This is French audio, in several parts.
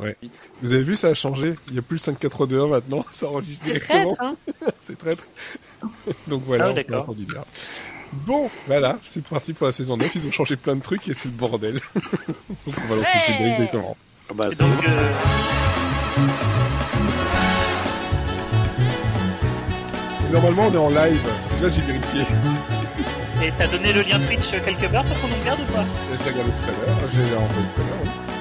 Ouais. Vous avez vu, ça a changé. Il n'y a plus le 5, 4, 3, 2, 1 maintenant. Ça enregistre C'est directement. traître, hein C'est traître. Donc voilà, Ah, on d'accord. dire. Bon, voilà, c'est parti pour la saison 9. Ils ont changé plein de trucs et c'est le bordel. Donc on va lancer le Ouais. générique directement. Ah Bah, ça donc, euh, normalement, on est en live. Parce que là, j'ai vérifié. et t'as donné le lien Twitch quelque part pour qu'on en regarde ou pas? J'ai regardé tout à l'heure. J'ai envoyé tout à l'heure.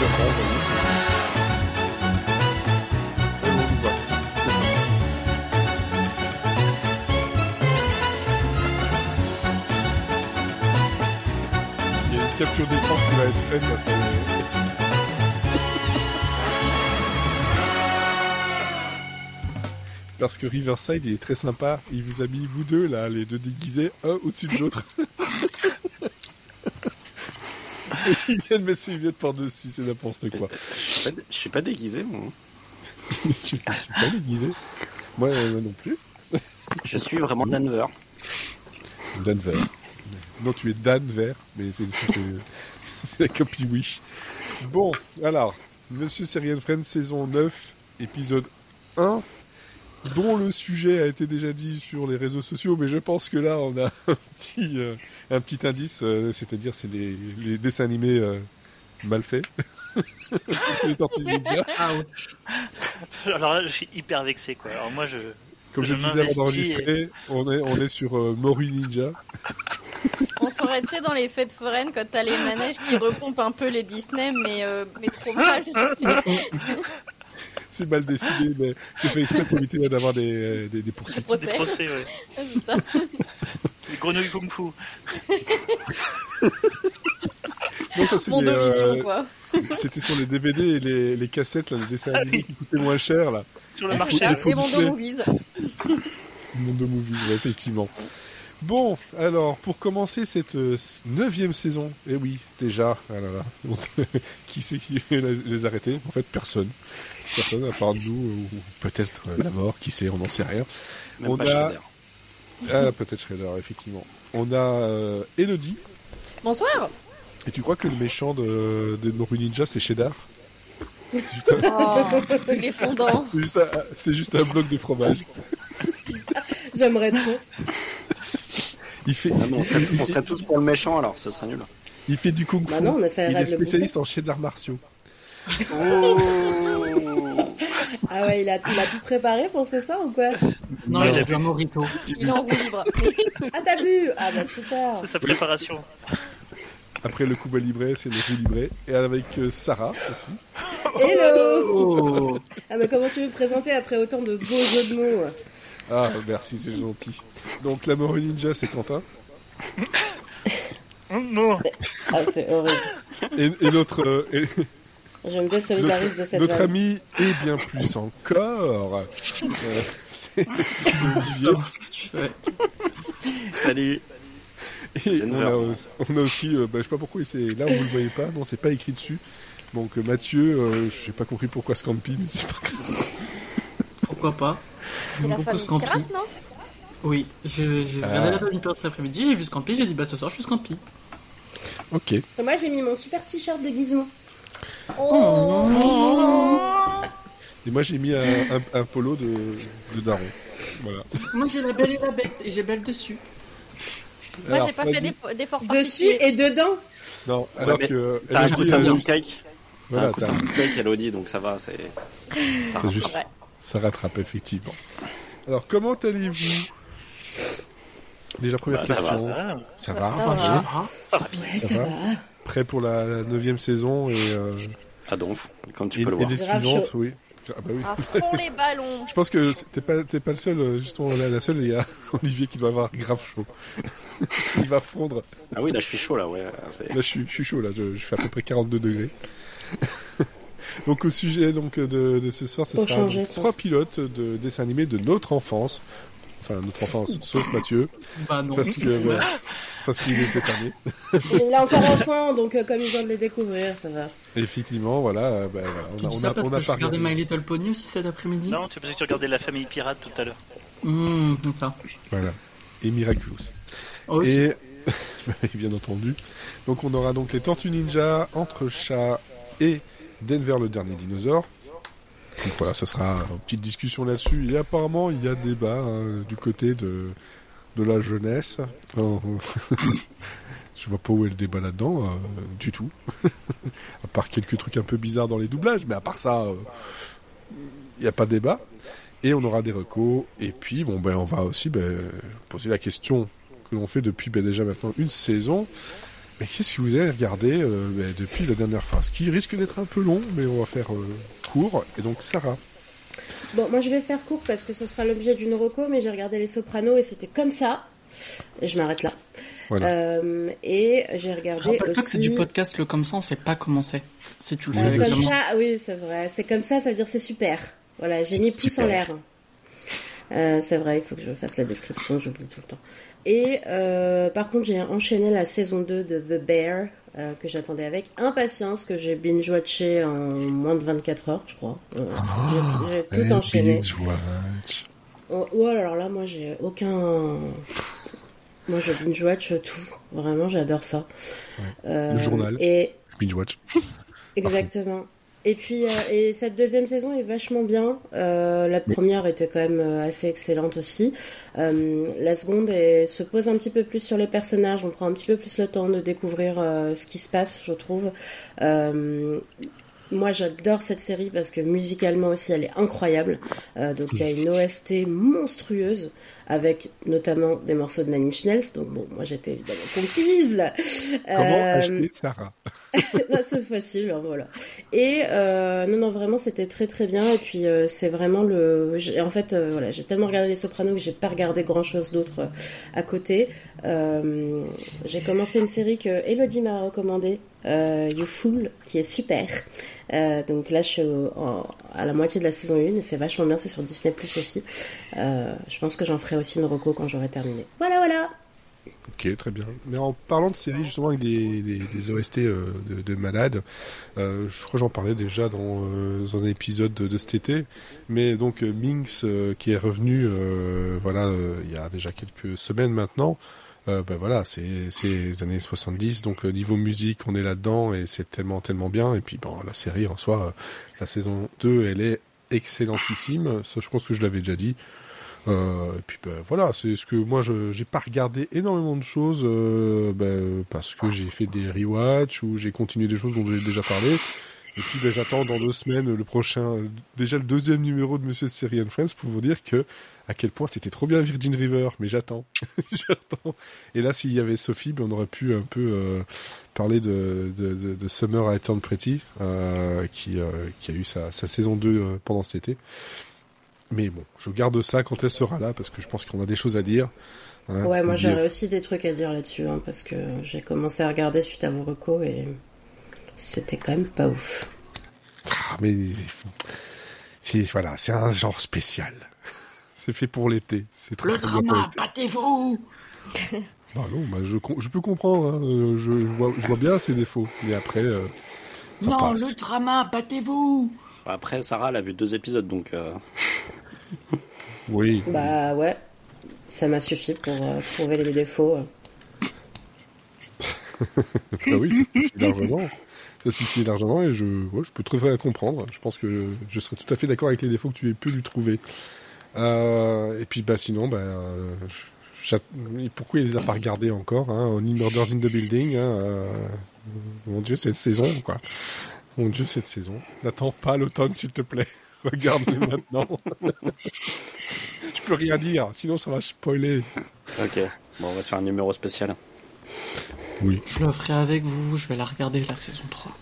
Il y a une capture d'écran qui va être faite parce que... Parce que Riverside, il est très sympa. Il vous a mis, vous deux, là, les deux déguisés, un au-dessus de l'autre. Il vient de par-dessus, c'est n'importe quoi. Je suis pas- je suis pas déguisé, moi. je, suis, pas déguisé. Moi, euh, moi non plus. Je suis vraiment Denver. Dan Vert. Non, tu es Dan Vert, mais c'est c'est- la copie Wish. Bon, alors, Monsieur Serian Friends, saison 9, épisode 1, dont le sujet a été déjà dit sur les réseaux sociaux, mais je pense que là, on a un petit, euh, un petit indice, euh, c'est-à-dire c'est les, les dessins animés euh, mal faits. les Tortues Ninja. Alors là, je suis hyper vexé, quoi. Alors moi, je... Comme je, Je le disais avant d'enregistrer, on est, on est sur euh, Mori Ninja. On serait, tu sais, dans les fêtes foraines, quand t'as les manèges qui repompent un peu les Disney, mais, euh, mais trop mal. C'est- mal décidé, mais c'est fait exprès pour éviter d'avoir des, des, des poursuites. Des procès. procès, ouais. C'est ça. Les grenouilles kung fu. Non, ça, c'est Mon les, Vision, euh, quoi. C'était sur les DVD et les, les cassettes, là, les dessins animés qui coûtaient moins cher, là. Sur le marché. Les Mondo. Movies. Mondo Movies, ouais, effectivement. Bon, alors, pour commencer cette euh, neuvième saison, eh oui, déjà, ah là là, on sait- qui c'est qui va les les arrêter? En fait, personne. Personne, à part nous, ou peut-être euh, la mort, qui sait, on n'en sait rien. Même On pas a- Shredder. Ah, peut-être Shredder, effectivement. On a euh, Elodie, Bonsoir. et tu crois que le méchant de, de Moru Ninja, c'est Cheddar? C'est juste un- Oh, il est fondant. c'est juste, un- c'est juste un bloc de fromage. J'aimerais trop. Il fait, Ah, on, serait, on serait tous pour le méchant alors, ce serait nul. il fait du kung fu. Bah non, on essaierait il est spécialiste en cheddar martiaux. Oh Ah ouais, il a, il a tout préparé pour ce soir ou quoi Non, il a bu un morito. Il est en roue libre. Ah, t'as vu Ah bah super C'est sa préparation. Après le Cuba Libre, c'est le roux libre. Et avec euh, Sarah aussi. Hello Oh Ah mais comment tu veux te présenter après autant de beaux jeux de mots Ah, merci, c'est gentil. Donc la Moru Ninja, c'est Quentin. Non. Ah c'est horrible. Et, et notre, euh, et Je me désolidarise de notre, cette notre vanne. ami, et bien plus encore, euh, c'est savoir ce que tu fais. Salut Et on a, aussi- on a aussi, euh, bah, je sais pas pourquoi, c'est là où vous le voyez pas, non, c'est pas écrit dessus. Donc euh, Mathieu, euh, j'ai pas compris pourquoi Scampi, mais c'est pas grave. Pourquoi pas? C'est la beaucoup famille Scampi? pirate, non? Oui, j'ai j'ai Ah. regardé la famille Pirate cet après-midi, j'ai vu Scampi, j'ai dit bah ce soir je suis Scampi. Ok. Moi j'ai mis mon super t-shirt de Gizmo. Et moi j'ai mis un, un, un polo de, de Daron. Voilà. Moi j'ai la belle et la bête et j'ai belle dessus. Moi, Alors, j'ai pas vas-y. fait d'eff- d'efforts Dessus et dedans Non, alors mais que. T'as un Elodie, coussin a de cake T'as Voilà, un coussin t'as- de cake, Elodie, donc ça va, c'est. Ça va. juste- Ouais. Ça rattrape, effectivement. Alors, comment allez-vous? Déjà, première Bah, ça question. Ça va, Ça va. Ça va ça va? Bien. Ouais, Ça ça va? va. Prêt pour la la neuvième saison et, euh, Ça donfle, comme tu et, peux le et voir. les Grave suivantes, oui. Ah bah oui. À fond les ballons. Je pense que t'es pas, t'es pas le seul, euh, justement, la, la seule, il y a Olivier qui doit avoir grave chaud. il va fondre. Ah oui, là je suis chaud là, ouais. Là, je suis, je suis chaud, là, je, je fais à peu près 42 degrés. donc, au sujet donc, de, de ce soir, ce Faut sera changer, donc tiens. trois pilotes de dessins animés de notre enfance. Enfin, notre enfance, sauf Mathieu, Bah non. parce que, Ouais. Parce qu'il est épargné. Il est encore enfant, donc euh, comme il vient de les découvrir, ça va. Effectivement, voilà, euh, ben, voilà, on a, on a, on a pas regardé. My Little Pony aussi cet après-midi? Non, tu pensais que tu regardais la famille pirate tout à l'heure. Mmh, c'est ça. Voilà. Et Miraculous. Ok. Et bien entendu. Donc on aura donc les Tortues Ninja, Entre Chats et Denver le dernier dinosaure. Donc voilà, ça sera une petite discussion là-dessus. Et apparemment, il y a débat hein, du côté de, de la jeunesse. Alors, je vois pas où est débat là-dedans, euh, du tout. à part quelques trucs un peu bizarres dans les doublages, mais à part ça, euh, il n'y a pas de débat. Et on aura des recos. Et puis, bon, ben, on va aussi ben, poser la question que l'on fait depuis ben, déjà maintenant une saison. Mais qu'est-ce que vous avez regardé euh, ben, depuis la dernière Ce qui risque d'être un peu long, mais on va faire euh, court. Et donc, Sarah. Bon, moi je vais faire court parce que ce sera l'objet d'une reco, mais j'ai regardé Les Sopranos et c'était comme ça. Et je m'arrête là. Voilà. Euh, et j'ai regardé Rappelle-toi aussi. que c'est du podcast, le comme ça, on sait pas comment c'est. Si tu le fais avec comme ça, oui, c'est vrai. C'est comme ça, ça veut dire c'est super. Voilà, j'ai mis pouce en l'air. Euh, c'est vrai, il faut que je fasse la description, j'oublie tout le temps. Et euh, par contre, j'ai enchaîné la saison 2 de The Bear, euh, que j'attendais avec impatience, que j'ai binge-watché en moins de 24 heures, je crois. Euh, j'ai j'ai tout enchaîné. Binge watch. Oh, oh, alors là, moi, j'ai aucun. Moi, je binge-watch tout. Vraiment, j'adore ça. Euh, Le journal. Et Binge watch. Exactement. Et puis, euh, et cette deuxième saison est vachement bien. Euh, la première était quand même euh, assez excellente aussi. Euh, la seconde elle se pose un petit peu plus sur les personnages. On prend un petit peu plus le temps de découvrir euh, ce qui se passe, je trouve. Euh, moi, j'adore cette série parce que musicalement aussi, elle est incroyable. Euh, donc, il y a une OST monstrueuse avec notamment des morceaux de Nanny Schnells. Donc, bon, moi, j'étais évidemment conquise. Comment acheter Sarah? C'est facile, hein, voilà. Et euh, non, non, vraiment, c'était très très bien. Et puis, euh, c'est vraiment le. j'ai- En fait, euh, voilà, j'ai tellement regardé Les Sopranos que j'ai pas regardé grand chose d'autre euh, à côté. Euh, j'ai commencé une série que Elodie m'a recommandée, euh, You Fool, qui est super. Donc là, je suis en- à la moitié de la saison 1 et c'est vachement bien. C'est sur Disney Plus aussi. Je pense que j'en ferai aussi une reco quand j'aurai terminé. Voilà, voilà. Ok, très bien. Mais en parlant de séries justement avec des, des, des OST euh, de, de malades, euh, je crois que j'en parlais déjà dans, euh, dans un épisode de, cet été. Mais donc Minx qui est revenu, voilà, il y a déjà quelques semaines maintenant. Ben voilà, c'est les années 70, donc niveau musique, on est là-dedans et c'est tellement tellement bien. Et puis bon, la série en soi, la saison 2, elle est excellentissime. Je pense que je l'avais déjà dit. Euh, et puis ben, voilà, c'est ce que moi je j'ai pas regardé énormément de choses euh, ben, parce que j'ai fait des rewatch ou j'ai continué des choses dont j'ai déjà parlé. Et puis ben, j'attends dans deux semaines le prochain, déjà le deuxième numéro de Monsieur Serie and Friends pour vous dire que à quel point c'était trop bien Virgin River. Mais j'attends, j'attends. Et là, s'il y avait Sophie, on aurait pu un peu euh, parler de, de, de, de Summer I Turned Pretty, euh, qui euh, qui a eu sa, sa saison 2 euh, pendant cet été. Mais bon, je garde ça quand elle sera là parce que je pense qu'on a des choses à dire. hein. Ouais, moi j'aurais aussi des trucs à dire là-dessus, hein, parce que j'ai commencé à regarder suite à vos recos et c'était quand même pas ouf. Ah, mais c'est voilà, c'est un genre spécial. C'est fait pour l'été. C'est très Le très drama, battez-vous Bah non, bah je, peux comprendre. hein, euh, Je, je vois, je vois bien ses défauts, mais après, euh, Non, passe. le drama, battez-vous Après, Sarah, elle a vu deux épisodes, donc euh, Oui. Bah ouais, ça m'a suffi pour euh, trouver les défauts. Ah oui, ça suffit largement. Ça suffit largement et je, ouais, je peux très bien comprendre. Je pense que je serais tout à fait d'accord avec les défauts que tu aies pu lui trouver. Euh, et puis bah sinon, bah, euh, j'att- pourquoi il les a pas regardés encore hein, On Murders in the Building. Hein, euh, mon Dieu, cette saison, quoi. Mon Dieu, cette saison. N'attends pas l'automne, s'il te plaît. Regarde-les maintenant. Je peux rien dire, sinon ça va spoiler. ok. Bon, on va se faire un numéro spécial. Oui. Je le ferai avec vous, je vais la regarder la saison 3.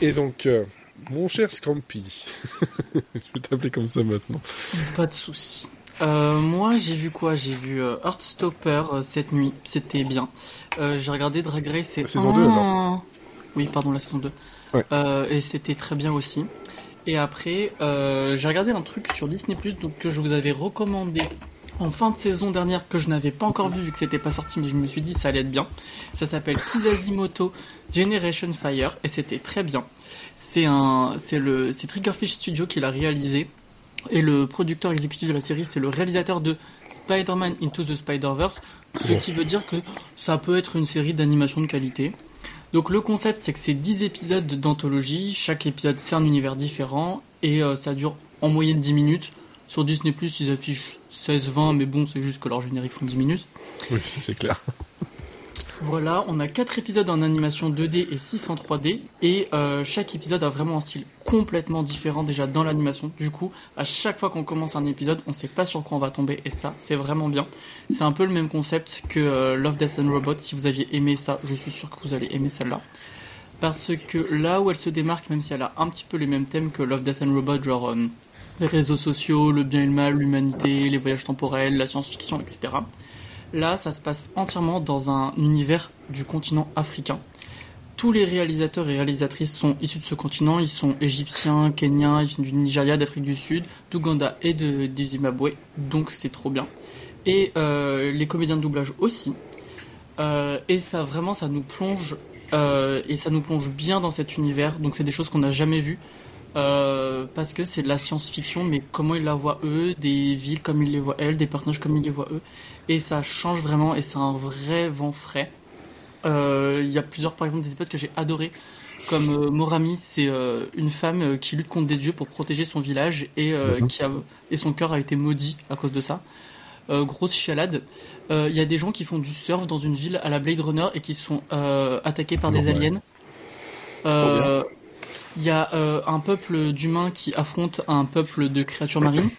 Et donc, euh, mon cher Scrampy, je vais t'appeler comme ça maintenant. Pas de soucis. Euh, moi, j'ai vu quoi? J'ai vu euh, Heartstopper euh, cette nuit, c'était bien. Euh, j'ai regardé Drag Race et... La saison 2, alors. Oui, pardon, la saison 2. Ouais. Euh, et c'était très bien aussi. Et après, euh, j'ai regardé un truc sur Disney+, donc que je vous avais recommandé en fin de saison dernière, que je n'avais pas encore vu vu que c'était pas sorti, mais je me suis dit ça allait être bien. Ça s'appelle Kizazimoto Generation Fire, et c'était très bien. C'est un, c'est le, c'est Triggerfish Studio qui l'a réalisé. Et le producteur exécutif de la série, c'est le réalisateur de Spider-Man Into the Spider-Verse, ce qui veut dire que ça peut être une série d'animation de qualité. Donc le concept, c'est que c'est 10 épisodes d'anthologie, chaque épisode c'est un univers différent, et euh, ça dure en moyenne 10 minutes. Sur Disney+, ils affichent 16-20, mais bon, c'est juste que leurs génériques font 10 minutes. Oui, ça c'est clair. Voilà, on a 4 épisodes en animation 2D et 6 en 3D, et euh, chaque épisode a vraiment un style complètement différent déjà dans l'animation. Du coup, à chaque fois qu'on commence un épisode, on sait pas sur quoi on va tomber, et ça, c'est vraiment bien. C'est un peu le même concept que euh, Love, Death and Robots. Si vous aviez aimé ça, je suis sûr que vous allez aimer celle-là. Parce que là où elle se démarque, même si elle a un petit peu les mêmes thèmes que Love, Death and Robots, genre euh, les réseaux sociaux, le bien et le mal, l'humanité, les voyages temporels, la science-fiction, etc. Là, ça se passe entièrement dans un univers du continent africain. Tous les réalisateurs et réalisatrices sont issus de ce continent. Ils sont égyptiens, kenyans, ils viennent du Nigeria, d'Afrique du Sud, d'Ouganda et de, du Zimbabwe. Donc c'est trop bien. Et euh, les comédiens de doublage aussi. Euh, et ça vraiment, ça nous plonge euh, et ça nous plonge bien dans cet univers. Donc c'est des choses qu'on n'a jamais vues. Parce que c'est de la science-fiction, mais comment ils la voient eux, des villes comme ils les voient elles, des personnages comme ils les voient eux, et ça change vraiment, et c'est un vrai vent frais. Euh, Il y a plusieurs, par exemple, des épisodes que j'ai adorés, comme euh, Morami, c'est euh, une femme qui lutte contre des dieux pour protéger son village, et, Mhm. qui a, et son cœur a été maudit à cause de ça. Euh, grosse chialade. Euh, Il y a des gens qui font du surf dans une ville à la Blade Runner et qui sont euh, attaqués par des aliens. Il y a un peuple d'humains qui affronte un peuple de créatures marines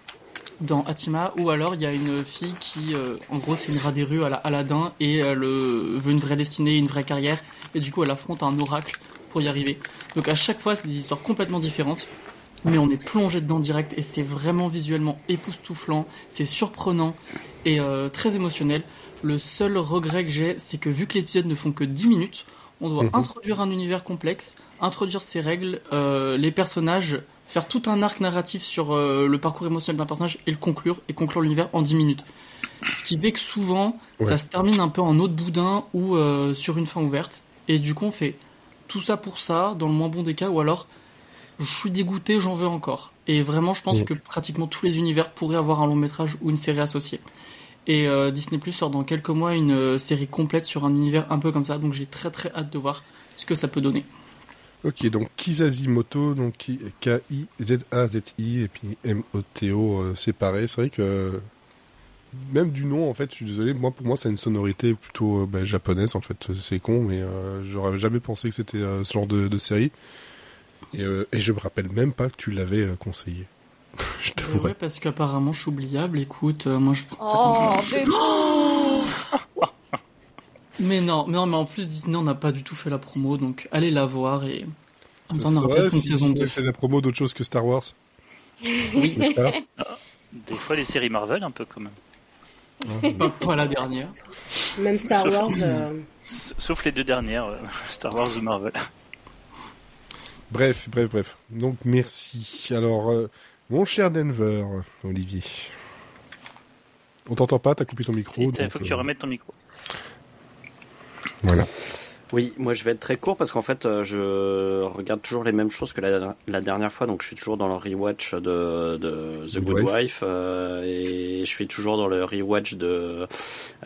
dans Atima, ou alors il y a une fille qui, euh, en gros, c'est une rat des rues à la Aladdin et elle euh, veut une vraie destinée, une vraie carrière, et du coup elle affronte un oracle pour y arriver. Donc à chaque fois, c'est des histoires complètement différentes, mais on est plongé dedans direct et c'est vraiment visuellement époustouflant, c'est surprenant et euh, très émotionnel. Le seul regret que j'ai, c'est que vu que l'épisode ne font que 10 minutes, on doit Mhm. introduire un univers complexe, introduire ses règles, les personnages, faire tout un arc narratif sur euh, le parcours émotionnel d'un personnage et le conclure, et conclure l'univers en 10 minutes. Ce qui fait que souvent, Ouais. ça se termine un peu en autre boudin ou euh, sur une fin ouverte, et du coup on fait tout ça pour ça, dans le moins bon des cas, ou alors je suis dégoûté, j'en veux encore. Et vraiment, je pense que pratiquement tous les univers pourraient avoir un long métrage ou une série associée. Et euh, Disney Plus sort dans quelques mois une série complète sur un univers un peu comme ça, donc j'ai très très hâte de voir ce que ça peut donner. Ok, donc Kizazimoto, donc Ki- K-I-Z-A-Z-I, et puis M-O-T-O euh, séparé. C'est vrai que même du nom, en fait, je suis désolé, moi pour moi, ça a une sonorité plutôt euh, bah, japonaise, en fait. C'est con, mais euh, j'aurais jamais pensé que c'était euh, ce genre de, de série. Et, euh, et je me rappelle même pas que tu l'avais euh, conseillé. je Euh, t'avouerai. ouais, parce qu'apparemment je suis oubliable, écoute, euh, moi je prends ça comme Oh, ça. mais non Mais non, mais en plus Disney on n'a pas du tout fait la promo, donc allez la voir et comme ça on aura peut-être une si saison Disney 2. fait la promo d'autre chose que Star Wars. Oui, pas Des fois, les séries Marvel, un peu quand même. pas, pas la dernière. Même Star Sauf- Wars. euh, Sauf les deux dernières, euh, Star Wars ou Marvel. Bref, bref, bref. Donc merci. Alors, euh, mon cher Denver, Olivier. On t'entend pas, t'as coupé ton micro. Il faut que tu remettes ton micro. Voilà. Oui, moi je vais être très court parce qu'en fait euh, je regarde toujours les mêmes choses que la, la dernière fois, donc je suis toujours dans le rewatch de, de The Good Good Wife. Wife euh, et je suis toujours dans le rewatch de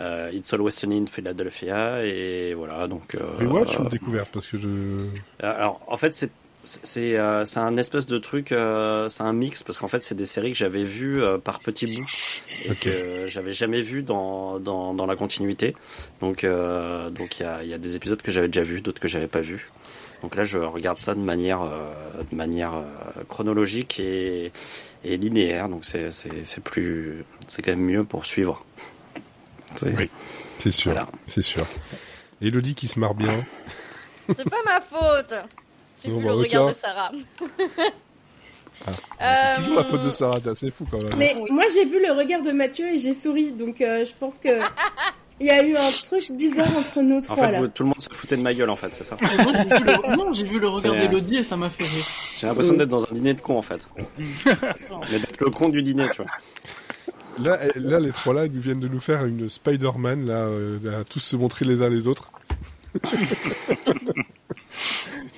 euh, It's Always Sunny in Philadelphia et voilà donc. euh, Rewatch euh, ou découverte? Parce que je. alors, en fait, c'est c'est euh, c'est un espèce de truc, euh, c'est un mix parce qu'en fait, c'est des séries que j'avais vues euh, par petits bouts et Ok. que j'avais jamais vu dans, dans dans la continuité. Donc euh, donc il y a il y a des épisodes que j'avais déjà vus, d'autres que j'avais pas vus. Donc là, je regarde ça de manière euh, de manière euh, chronologique et et linéaire. Donc c'est c'est c'est plus c'est quand même mieux pour suivre. Oui. C'est sûr. Voilà. C'est sûr. Elodie qui se marre bien. C'est pas ma faute J'ai Bon, vu bah, le regard tiens. de Sarah. C'est Euh, toujours la faute de Sarah, tiens, c'est fou quand même. Mais Oui. moi j'ai vu le regard de Mathieu et j'ai souri, donc euh, je pense que il y a eu un truc bizarre entre nous En trois fait, là. vous- tout le monde se foutait de ma gueule en fait, c'est ça. Moi, le- Non, j'ai vu le regard d'Elodie et ça m'a fait rire. J'ai l'impression d'être dans un dîner de cons en fait. Mais d'être le con du dîner, tu vois. Là, eh, là, les trois là, ils viennent de nous faire une Spider-Man, là, euh, à tous se montrer les uns les autres.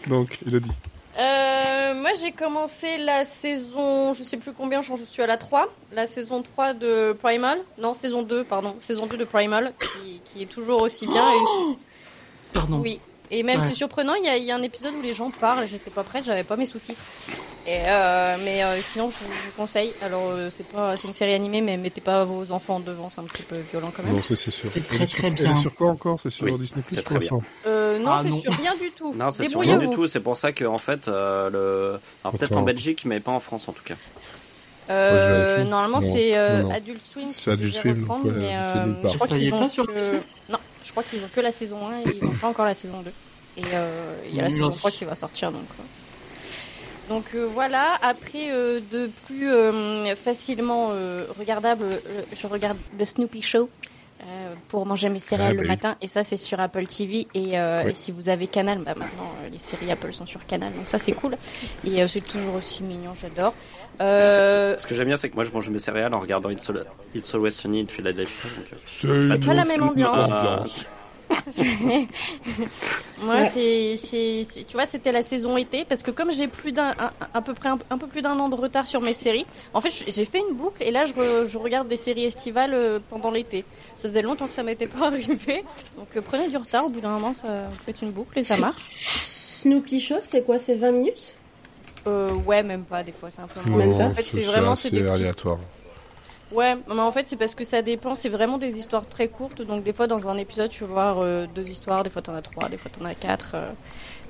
Donc, Elodie. Euh, moi j'ai commencé la saison, je sais plus combien, je suis à la 3, la saison 3 de Primal, non saison 2, pardon, saison 2 de Primal, qui, qui est toujours aussi bien. et- Pardon. oui, et même Ouais. c'est surprenant, il y, a, il y a un épisode où les gens parlent, et j'étais pas prête, j'avais pas mes sous-titres. Et euh, mais euh, sinon je vous, je vous conseille, alors euh, c'est pas, c'est une série animée, mais mettez pas vos enfants devant, c'est un petit peu violent quand même. Non, ça, c'est sûr. C'est très, très bien. est sur quoi encore? C'est sur Oui, Disney Plus c'est très. Euh, non, Ah, c'est non. sur rien du tout. Non, c'est sur rien du Débrouillez-vous. tout. C'est pour ça que en fait, euh, le... alors peut-être en Belgique, mais pas en France en tout cas. Euh, Ouais, normalement, c'est euh, non, non. Adult Swim. C'est Adult Swim, mais, euh, je crois Ça y qu'ils est ont pas sur je crois qu'ils ont que la saison 1 et ils ont pas encore la saison 2. Et euh, il y a la saison 3 qui va sortir donc. euh. Donc euh, voilà, après euh, de plus euh, facilement regardable, je regarde le Snoopy Show euh, pour manger mes céréales Ah, le oui. matin et ça c'est sur Apple TV et, euh, et si vous avez Canal, bah maintenant euh, les séries Apple sont sur Canal donc ça c'est cool et euh, c'est toujours aussi mignon, j'adore. Euh, Ce que j'aime bien, c'est que moi, je mange mes céréales en regardant It's, Al- It's Always Sunny in Philadelphia. C'est pas la même ambiance. ah, Moi, Ouais. c'est, tu vois, c'était la saison été parce que comme j'ai plus d'un, un, à peu près un, un peu plus d'un an de retard sur mes séries, en fait, j'ai fait une boucle et là, je, re- je regarde des séries estivales euh, pendant l'été. Ça faisait longtemps que ça m'était pas arrivé, donc euh, prenez du retard. Au bout d'un moment, ça vous faites une boucle et ça marche. Snoopy Show, c'est quoi C'est 20 minutes? Euh, ouais, même pas. Des fois, c'est un peu moins. Même pas. En fait, c'est vraiment c'est des petits aléatoire. Ouais, mais en fait, c'est parce que ça dépend. C'est vraiment des histoires très courtes. Donc, des fois, dans un épisode, tu vas voir euh, deux histoires. Des fois, t'en as trois. Des fois, t'en as quatre. euh.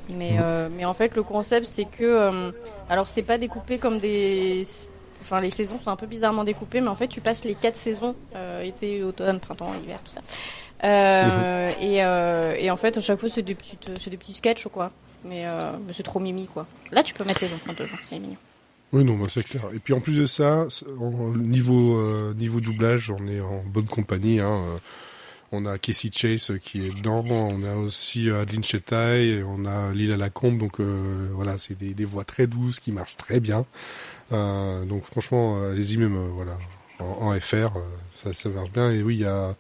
mais, euh, mais en fait, le concept, c'est que. alors, c'est pas découpé comme des. Enfin, les saisons sont un peu bizarrement découpées. Mais en fait, tu passes les quatre saisons été, automne, printemps, hiver, tout ça. Euh, et, et en fait, à chaque fois, c'est des, petites, c'est des petits sketchs, quoi. Mais, euh, mais c'est trop mimi, quoi. Là, tu peux mettre les enfants devant. C'est mignon. Oui, non, bah, c'est clair. Et puis en plus de ça, niveau euh, niveau doublage, on est en bonne compagnie. Hein. euh, On a Casey Chase euh, qui est dedans, on a aussi euh, Adeline Chetaille, et on a Lila Lacombe. Donc euh, voilà, c'est des, des voix très douces qui marchent très bien. Euh, donc franchement, allez-y même voilà en, FR, ça, ça marche bien. Et oui, il y a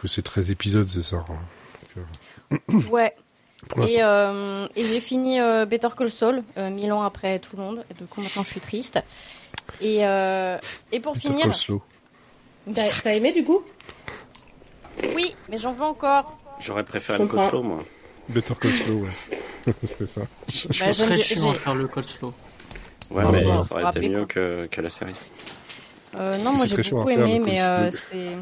que c'est 13 épisodes, c'est ça. hein. Ouais. Et, euh, et j'ai fini euh, Better Call Saul, euh, mille ans après tout le monde. Et du coup, maintenant, je suis triste. Et, euh, et pour Better finir, Call Saul. T'as t'as aimé du coup? Oui, mais j'en veux encore. J'aurais préféré Je le. Coslo, moi. Better Call Saul, ouais. c'est ça. Je Bah, très bien- chiant à faire le coleslaw. Ouais, Ah, mais bah, ça aurait frappé, été mieux que, que la série. Euh, non, moi j'ai beaucoup aimé, mais euh, c'est.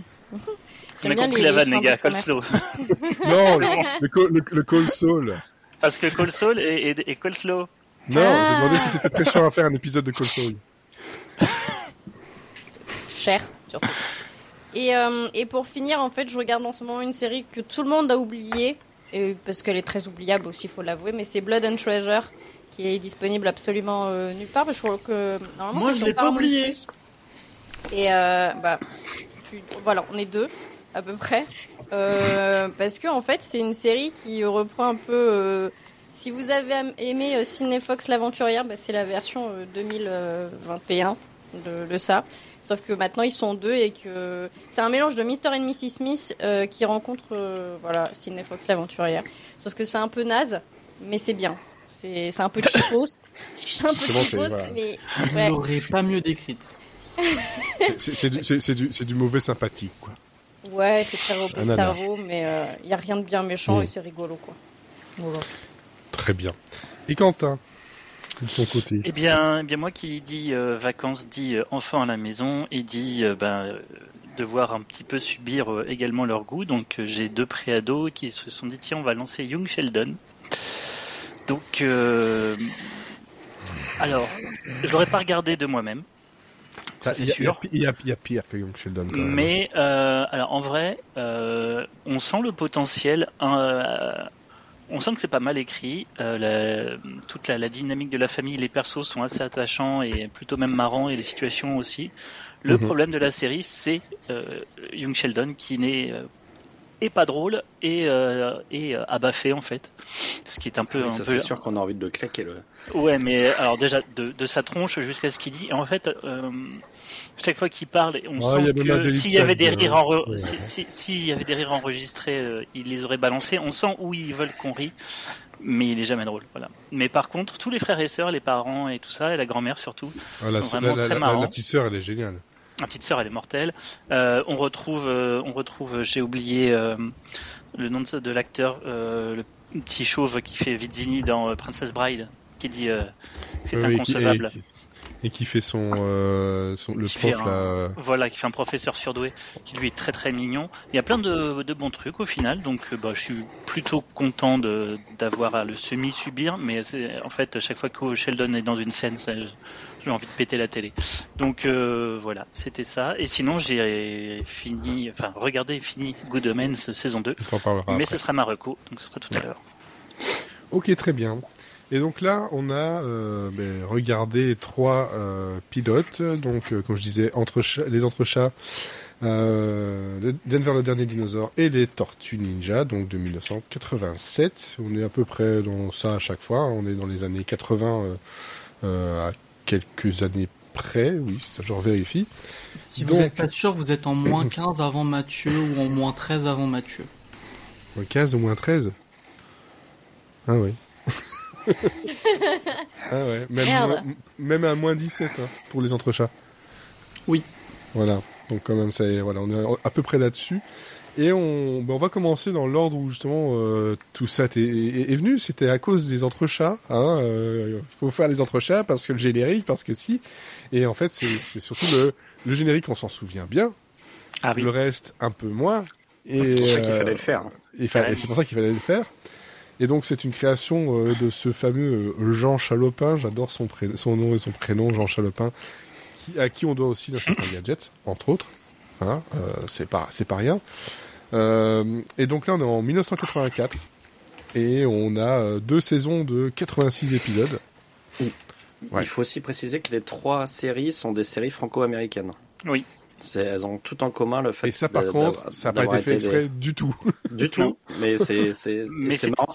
On a compris la vanne, les gars. Coleslaw. Non, le, le, col- le, Saul. Parce que Coleslaw et, et, et Coleslaw. Non, Ah. j'ai demandé si c'était très chiant à faire un épisode de Call Saul. cher surtout. Et, euh, et pour finir, en fait, je regarde en ce moment une série que tout le monde a oubliée, et parce qu'elle est très oubliable aussi, faut l'avouer, mais c'est Blood and Treasure, qui est disponible absolument euh, nulle part. parce que Je crois que normalement Moi, je l'ai pas oublié. Et euh, bah, tu- voilà, on est deux à peu près, Euh, parce que en fait, c'est une série qui reprend un peu. euh, si vous avez aimé euh, Cinefox l'aventurière, bah, c'est la version euh, 2021 de, de ça. Sauf que maintenant ils sont deux et que c'est un mélange de Mr. and Mrs. Smith euh, qui rencontre euh, voilà Cinefox l'aventurière. Sauf que c'est un peu naze, mais c'est bien. C'est un peu cheapos. C'est un peu c'est- cheapos, voilà. mais Vous ouais. l'aurez pas mieux décrite. C'est- du, du mauvais sympathique, quoi. Ouais, c'est très nanar. cerveau, mais il y a rien de bien méchant Mm. et c'est rigolo quoi. Voilà. Très bien. Et Quentin, de ton côté Eh bien, eh bien moi qui dis euh, vacances dit euh, enfants à la maison et dit euh, ben, euh, devoir un petit peu subir euh, également leur goût. Donc euh, j'ai deux préados qui se sont dit tiens on va lancer Young Sheldon. Donc euh, alors je l'aurais pas regardé de moi-même. Ça, c'est sûr. Il y, a, il y a pire que Young Sheldon, quand même. Mais euh, alors en vrai, euh, on sent le potentiel. euh, on sent que c'est pas mal écrit. La- toute la, la dynamique de la famille, les persos sont assez attachants et plutôt même marrants et les situations aussi. Le Mhm. problème de la série, c'est Young Sheldon qui n'est et pas drôle et, euh, et euh, abaffé en fait. Ce qui est un peu, Oui, un ça, peu c'est sûr qu'on a envie de le claquer. Le... Ouais, mais alors déjà de, de sa tronche jusqu'à ce qu'il dit. Et en fait, euh, chaque fois qu'il parle, on Ouais, sent que s'il y avait des rires euh, enre- ouais. si- y avait des rires enregistrés, euh, il les aurait balancés. On sent où ils veulent qu'on rit, mais il est jamais drôle. Voilà. Mais par contre, tous les frères et sœurs, les parents et tout ça, et la grand-mère surtout, Ah, la, sont vraiment la- très la- marrants. la petite sœur, elle est géniale. La petite sœur, elle est mortelle. Euh, on retrouve, euh, on retrouve, j'ai oublié euh, le nom de, de l'acteur, le petit chauve qui fait Vizzini dans Princess Bride, qui dit c'est Oui, inconcevable. Et, qui- et qui fait son, euh, son le prof un- là. Voilà, qui fait un professeur surdoué, qui lui est très très mignon. Il y a plein de, de bons trucs au final, donc bah, je suis plutôt content d'avoir à le semi subir, mais en fait chaque fois que Sheldon est dans une scène, ça- j'ai envie de péter la télé. Donc euh, voilà, c'était ça. Et sinon j'ai fini, enfin regardé et fini Good Omens saison 2, On en parlera mais après. ce sera Marocco, donc ce sera tout à l'heure. Ok, très bien. Et donc là, on a euh, ben, regardé trois euh, pilotes. Donc, euh, comme je disais, entre les entrechats, euh, le- Denver le dernier dinosaure et les Tortues Ninja, donc de 1987. On est à peu près dans ça à chaque fois. On est dans les années 80 euh, euh, à quelques années près. Oui, ça je vérifie. Si Donc- vous êtes pas sûr, vous êtes en moins 15 avant Mathieu ou en moins 13 avant Mathieu. Moins 15 ou moins 13 Ah oui. ah ouais, même, Merde. moins- même à moins 17 hein, pour les entrechats. Oui. Voilà, donc quand même, ça, est- voilà, on est à peu près là-dessus. Et on, ben, on va commencer dans l'ordre où justement euh, tout ça est, est- est venu. C'était à cause des entrechats. Hein, euh, faut faire les entrechats parce que le générique, parce que si. Et en fait, c'est surtout le, le générique, on s'en souvient bien. Ah oui. Le reste, un peu moins. Et C'est pour ça qu'il euh, fallait le faire. et fa- et c'est pour ça qu'il fallait le faire. Et donc c'est une création euh, de ce fameux euh, Jean Chalopin, j'adore son, son nom et son prénom, Jean Chalopin, qui, à qui on doit aussi l'inspecteur Gadget, entre autres. Hein, euh, c'est pas c'est pas rien. Euh, et donc là on est en 1984 et on a euh, deux saisons de 86 épisodes. Ouais. Il faut aussi préciser que les trois séries sont des séries franco-américaines. Oui. Elles ont tout en commun le fait. Et ça par contre, ça n'a pas été fait des- exprès du tout. Du tout. Mais c'est- marrant.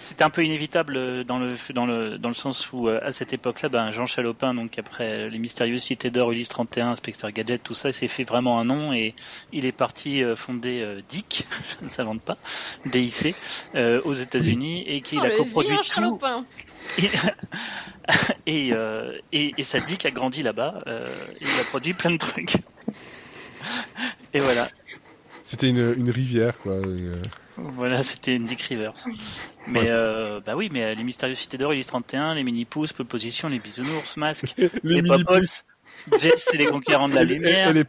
C'était un peu inévitable euh, dans le dans le dans le sens où euh, à cette époque-là, ben Jean Chalopin, donc après les mystérieuses cités d'or, Ulysse 31, Inspecteur Gadget, tout ça, il s'est fait vraiment un nom et il est parti euh, fonder euh, DIC, je ne s'invente pas, DIC, euh, aux États-Unis et qu'il Oh, a coproduit tout. Et, euh, et et sa DIC a grandi là-bas. euh, il a produit plein de trucs. Et voilà, C'était une, une rivière quoi. une- Voilà, c'était une Dick Rivers. Mais Ouais. euh, bah oui, mais euh, les mystérieuses cités d'or, Ulysse 31, les mini pouces, position, les bisounours, masques, les, les mini popoles, Jess et les conquérants de la lumière, et les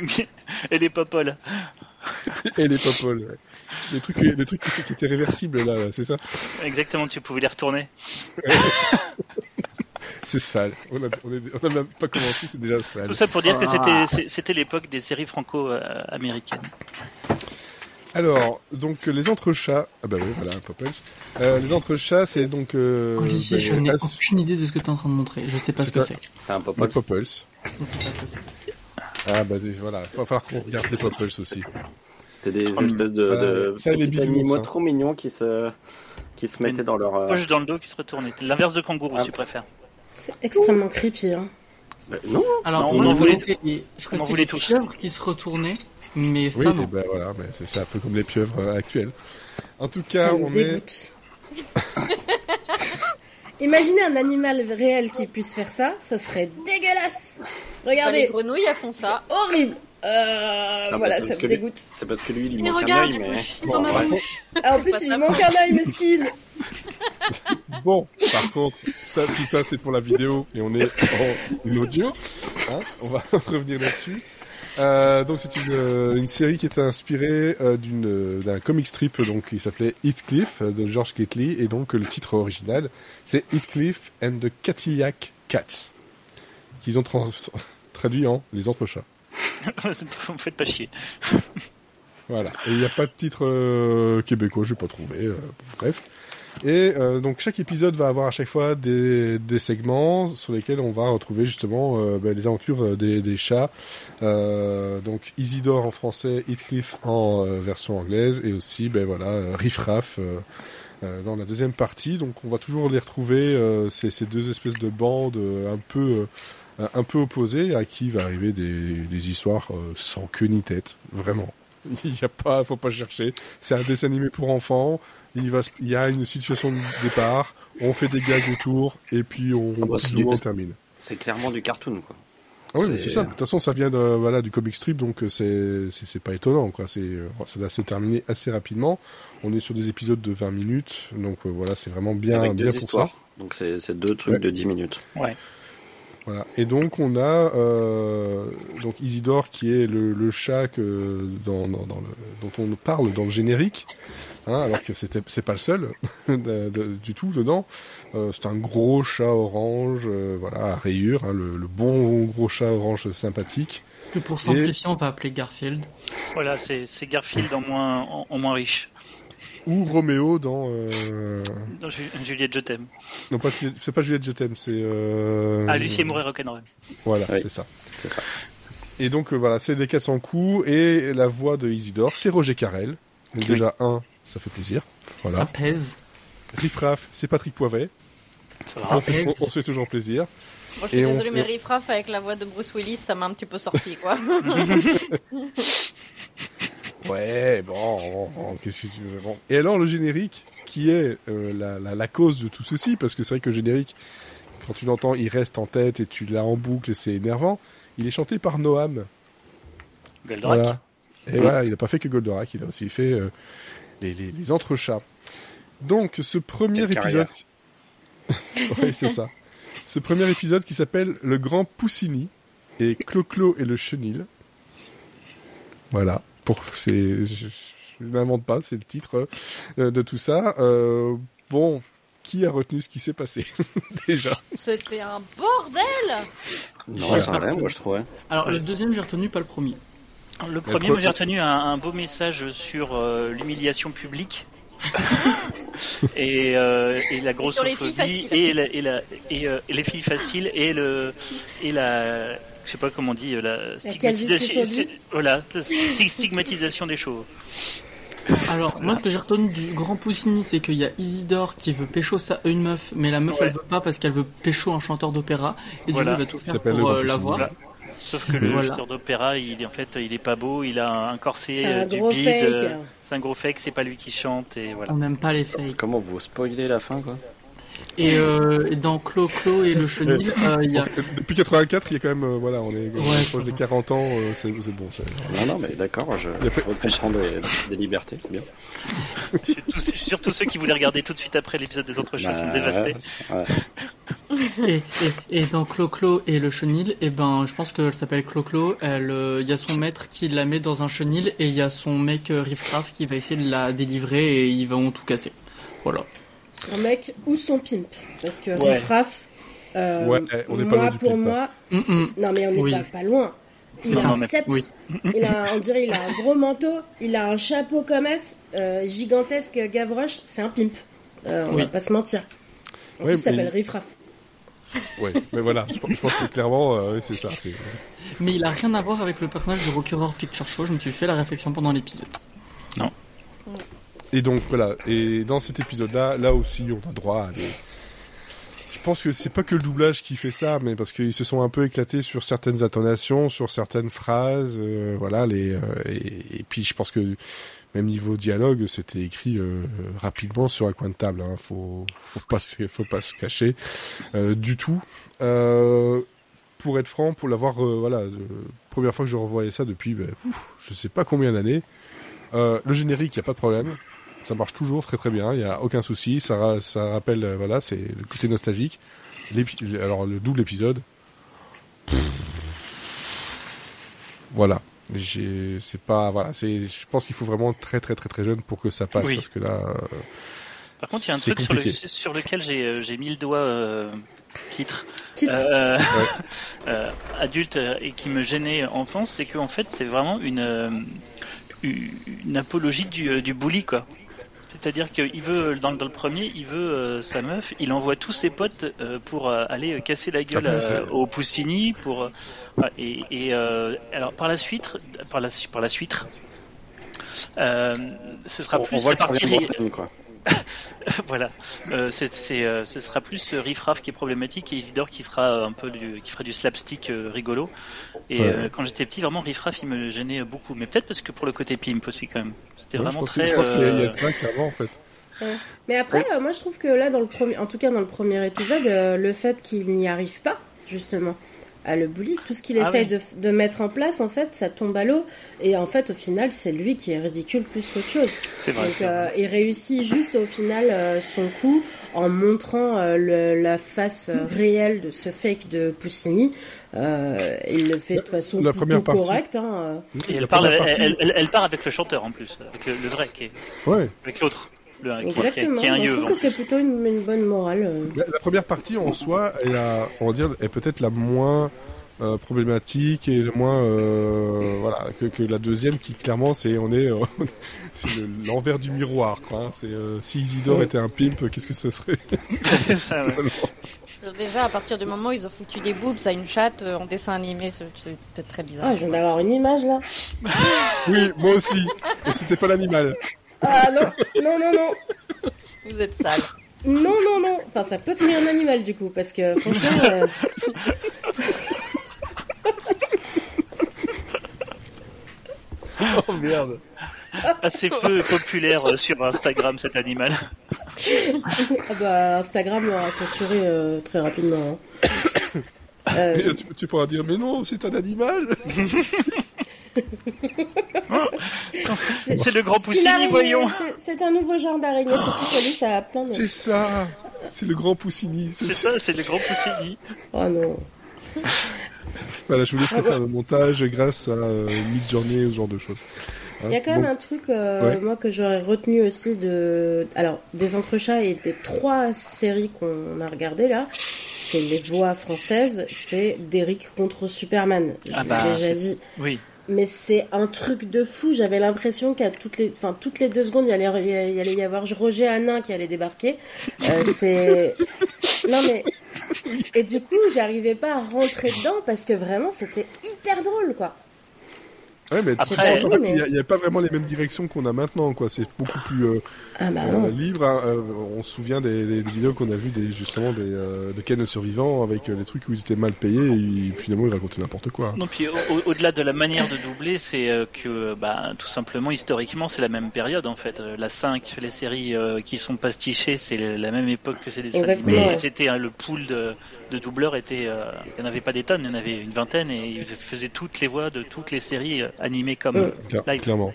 mi- et les popoles. Et les popoles. ouais. Les trucs, les trucs qui, qui étaient réversibles là, c'est ça Exactement, tu pouvais les retourner. C'est sale. On a, on, est- on a même pas commencé, c'est déjà sale. Tout ça pour dire que Ah. c'était l'époque des séries franco-américaines. Alors, donc les entrechats. Ah bah oui, voilà, Popples. Euh, les entrechats, c'est donc. Euh, Olivier, bah, je n'ai as- aucune idée de ce que tu es en train de montrer. Je sais pas ce que c'est. C'est un pop-up. Popples. Je sais pas ce que c'est. Ah bah voilà, il va falloir qu'on regarde les Popples aussi. C'était des Hum. espèces de, Ça- de ça, les petits animaux hein. trop mignons qui se, qui se mettaient dans leur. euh, Poche dans le dos qui se retournait. L'inverse de kangourou, Ah. si tu préfères. C'est extrêmement creepy. Hein. euh, Non, Alors, Non, moi, on en voulait- les- je on en voulait les tous. pieuvres qui se retournaient, mais Oui, ça, et non. bah voilà, mais c'est un peu comme les pieuvres euh, actuelles. En tout cas, Ça me on est. Imaginez un animal réel qui puisse faire ça, ça serait dégueulasse. Bah, les Regardez, grenouilles, elles font ça. c'est horrible. Euh, voilà, ça me dégoûte. c'est parce que lui, il lui Mais manque un regarde, œil, j'ai mais. Bon, dans ma bouche. Ah, en plus, il lui manque un œil, mesquine. Bon, par contre, ça, tout ça, c'est pour la vidéo et on est en audio. Hein on va revenir là-dessus. Euh, donc c'est une, euh, une série qui était inspirée euh, d'une d'un comic strip donc qui s'appelait Heathcliff de George Gately et donc le titre original c'est Heathcliff and the Catillac Cats qu'ils ont traduit en les entrechats. Vous me faites pas chier. Voilà. Et il n'y a pas de titre euh, québécois, j'ai pas trouvé. euh, bref. Et euh, donc chaque épisode va avoir à chaque fois des, segments sur lesquels on va retrouver justement ben, les aventures des, chats. Donc Isidore en français, Heathcliff en version anglaise et aussi ben voilà Riff Raff dans la deuxième partie. Donc on va toujours les retrouver ces, deux espèces de bandes un peu un peu opposées à qui va arriver des, des histoires euh, sans queue ni tête, vraiment. Il y a pas, faut pas chercher. C'est un dessin animé pour enfants. Il va, il y a une situation de départ. On fait des gags autour et puis on, Ah bah, du- on termine. C'est clairement du cartoon, quoi. Ah oui, C'est- mais c'est ça. De toute façon, ça vient de, voilà, du comic strip, donc euh, c'est, c'est, pas étonnant, quoi. C'est, euh, ça va se terminer assez rapidement. On est sur des épisodes de 20 minutes, donc euh, voilà, c'est vraiment bien, Avec bien deux pour histoires. ça. Donc c'est c'est deux trucs Ouais. de 10 minutes. Voilà. Et donc on a euh, donc Isidore qui est le, le chat que dans, dans, dans le, dont on parle dans le générique, hein, alors que c'était c'est pas le seul de- de- du tout dedans. Euh, c'est un gros chat orange, euh, voilà, à rayures, hein, le, le bon gros chat orange sympathique. Que pour simplifier, on va appeler Garfield. Voilà, c'est c'est Garfield en moins, en, en moins riche. Ou Roméo dans euh... Ju- Juliette, je t'aime. non pas c'est pas Juliette je t'aime, c'est euh... Ah, Lucie et Mourir Rock'n'Roll. Voilà, Oui. c'est ça. C'est ça. Et donc euh, voilà, c'est les 400 coups et la voix de Isidore, c'est Roger Carrel. Donc Oui. déjà un, ça fait plaisir. Ça Voilà. pèse. Riff Raff, c'est Patrick Poivret. Ça On, va. fait, on, on se fait toujours plaisir. Moi, je suis Et on mais Riff Raff avec la voix de Bruce Willis, ça m'a un petit peu sorti, quoi. Ouais, bon, bon, bon, qu'est-ce que tu veux bon. Et alors le générique, qui est euh, la, la, la cause de tout ceci, parce que c'est vrai que le générique, quand tu l'entends, il reste en tête et tu l'as en boucle et c'est énervant. Il est chanté par Noam. Goldorak. Voilà. Et voilà, il n'a pas fait que Goldorak, il a aussi fait euh, les, les, les entrechats. Donc, ce premier épisode. oui, c'est ça. Ce premier épisode qui s'appelle Le Grand Poussini et Clo-Clo et le Chenil. Voilà. Pour, c'est, je, je n'invente pas, c'est le titre euh, de tout ça. Euh, bon, qui a retenu ce qui s'est passé déjà? C'était un bordel Non, Voilà. ça allait, moi je trouvais. Alors, Ouais. le deuxième, j'ai retenu, pas le premier. Le premier, moi j'ai retenu un, un beau message sur euh, l'humiliation publique. et, euh, et la Et sur les filles grossophobie faciles. et, la, et, la, et, euh, et les filles faciles et le et la je sais pas comment on dit euh, la stigmatisation voilà la stigmatisation des chauves Alors, moi, ce que j'ai retenu du Grand Poussini, c'est qu'il y a Isidore qui veut pécho sa, une meuf, mais la meuf, Ouais. elle veut pas parce qu'elle veut pécho un chanteur d'opéra. Et Voilà. du coup, il va tout Ça faire pour euh, l'avoir. Voilà. sauf que le Voilà. chanteur d'opéra il est en fait il est pas beau il a un corset C'est euh, un du bide euh, c'est un gros fake c'est pas lui qui chante et voilà On n'aime pas les fakes. Comment vous spoilez la fin, quoi? Et, euh, et dans Clo-Clo et le chenil, euh, il y a... Depuis 84, il y a quand même, euh, voilà, on est Ouais, proche des 40 ans, euh, c'est, c'est bon. c'est- Non, non, mais d'accord, je, je reprends des, des libertés, c'est bien. surtout, surtout ceux qui voulaient regarder tout de suite après l'épisode des entrechats sont Bah, dévastés ouais. Et, et, et dans Clo-Clo et le chenil, et ben, je pense qu'elle s'appelle Clo-Clo. Elle, euh, il y a son maître qui la met dans un chenil et il y a son mec euh, qui va essayer de la délivrer et ils vont tout casser. Voilà. Son mec ou son pimp. Parce que Ouais. Riff Raff, euh, Ouais, on est pas moi, loin du pour pimp, moi, Mm, mm. non mais on n'est Oui. pas, pas loin. Il Non, a non, un mais- sceptre, oui. il a, on dirait il a un gros manteau, il a un chapeau comme S, euh, gigantesque Gavroche, c'est un pimp. Euh, on Oui. va pas se mentir. En Ouais, plus, il s'appelle mais- Riff Raff. Ouais, mais voilà, je, pense- je pense que clairement, euh, c'est ça. Mais il a rien à voir avec le personnage de Rocky Horror Picture Show. Je me suis fait la réflexion pendant l'épisode. Et donc voilà, et dans cet épisode-là, là aussi, on a droit à des... Je pense que c'est pas que le doublage qui fait ça, mais parce qu'ils se sont un peu éclatés sur certaines intonations, sur certaines phrases, euh, voilà, les, euh, et, puis je pense que même niveau dialogue, c'était écrit euh, rapidement sur un coin de table. Hein, faut, faut pas, se, faut pas se cacher euh, du tout. Euh, pour être franc, pour l'avoir, euh, voilà, première fois que je revoyais ça depuis, ben, ouf, je sais pas combien d'années. Le générique, y a pas de problème. Ça marche toujours très très bien, il y a aucun souci. Ça, ra- ça rappelle, euh, voilà, c'est le côté nostalgique. Alors le double épisode, voilà. J'ai, c'est pas, voilà, c'est, je pense qu'il faut vraiment être très très très très jeune pour que ça passe Oui. parce que là, euh, Par contre, il y a un truc sur, le- compliqué. sur lequel j'ai euh, j'ai mis le doigt euh, titre Titre. euh, euh, adulte et qui me gênait enfance, c'est qu'en fait c'est vraiment une une apologie du, du bully quoi. C'est-à-dire qu'il veut dans, le- dans le premier, il veut euh, sa meuf, il envoie tous ses potes euh, pour euh, aller casser la gueule Ah, au Poussini pour voilà, et, et alors par la suite par la par la suite ce sera On, plus on voit la partie quoi. voilà. Euh, euh, ce sera plus euh, Riffraff qui est problématique et Isidore qui sera un peu du, qui fera du slapstick euh, rigolo. Et Ouais. euh, quand j'étais petit, vraiment Riffraff il me gênait beaucoup. Mais peut-être parce que pour le côté pimp aussi quand même. C'était Ouais, vraiment très. Il y a euh, clairement en fait. Mais après, euh, moi je trouve que là, dans le premier, en tout cas dans le premier épisode, euh, le fait qu'il n'y arrive pas, justement, à le bully, tout ce qu'il Ah essaye oui. de, de mettre en place, en fait, ça tombe à l'eau. Et en fait, au final, c'est lui qui est ridicule plus qu'autre chose. c'est vrai. Donc, euh, il réussit juste au final euh, son coup en montrant euh, le- la face réelle de ce fake de Poussini. Euh, il le fait de façon la plutôt correcte. hein. Et La elle, parle, première elle, partie- elle- elle- elle part avec le chanteur en plus, avec le, le vrai, qui est, Ouais. avec l'autre, le, qui, qui, Exactement. je trouve que c'est plutôt une, une bonne morale. euh. La, la première partie en soi, elle a, on va dire, est peut-être la moins euh, problématique et le moins euh, voilà que, que la deuxième qui clairement c'est on est euh, le- l'envers du miroir quoi. hein. C'est euh, si Isidore Ouais. était un pimp, qu'est-ce que ce serait c'est ça, ouais. Déjà, à partir du moment où ils ont foutu des boobs à une chatte en dessin animé, c'est- c'est très bizarre. Ah, je viens d'avoir une image là. Oui, moi aussi. Et c'était pas l'animal. Ah non, non, non, non. Vous êtes sale. Non, non, non. Enfin, ça peut créer un animal du coup, parce que franchement. euh, Oh merde. Assez peu populaire euh, sur Instagram cet animal. ah bah, Instagram l'aura censuré euh, très rapidement. hein. Euh, tu pourras dire mais non, c'est un animal. C'est le grand poussini, voyons. c'est- un nouveau genre d'araignée, c'est plus connu, ça a plein de. C'est ça. C'est le grand Poussini. C'est ça, c'est le grand poussini. Oh non. Voilà, je vous laisserai Ah, faire le montage grâce à euh, Midjourney ou ce genre de choses. Hein, Il y a quand bon. même un truc, euh, Ouais. moi, que j'aurais retenu aussi de. Alors, des entrechats et des trois séries qu'on a regardées là, c'est les voix françaises, c'est d'Eric contre Superman. Je Ah l'ai bah, déjà dit. Oui. Mais c'est un truc de fou. J'avais l'impression qu'à toutes les, enfin toutes les deux secondes, il y allait, il y allait y avoir Roger Hanin qui allait débarquer. Euh, c'est non mais et du coup, j'arrivais pas à rentrer dedans parce que vraiment, c'était hyper drôle quoi. Ouais, mais tu Après- sens qu'en fait, Oui, mais- il n'y a, pas vraiment les mêmes directions qu'on a maintenant, quoi. C'est beaucoup plus euh, Ah bah euh, libre. hein. Euh, on se souvient des, des- des vidéos qu'on a vues, des, justement, des, euh, de Ken le survivant, avec euh, les trucs où ils étaient mal payés et ils- finalement ils racontaient n'importe quoi. Non, puis au- au- au-delà de la manière de doubler, c'est euh, que, bah, tout simplement, historiquement, c'est la même période en fait. La 5, les séries euh, qui sont pastichées, c'est la même époque que ces dessins Exactement, animés. ouais. C'était hein, le pool de, de doubleurs était, euh, il n'y en avait pas des tonnes, il y en avait une vingtaine et ils faisaient toutes les voix de toutes les séries animées comme Mm. euh, live. clairement.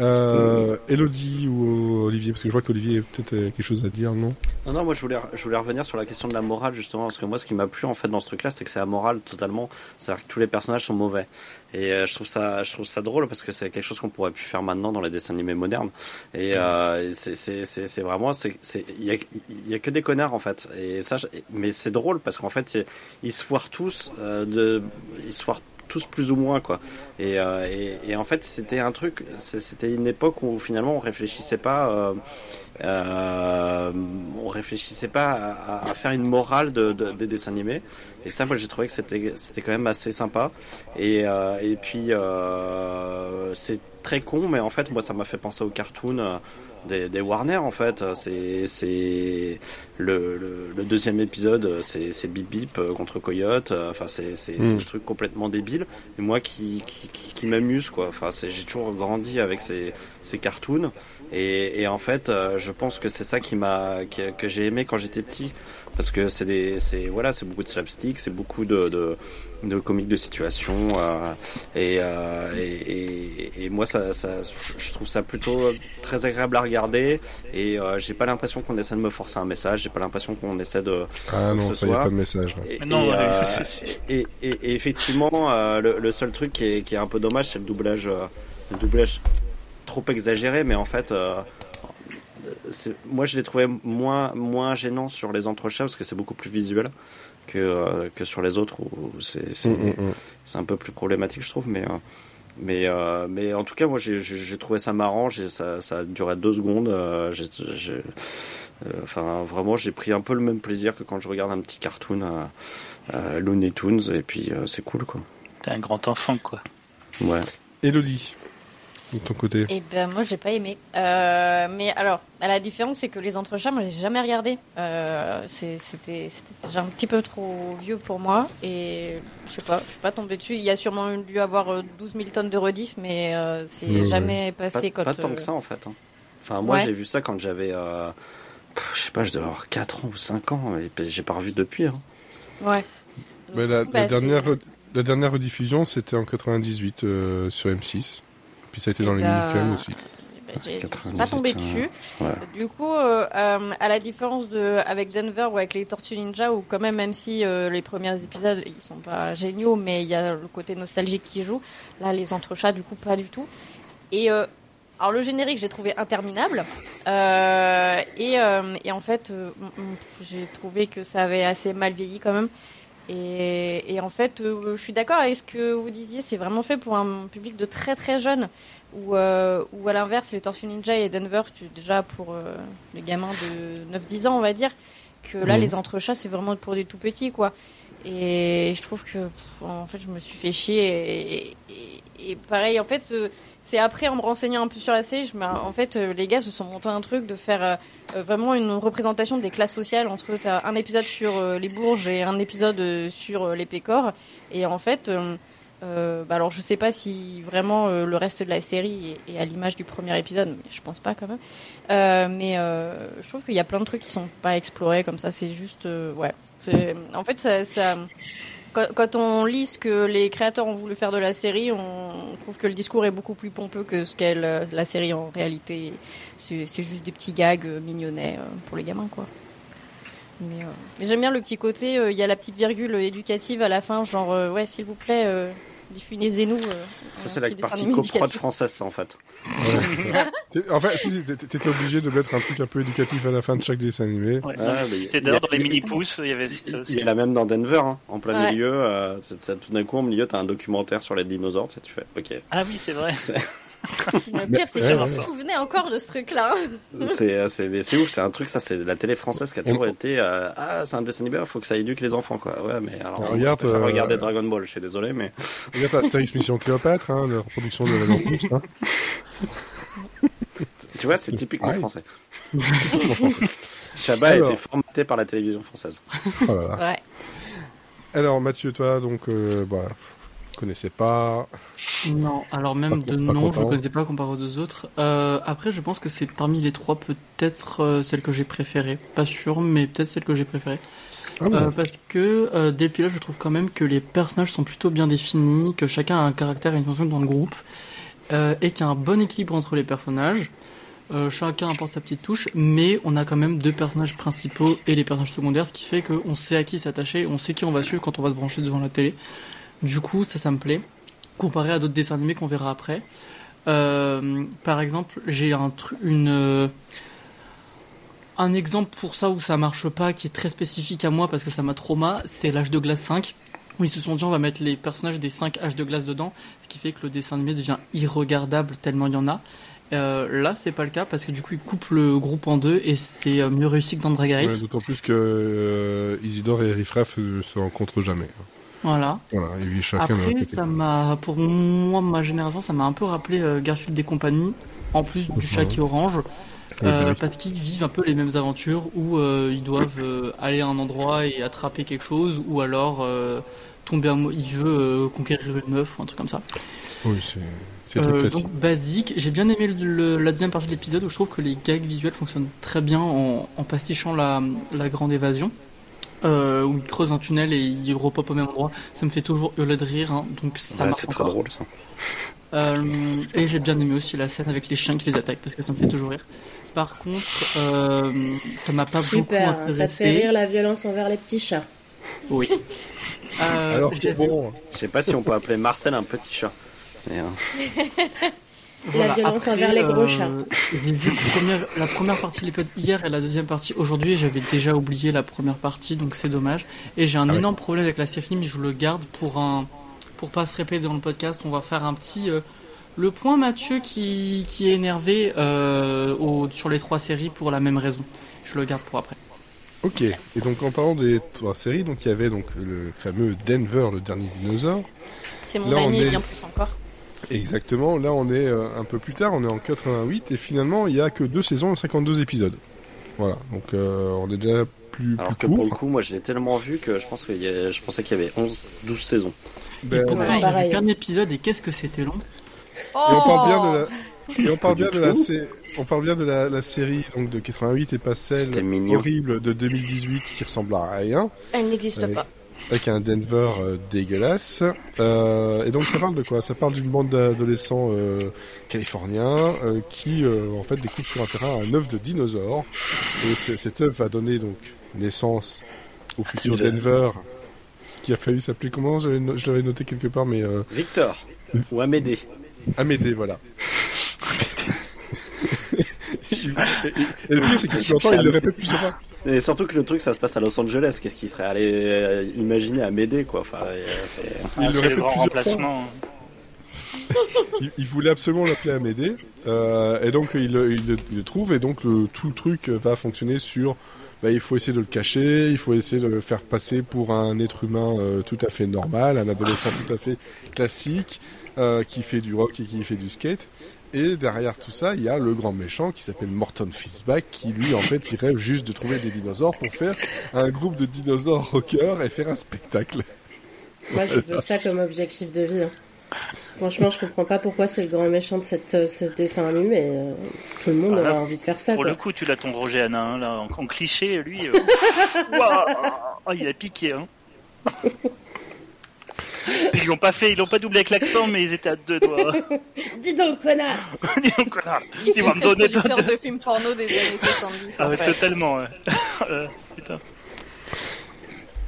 Euh, Elodie ou Olivier, parce que je vois qu'Olivier a peut-être euh, quelque chose à dire, non? Non, non, moi je voulais, je voulais revenir sur la question de la morale justement, parce que moi ce qui m'a plu en fait dans ce truc-là, c'est que c'est amoral totalement. C'est-à-dire que tous les personnages sont mauvais. Et euh, je trouve ça, je trouve ça drôle parce que c'est quelque chose qu'on pourrait plus faire maintenant dans les dessins animés modernes. Et euh, c'est, c'est, c'est, c'est vraiment, c'est, il y a, il y a que des connards en fait. Et ça, je- mais c'est drôle parce qu'en fait, ils, ils se foirent tous, de, ils se foirent tous plus ou moins quoi. Et, euh, et, et en fait, c'était un truc, c'était une époque où finalement on réfléchissait pas. Euh, euh, on réfléchissait pas à, faire une morale de, de- des dessins animés et ça moi j'ai trouvé que c'était c'était quand même assez sympa et et puis c'est très con mais en fait moi ça m'a fait penser aux cartoons des, des Warner en fait. C'est c'est le, le, le deuxième épisode c'est c'est Bip Bip euh, contre Coyote. Euh, enfin c'est c'est c'est Mm. des trucs complètement débiles. Et moi qui qui, qui, qui m'amuse quoi. Enfin c'est j'ai toujours grandi avec ces ces cartoons. Et, et en fait, euh, je pense que c'est ça qui m'a que, que j'ai aimé quand j'étais petit. Parce que c'est des c'est voilà, c'est beaucoup de slapstick, c'est beaucoup de de, de comiques de situation euh, et, euh, et, et et moi ça ça je trouve ça plutôt très agréable à regarder et euh, j'ai pas l'impression qu'on essaie de me forcer un message, j'ai pas l'impression qu'on essaie de Ah non, ça y a pas de message. et, et, euh, effectivement, euh, le, le seul truc qui est, qui est un peu dommage, c'est le doublage, euh, le doublage trop exagéré, mais en fait, euh, moi je l'ai trouvé moins moins gênant sur les entrechats parce que c'est beaucoup plus visuel que euh, que sur les autres où c'est c'est Mm, mm, mm. c'est un peu plus problématique, je trouve, mais. euh, mais, euh, mais en tout cas, moi j'ai- trouvé ça marrant, j'ai- ça, ça a duré deux secondes. euh, euh, enfin, vraiment, j'ai pris un peu le même plaisir que quand je regarde un petit cartoon euh, Looney Tunes, et puis euh, c'est cool quoi. T'es un grand enfant, quoi. Ouais. Elodie. De ton côté? Et ben moi j'ai pas aimé. Euh, mais alors, la différence c'est que les entrechats, moi j'ai jamais regardé. Euh, C'était c'était déjà un petit peu trop vieux pour moi et je sais pas, je suis pas tombée dessus. Il y a sûrement dû avoir euh, 12 000 tonnes de rediff, mais euh, c'est jamais Pas, passé quand. pas tant euh, que ça en fait. hein. Enfin, moi Ouais. j'ai vu ça quand j'avais. euh, je sais pas, je devais avoir 4 ans ou 5 ans. Et j'ai pas revu depuis. hein. Ouais. Mais la, bah, dernière, la dernière rediffusion, c'était en 98 euh, sur M6. Puis ça a été dans les mini-films aussi. bah, j'ai- je suis 98, pas tombée hein. dessus. Ouais. Du coup, euh, euh, à la différence de avec Denver ou avec les Tortues Ninja, où quand même, même si euh, les premiers épisodes ils sont pas géniaux, mais il y a le côté nostalgique qui joue. Là, les entrechats, du coup, pas du tout. Et euh, alors le générique, j'ai trouvé interminable. Euh, et, euh, et en fait, j'ai trouvé que ça avait assez mal vieilli quand même. Et, et en fait, euh, je suis d'accord avec ce que vous disiez. C'est vraiment fait pour un public de très très jeune. Ou, euh, ou à l'inverse, les Tortues Ninja et Denver, tu, déjà pour euh, les gamins de 9-10 ans, on va dire, que là, les entrechats, c'est vraiment pour des tout petits, quoi. Et je trouve que, pff, en fait, je me suis fait chier. Et, et- et pareil, en fait, euh, c'est après, en me renseignant un peu sur la série, je en fait, euh, les gars se sont montés un truc de faire euh, euh, vraiment une représentation des classes sociales entre un épisode sur les Bourges et un épisode sur les Pécores. Et en fait, bah alors je sais pas si vraiment le reste de la série est, à l'image du premier épisode, mais je pense pas quand même. Mais je trouve qu'il y a plein de trucs qui sont pas explorés comme ça. C'est juste, ouais. En fait, ça, ça- quand, quand on lit ce que les créateurs ont voulu faire de la série, on trouve que le discours est beaucoup plus pompeux que ce qu'est le- la série en réalité. C'est juste des petits gags euh, mignonnets euh, pour les gamins, quoi. Mais, euh, mais j'aime bien le petit côté, euh, il y a la petite virgule éducative à la fin, genre, euh, ouais, s'il vous plaît, euh, diffusez-nous. euh, Ça, c'est la partie coprod française, ça, en fait. Ouais, en fait, si, t'étais obligé de mettre un truc un peu éducatif à la fin de chaque dessin animé. Ouais, Ah, il il a- d'or, dans les il mini-pousses, il y avait ça Il aussi. y a la même dans Denver, hein, en plein Ouais. milieu. euh, tout d'un coup, au milieu, t'as un documentaire sur les dinosaures. Tu, sais, tu fais, ok. Ah oui, c'est vrai. Le pire, c'est que je me souvenais encore de ce truc-là. c'est euh, c'est ouf, c'est un truc, ça, c'est la télé française qui a toujours été. euh, ah, c'est un dessin animé, faut que ça éduque les enfants, quoi. Ouais, mais alors. Alors, regarde, je euh, regarder Dragon Ball, je suis désolé, mais. Regarde Astérix Mission Cléopâtre, hein, la reproduction de la Plus. Hein. Tu vois, c'est typiquement Ouais. français. Chabat a été formaté par la télévision française. Oh là là. Ouais. Alors Mathieu, toi, donc, euh, bah, connaissais pas. Non, alors même Pas- de nom, je ne connaissais pas comparé aux deux autres. Euh, après, je pense que c'est parmi les trois peut-être euh, celle que j'ai préférée. Pas sûr, mais peut-être celle que j'ai préférée. Ah bon Euh, parce que euh, dès le pilote, je trouve quand même que les personnages sont plutôt bien définis, que chacun a un caractère et une fonction dans le groupe, et qu'il y a un bon équilibre entre les personnages. Chacun apporte sa petite touche, mais on a quand même deux personnages principaux et les personnages secondaires, ce qui fait qu'on sait à qui s'attacher, on sait qui on va suivre quand on va se brancher devant la télé. Du coup, ça, ça me plaît, comparé à d'autres dessins animés qu'on verra après. Euh, par exemple, j'ai un une euh, un exemple pour ça où ça marche pas, qui est très spécifique à moi parce que ça m'a trauma, c'est l'âge de glace 5. Où ils se sont dit on va mettre les personnages des 5 âges de glace dedans, ce qui fait que le dessin animé devient irregardable tellement il y en a. Euh, là, c'est pas le cas parce que du coup, ils coupent le groupe en deux et c'est mieux réussi que dans Drag Race. Ouais, D'autant plus que Isidore et Riffraff se rencontrent jamais. Voilà. Voilà, vivent chacun Après, ça m'a, pour moi, ma génération, ça m'a un peu rappelé euh, Garfield et compagnie, en plus du chat qui orange, euh, parce qu'ils vivent un peu les mêmes aventures où euh, ils doivent aller à un endroit et attraper quelque chose, ou alors tomber amoureux, il veut conquérir une meuf ou un truc comme ça. oui, c'est Euh, donc basique. J'ai bien aimé le- le- la deuxième partie de l'épisode où je trouve que les gags visuels fonctionnent très bien en, en pastichant la, la grande évasion. Euh, où ils creusent un tunnel et ils repopent au même endroit. Ça me fait toujours hurler de rire, hein, donc ça Ouais, c'est très drôle, ça. Euh, et j'ai bien aimé aussi la scène avec les chiens qui les attaquent parce que ça me fait toujours rire. Par contre, euh, ça m'a pas Super, beaucoup hein, ça intéressé. fait rire la violence envers les petits chats. Oui. Euh, Alors que bon, Je sais pas si on peut appeler Marcel un petit chat. Mais, Voilà, violence après, envers les gros euh, chats. J'ai vu la première, la première partie de l'épisode hier et la deuxième partie aujourd'hui. et J'avais déjà oublié la première partie, donc c'est dommage. Et j'ai un Ah ouais. énorme problème avec la série, mais je le garde pour un, pour pas se répéter dans le podcast. On va faire un petit, euh, le point Mathieu qui, qui est énervé euh, au, sur les trois séries pour la même raison. Je le garde pour après. ok. Et donc en parlant des trois séries, donc il y avait donc le fameux Denver, le dernier dinosaure. C'est mon dernier, est- bien plus encore. Exactement, là on est euh, un peu plus tard, on est en 88 et finalement il y a que deux saisons et 52 épisodes. Voilà, donc euh, on est déjà plus, Alors plus que court. pour le coup, moi je l'ai tellement vu que je pense a- je pensais qu'il y avait 11, 12 saisons. Ben, Et pourtant, Ouais. il y avait qu'un épisode et qu'est-ce que c'était long Oh Et on parle bien de la, et on parle Pas bien du de la, tout. sé- on parle bien de la, la série donc de 88 et pas celle horrible de 2018 qui ressemble à rien, Elle n'existe Ouais. pas. Avec un Denver euh, dégueulasse. Euh, et donc ça parle de quoi? Ça parle d'une bande d'adolescents euh, californiens euh, qui euh, en fait découvrent sur un terrain un œuf de dinosaure. Et cet œuf va donner donc naissance au futur Dinosaure. Denver, qui a failli s'appeler comment? Je l'avais noté quelque part, mais euh, Victor ou Amédée. Amédée, voilà. et, et le pire, c'est que tu l'entends, il le répète plusieurs fois. Et surtout que le truc, ça se passe à Los Angeles. Qu'est-ce qu'il serait allé euh, imaginer Amédée, quoi Enfin, euh, c'est... Il Ah, le grand remplacement. Il, il voulait absolument l'appeler Amédée, euh, et donc il, le- il le- il le trouve, et donc le, tout le truc va fonctionner sur. Bah, il faut essayer de le cacher, il faut essayer de le faire passer pour un être humain euh, tout à fait normal, un adolescent tout à fait classique, euh, qui fait du rock et qui fait du skate. Et derrière tout ça, il y a le grand méchant qui s'appelle Morton Fitzbach, qui lui, en fait, il rêve juste de trouver des dinosaures pour faire un groupe de dinosaures rockers et faire un spectacle. Moi, je veux ça comme objectif de vie. hein. Franchement, je comprends pas pourquoi c'est le grand méchant de cette, euh, ce dessin animé. mais euh, tout le monde Ah, aurait envie de faire ça. Pour Quoi. le coup, tu l'as ton Roger Hanin, là, en, en cliché, lui. euh, oh, il a piqué, hein. Ils l'ont pas fait, ils l'ont pas doublé avec l'accent, mais ils étaient à deux doigts. Dis donc, connard Dis donc. Il Ils vont me donner d'autres- de films porno des années 70. Ah ouais, totalement, ouais. Euh, putain.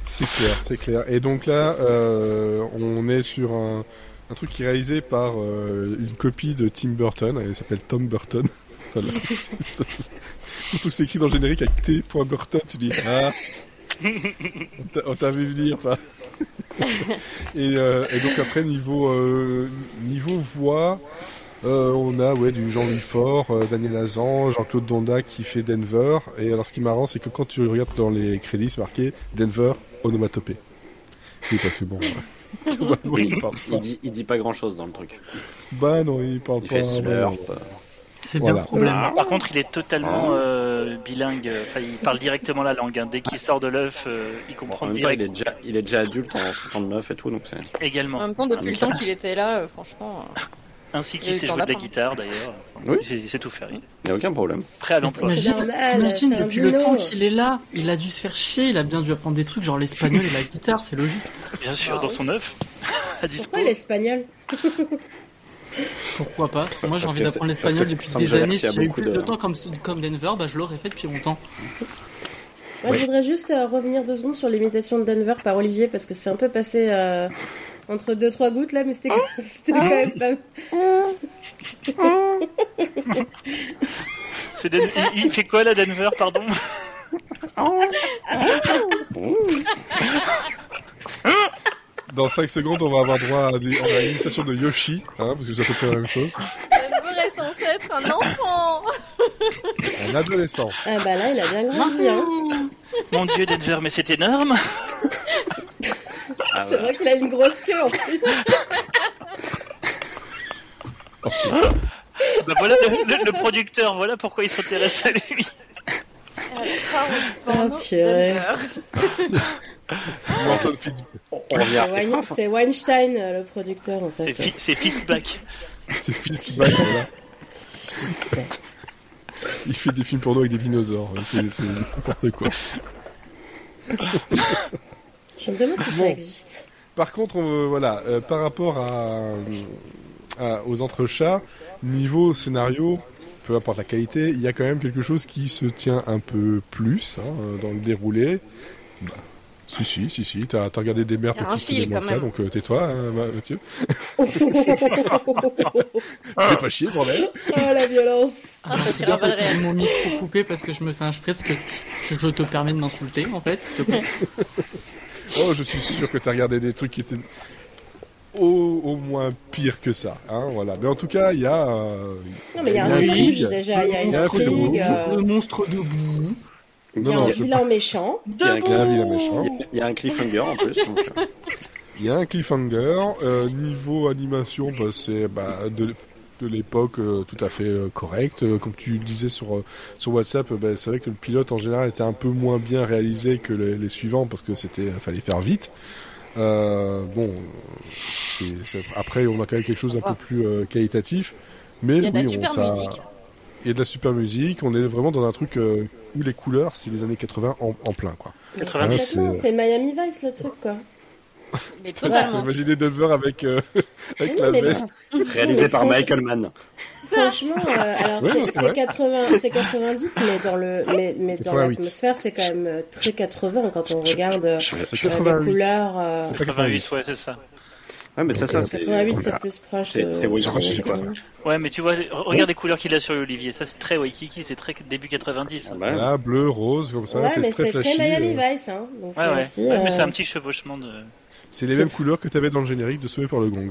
C'est clair, c'est clair. Et donc là, euh, on est sur un, un truc qui est réalisé par euh, une copie de Tim Burton. Elle s'appelle Tom Burton. Voilà. Surtout que c'est écrit dans le générique avec T. Burton. Tu dis ah, on t'a- vu venir, toi. et, euh, et donc après niveau euh, niveau voix. euh, on a ouais du Jean-Louis Faure, euh, Daniel Azan, Jean-Claude Donda qui fait Denver. Et alors ce qui est marrant, c'est que quand tu regardes dans les crédits, c'est marqué Denver onomatopée. Oui, parce que bon. il parle il, dit, il dit pas grand chose dans le truc. Bah non, il parle Il pas. fait slurp. vraiment. C'est Voilà. bien le problème. Par contre, il est totalement euh, bilingue. Enfin, il parle directement la langue. hein. Dès qu'il sort de l'œuf, euh, il En comprend même temps, il est déjà, il est déjà adulte en 59 et tout, donc c'est. Également. En même temps, depuis Ah, le temps qu'il était là, euh, franchement. euh, Ainsi Il qu'il sait jouer de la guitare, d'ailleurs. Enfin, Oui. c'est- C'est tout faire. Il n'y a aucun problème. Prêt à l'emploi. T'imagines, depuis le temps qu'il est là, il a dû se faire chier, il a bien dû apprendre des trucs, genre l'espagnol et la guitare, c'est logique. Bien sûr, Ah dans oui. son œuf. à dispo. Pourquoi l'espagnol? Pourquoi pas Moi j'ai envie d'apprendre l'espagnol depuis des années. Si j'avais beaucoup plus de de- temps comme, comme Denver, bah je l'aurais fait depuis longtemps. Moi, Oui. je voudrais juste euh, revenir deux secondes sur l'imitation de Denver par Olivier parce que c'est un peu passé euh, entre deux trois gouttes là, mais c'était quand même pas. Den- il, il fait quoi là, Denver, pardon? Dans 5 secondes, on va avoir droit à, des- à de Yoshi, hein, parce que c'est à peu près la même chose. Denver est censé être un enfant Un adolescent. Ah bah là, il a bien grandi. Hein. Mon dieu, Denver, mais c'est énorme Ah, C'est voilà. vrai qu'il a une grosse queue en plus. Bah voilà le, le- le producteur, voilà pourquoi il s'intéresse à lui. Ah, purée. C'est Wein- C'est Weinstein euh, le producteur en C'est fait. c'est Fistback. C'est Fistback, voilà. Il fait des films porno avec des dinosaures. C'est c'est n'importe quoi. Je me demande si ça Bon. existe. Par contre, on- voilà, euh, par rapport à, à- aux entrechats, niveau scénario, peu importe la qualité, il y a quand même quelque chose qui se tient un peu plus hein, dans le déroulé. Bah, si, si, si, si, t'as as regardé des merdes qui se moins ça, donc euh, tais-toi, hein, Ma- Mathieu. Fais pas chier, bordel. Oh la violence Ah, ça C'est tira bien pas parce que mon micro coupé parce que je me fais un spritz que je, je te permets de m'insulter en fait. s'il te plaît. Oh, je suis sûr que t'as regardé des trucs qui étaient au, au moins pires que ça, hein, voilà. Mais en tout cas, il y a... euh, Non mais il y a un intrigue. déjà, il y a une intrigue, euh, Le monstre debout. il y a un je- vilain méchant. Il y a un, cliffhanger en plus. donc, euh, Il y a un cliffhanger. Euh, niveau animation, bah, c'est bah, de, de l'époque euh, tout à fait euh, correct. Euh, comme tu le disais sur, euh, sur WhatsApp, bah, c'est vrai que le pilote en général était un peu moins bien réalisé que les, les suivants parce que c'était fallait faire vite. Euh, bon, après on a quand même quelque chose d'un peu plus euh, qualitatif. Mais Il y a de la oui, on- super ça- musique. Il y a de la super musique. On est vraiment dans un truc euh, où les couleurs, c'est les années 80 en, en plein, quoi. Mais 90, complètement, c'est- Miami Vice le truc quoi. Mais totalement. Imaginez Denver avec, euh, avec Oui, la veste. Réalisé par Michael Mann. Franchement, euh, alors Ouais, c'est- non, c'est c'est vrai. 80, c'est 90, mais dans le, mais, mais dans 88. l'atmosphère, c'est quand même euh, très 80 quand on regarde euh, Je- C'est je- euh, les 88. couleurs. euh, C'est pas 88, ouais, c'est ça. Ouais, mais ça, ça, c'est. 88, c'est plus proche. c'est- Waikiki, quoi. Ouais, mais tu vois, regarde les couleurs qu'il a sur l'Olivier. Ça, c'est très Waikiki, c'est très début 90. Ah bah, Voilà, bleu, rose, comme ça. Ouais, c'est mais très c'est très. Miami euh, Vice, hein. Donc Ouais, c'est ouais. aussi. Ouais, mais euh, c'est un petit chevauchement de. C'est les c'est- mêmes couleurs que tu avais dans le générique de Sauvé par le Gong,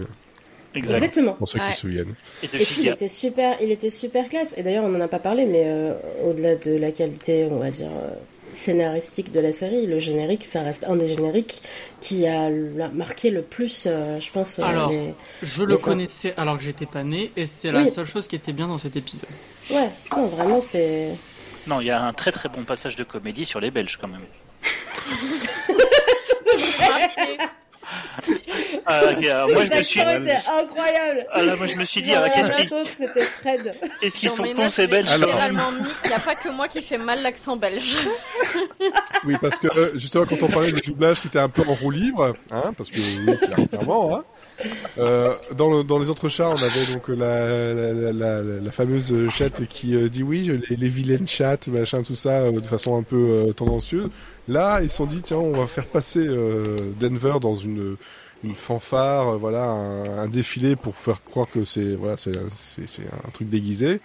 Exact. Exactement. pour ceux Ouais. qui se souviennent. Et de Et puis il était super, il était super classe. Et d'ailleurs, on en a pas parlé, mais euh, au-delà de la qualité, on va dire euh, scénaristique de la série, le générique, ça reste un des génériques qui a marqué le plus, euh, je pense. Alors. les- Je le connaissais alors que j'étais pas né, et c'est la seule chose qui était bien dans cet épisode. Ouais, non, vraiment, c'est. Non, il y a un très très bon passage de comédie sur les Belges quand même. Ah, ok, alors moi je me suis. Incroyable. Ah là, moi je me suis dit, ah, qu'est-ce qu'ils c'était Fred. qu'est-ce qu'ils sont cons ces Belges Alors- mis. Il n'y a pas que moi qui fais mal l'accent belge. Oui, parce que justement, quand on parlait du doublage qui était un peu en roue libre, hein, parce que clairement, hein, euh, dans, le- dans les autres chats, on avait donc la, la, la, la- la fameuse chatte qui euh, dit oui, les, les vilaines chattes, machin, tout ça, euh, de façon un peu tendancieuse. Là, ils se sont dit, tiens, on va faire passer euh, Denver dans une une fanfare, voilà, un, un défilé pour faire croire que c'est voilà, c'est un truc déguisé.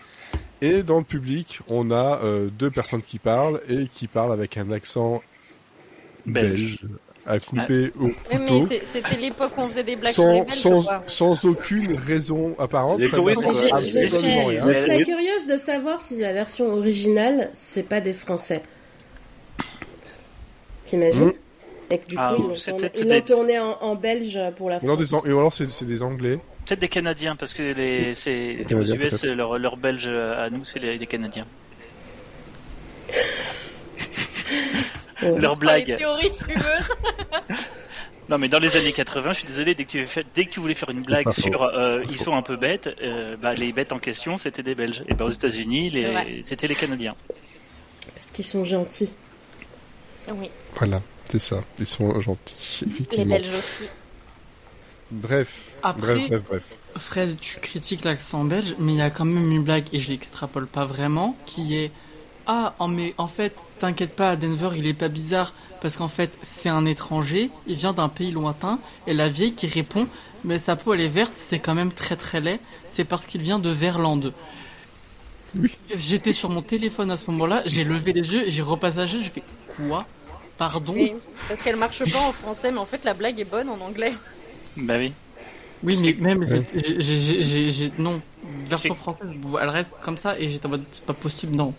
Et dans le public, on a euh, deux personnes qui parlent et qui parlent avec un accent belge, Belge. À couper au couteau, c'est- c'était l'époque où on faisait des blagues sur les sans, aucune raison apparente. Touristes, Je serais curieuse de savoir si la version originale, c'est pas des Français. T'imagines Mm. Et que du coup, Ah, ils l'ont tourné, en, en belge pour la Ou alors, France. des, ou alors c'est c'est des Anglais. Peut-être des Canadiens, parce que les, US, peut-être. leur, leur Belge à nous, c'est les, les Canadiens. Ouais. Leur les blague. théories fumeuses. Non, mais dans les années 80, je suis désolé, dès que tu, fais- dès que tu voulais faire une blague sur euh, ils sont un peu bêtes, euh, bah, les bêtes en question, c'était des Belges. Et bah, aux États-Unis, les, c'était les Canadiens. Parce qu'ils sont gentils. Oui, Voilà, c'est ça. Ils sont gentils, les effectivement. Belges aussi. Bref, Après- bref, bref, bref. Fred, tu critiques l'accent belge, mais il y a quand même une blague, et je l'extrapole pas vraiment, qui est Ah, en, mais en fait, t'inquiète pas, Denver, il est pas bizarre, parce qu'en fait, c'est un étranger, il vient d'un pays lointain, et la vieille qui répond Mais sa peau, elle est verte, c'est quand même très très laid, c'est parce qu'il vient de Verlande. Oui. J'étais sur mon téléphone à ce moment-là, j'ai levé les yeux, j'ai repassagé, j'ai fait Quoi? Pardon? Oui, parce qu'elle marche pas en français, mais en fait la blague est bonne en anglais. Bah oui. Oui, mais même, Ouais. j'ai- non, version française, elle reste comme ça, et j'étais en mode, c'est pas possible, non.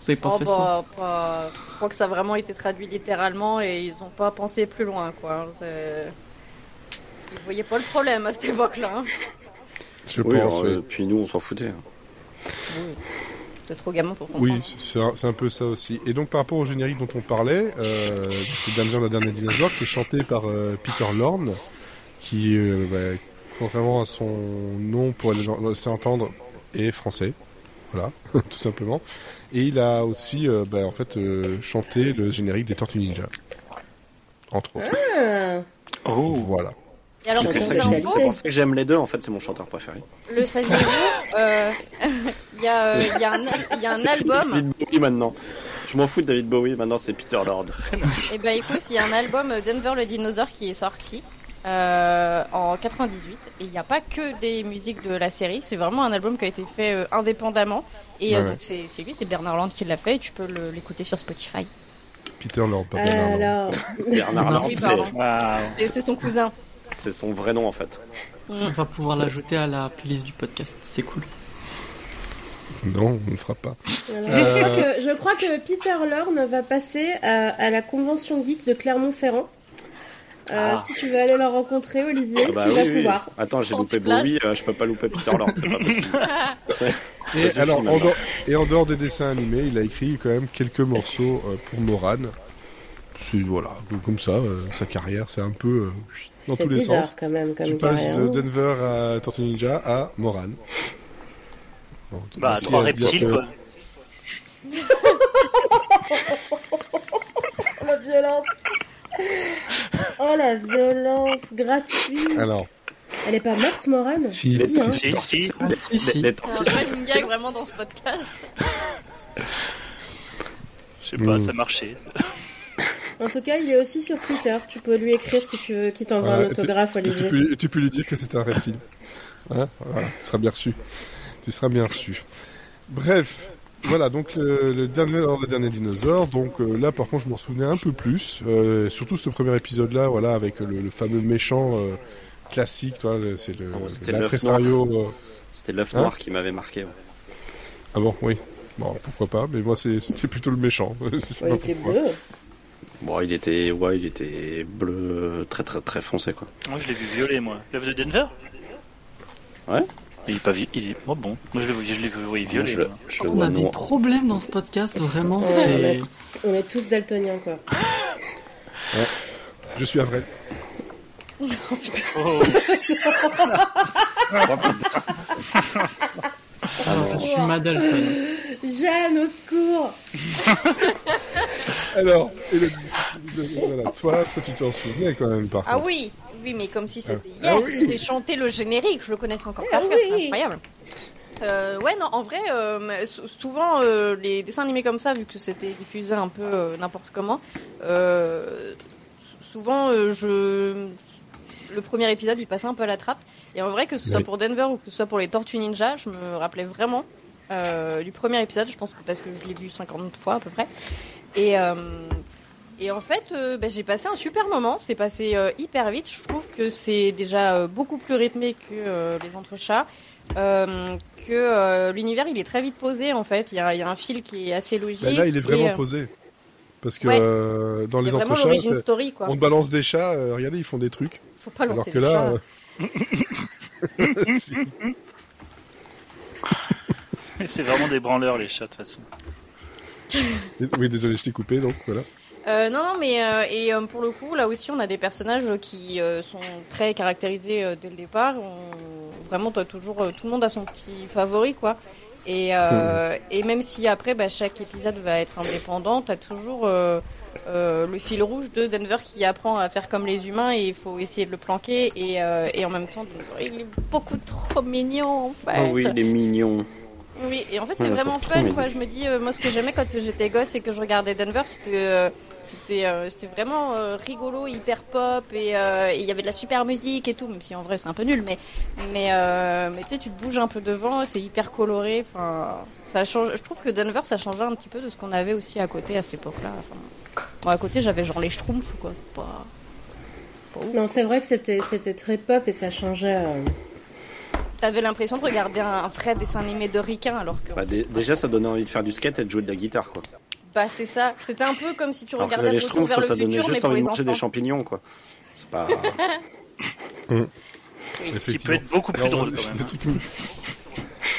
Vous avez pas Oh, fait ça. bah, pas- Je crois que ça a vraiment été traduit littéralement et ils ont pas pensé plus loin, quoi. Ils voyaient pas le problème à cette époque-là. hein. Je Oui, pense. alors, oui. puis nous, on s'en foutait. T'es trop gamin pour comprendre. Oui, c'est un, peu ça aussi. Et donc par rapport au générique dont on parlait, euh, c'est Danger la dernière dinosaure qui est chanté par euh, Peter Lorne, qui, euh, bah, contrairement à son nom pour le laisser entendre, est français. Voilà, tout simplement. Et il a aussi, euh, bah, en fait, euh, chanté le générique des Tortues Ninja, entre autres. Ah, Oh. Voilà. Et alors, C'est pour ça que j'aime les deux, en fait, c'est mon chanteur préféré. le saviez-vous euh, Il y, a, euh, il y a un, y a un album. David Bowie maintenant. Je m'en fous de David Bowie, maintenant c'est Peter Lord. Et ben écoute, il y a un album Denver le dinosaure qui est sorti euh, en 98 et il n'y a pas que des musiques de la série, c'est vraiment un album qui a été fait euh, indépendamment et euh, Ouais, donc c'est c'est lui, c'est Bernard Land qui l'a fait et tu peux l'écouter sur Spotify. Peter Lorne, pas Bernard Lorne. alors, Bernard Oui, c'est- son cousin. c'est son vrai nom en fait. On va pouvoir l'ajouter à la playlist du podcast, c'est cool. Non, on ne fera pas. alors, je, crois que, je crois que Peter Lorne va passer à, à la convention geek de Clermont-Ferrand Euh, Ah. Si tu veux aller le rencontrer, Olivier, Ah bah tu oui, vas oui. pouvoir. Attends, j'ai loupé. Bowie, euh, je peux pas louper Peter Lord, c'est pas possible. C'est- Et, Ça suffit alors, en dehors, et en dehors des dessins animés, il a écrit quand même quelques morceaux euh, pour Moran. C'est, voilà, donc comme ça, euh, sa carrière, c'est un peu euh, dans tous les bizarre sens. quand même comme Tu passes de Denver à Tortue Ninja à Moran. Bon, Bah, trois reptiles, quoi. La violence Oh la violence gratuite Alors, Elle est pas morte, Morane? Si. hein. Si, si. Si, si. Alors, tortues- je vois une gag vraiment dans ce podcast. Je sais pas, Mm. ça marchait. En tout cas, il est aussi sur Twitter. Tu peux lui écrire si tu veux qu'il t'envoie Ouais, un autographe, tu, Olivier. peux, tu peux lui dire que c'est un reptile. Hein voilà, tu seras bien reçu. Tu seras bien reçu. Bref, voilà, donc euh, le dernier, alors, le dernier dinosaure. Donc euh, là, par contre, je m'en souvenais un peu plus. euh, surtout ce premier épisode-là, voilà, avec le, le fameux méchant euh, classique. toi, C'est le Oh, c'était l'impresario, C'était l'œuf Hein noir qui m'avait marqué. ouais. Ah bon, oui. Bon, pourquoi pas, mais moi, c'est- c'était plutôt le méchant. Ouais, il était pourquoi. bleu. Bon, il était, ouais, il était bleu, très très très foncé quoi. Moi, je l'ai vu violet, moi. L'œuf de Denver? Ouais. Il est pas vi- il est... Oh bon, moi je l'ai vu, je l'ai vu oui, violet. le On a des noir. problèmes dans ce podcast, vraiment, Ouais, c'est... On est tous daltoniens, quoi. Je suis Avril. Oh, Ah non. Je suis Madalton. Jeanne, au secours Alors, et le- le- voilà, toi, ça, tu t'en souvenais quand même, par Ah contre. oui, oui, mais comme si c'était Ah hier. oui. J'ai chanté le générique, je le connaissais encore par Ah c'est incroyable. Euh, ouais, non, en vrai, euh, souvent euh, les dessins animés comme ça, vu que c'était diffusé un peu euh, n'importe comment, euh, sou- souvent euh, je le premier épisode il passait un peu à la trappe. Et en vrai, que ce soit pour Denver ou que ce soit pour les Tortues Ninja, je me rappelais vraiment euh, du premier épisode. Je pense que parce que je l'ai vu 50 fois à peu près. Et euh, et en fait, euh, bah, j'ai passé un super moment. C'est passé euh, hyper vite. Je trouve que c'est déjà euh, beaucoup plus rythmé que euh, les entrechats. Euh, que euh, l'univers, il est très vite posé en fait. Il y a, il y a un fil qui est assez logique. Bah, là, il est vraiment et, euh, posé. Parce que Ouais. euh, dans les entrechats, story quoi. on te balance des chats, euh, regardez, ils font des trucs. Faut pas lancer Alors que les là. chats. euh, si. c'est vraiment des branleurs les chats de toute façon. Oui, désolé, je t'ai coupé, donc voilà. Euh, non, non, mais euh, et euh, pour le coup, là aussi, on a des personnages qui euh, sont très caractérisés euh, dès le départ. On... Vraiment, toujours euh, tout le monde a son petit favori, quoi. Et euh, et même si après, bah, chaque épisode va être indépendant, t'as toujours euh, euh, le fil rouge de Denver qui apprend à faire comme les humains et il faut essayer de le planquer. Et euh, et en même temps, Denver, il est beaucoup trop mignon, en fait. Oh oui, il est mignon. Oui, et en fait, c'est Ouais, vraiment fun, mignon. quoi. Je me dis, euh, moi, ce que j'aimais quand j'étais gosse et que je regardais Denver, c'était, euh, c'était, euh, c'était vraiment euh, rigolo, hyper pop, et euh, et il y avait de la super musique et tout, même si en vrai c'est un peu nul, mais, mais, euh, mais tu sais, tu te bouges un peu devant, c'est hyper coloré. Enfin, ça change. Je trouve que Denver, ça changeait un petit peu de ce qu'on avait aussi à côté à cette époque-là. Enfin, moi, à côté, j'avais genre les Schtroumpfs, quoi. C'est pas. pas ouf. Non, c'est vrai que c'était c'était très pop et ça changeait. euh, T'avais l'impression de regarder un, vrai dessin animé de ricain, alors que. Bah, dé- déjà, ça donnait envie de faire du skate et de jouer de la guitare quoi. C'est ça. C'était un peu comme si tu Alors que regardais schtroumpfs, vers le ça donnait futur, mais juste pour envie de les manger des champignons quoi. C'est pas. Ce qui peut être beaucoup plus Alors, drôle le- quand même. le hein.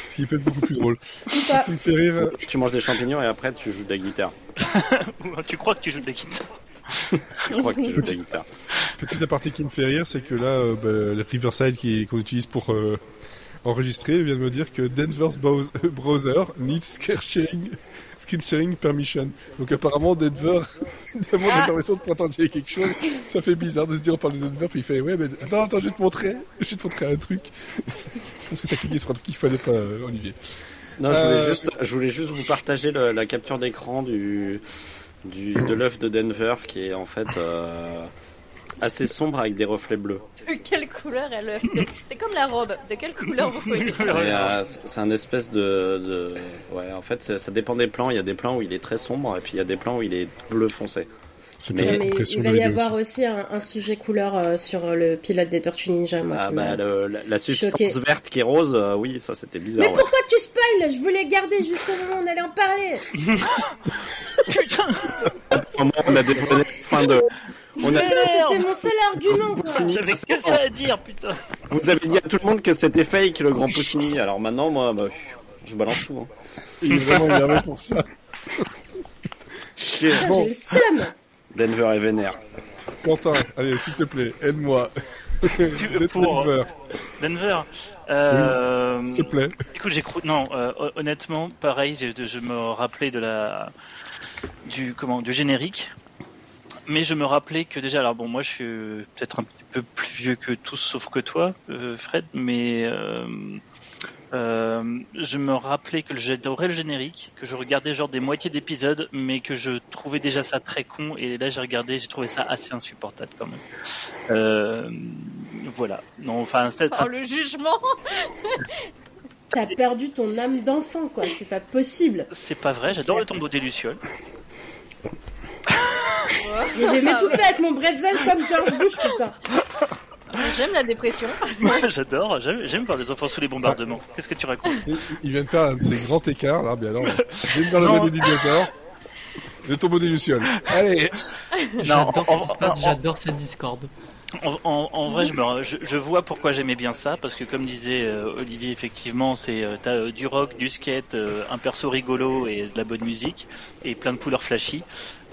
Ce qui peut être beaucoup plus drôle. Tu manges des champignons et après tu joues de la guitare. Tu crois que tu joues de la guitare Je crois que tu la petite aparté qui me fait rire, c'est que là, euh, bah, le Riverside qu'on utilise pour euh, enregistrer vient de me dire que Denver's browse- browser needs sharing, screen sharing permission. Donc apparemment Denver demande Ah. la permission de partager quelque chose. Ça fait bizarre de se dire on parle de Denver puis il fait ouais mais attends attends je vais te montrer, je vais te montrer un truc. je pense que t'as cliqué sur un truc qu'il fallait pas euh, Olivier. Non, je voulais, Euh, juste, je voulais juste vous partager le- la capture d'écran du, du, de l'œuf de Denver qui est en fait euh, assez sombre avec des reflets bleus. De quelle couleur elle le C'est comme la robe. De quelle couleur vous voyez euh, c'est un espèce de, de- ouais en fait ça, ça dépend des plans. Il y a des plans où il est très sombre et puis il y a des plans où il est bleu foncé. C'est Mais- mais il va y avoir aussi un, un sujet couleur euh, sur le pilote des Tortues Ninja, moi. Ah qui bah le- la, la substance verte qui est rose, euh, oui ça c'était bizarre. Mais ouais. pourquoi tu spoil? Je voulais garder jusqu'au moment où on allait en parler. Au moment où on a dévoilé la fin de, On a- Putain, c'était mon seul argument, J'avais que ça à dire, putain. Vous avez dit à tout le monde que c'était fake le grand Poussini. Alors maintenant, moi, bah, je balance tout. Hein. Il est vraiment énervé pour ça. Chier. Putain, Bon. J'ai le seum. Denver est vénère. Quentin, allez, s'il te plaît, aide-moi. Pour- Denver, Denver. Euh, s'il te plaît. Écoute, j'ai crou- non, euh, hon- honnêtement, pareil, je, je me rappelais de la du comment du générique, mais je me rappelais que déjà, alors bon, moi, je suis peut-être un petit peu plus vieux que tous, sauf que toi, euh, Fred, mais euh, euh, je me rappelais que j'adorais le générique, que je regardais genre des moitiés d'épisodes, mais que je trouvais déjà ça très con, et là j'ai regardé, j'ai trouvé ça assez insupportable quand même. Euh, voilà. Non, enfin, c'est- Oh, le jugement T'as perdu ton âme d'enfant, quoi. C'est pas possible. c'est pas vrai. J'adore le tombeau des lucioles. Je vais m'étouffer avec mon bretzel comme George Bush, putain. J'aime la dépression. J'adore, j'aime, voir des enfants sous les bombardements. Qu'est-ce que tu racontes Il, vient de faire un de ses grands écarts, là, bien alors. Le Non. roi des dinosaures. Le tombeau des Lucioles. Allez J'adore cette espace, en- j'adore cette Discord. En, en- en vrai, je, me, je, je vois pourquoi j'aimais bien ça, parce que comme disait euh, Olivier, effectivement, c'est euh, t'as euh, du rock, du skate, euh, un perso rigolo et de la bonne musique et plein de couleurs flashy.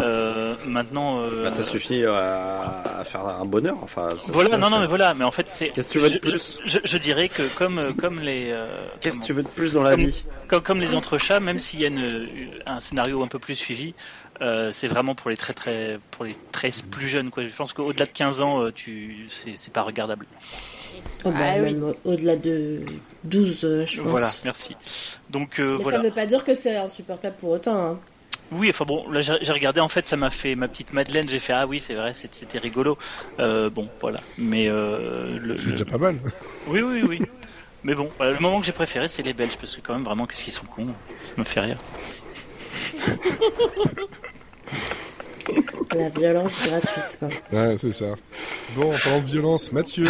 Euh, maintenant, euh, Bah, ça suffit à, à faire un bonheur. Enfin, voilà, non, non, mais voilà, mais en fait, c'est. Qu'est-ce que tu veux de je- plus je, dirais que comme comme les. euh, Qu'est-ce que tu veux de plus dans la Comme- vie? comme, comme les entrechats, même s'il y a une- un scénario un peu plus suivi, euh, c'est vraiment pour les très très pour les très plus jeunes quoi. Je pense qu'au-delà de 15 ans, euh, tu c'est c'est pas regardable. Oh, bah, Ah oui. au-delà de 12, euh, je pense. Voilà, merci. Donc euh, Mais voilà. ça veut pas dire que c'est insupportable pour autant. Hein. Oui, enfin bon, là j'ai regardé en fait, ça m'a fait ma petite Madeleine. J'ai fait ah oui, c'est vrai, c'était rigolo. Euh, bon, voilà. Mais euh, le, C'est le- déjà pas mal. oui, oui, oui. Mais bon, voilà, le moment que j'ai préféré, c'est les Belges parce que quand même vraiment, qu'est-ce qu'ils sont cons. Ça me fait rire. La violence gratuite, quoi. Ouais, c'est ça. Bon, en parlant de violence, Mathieu.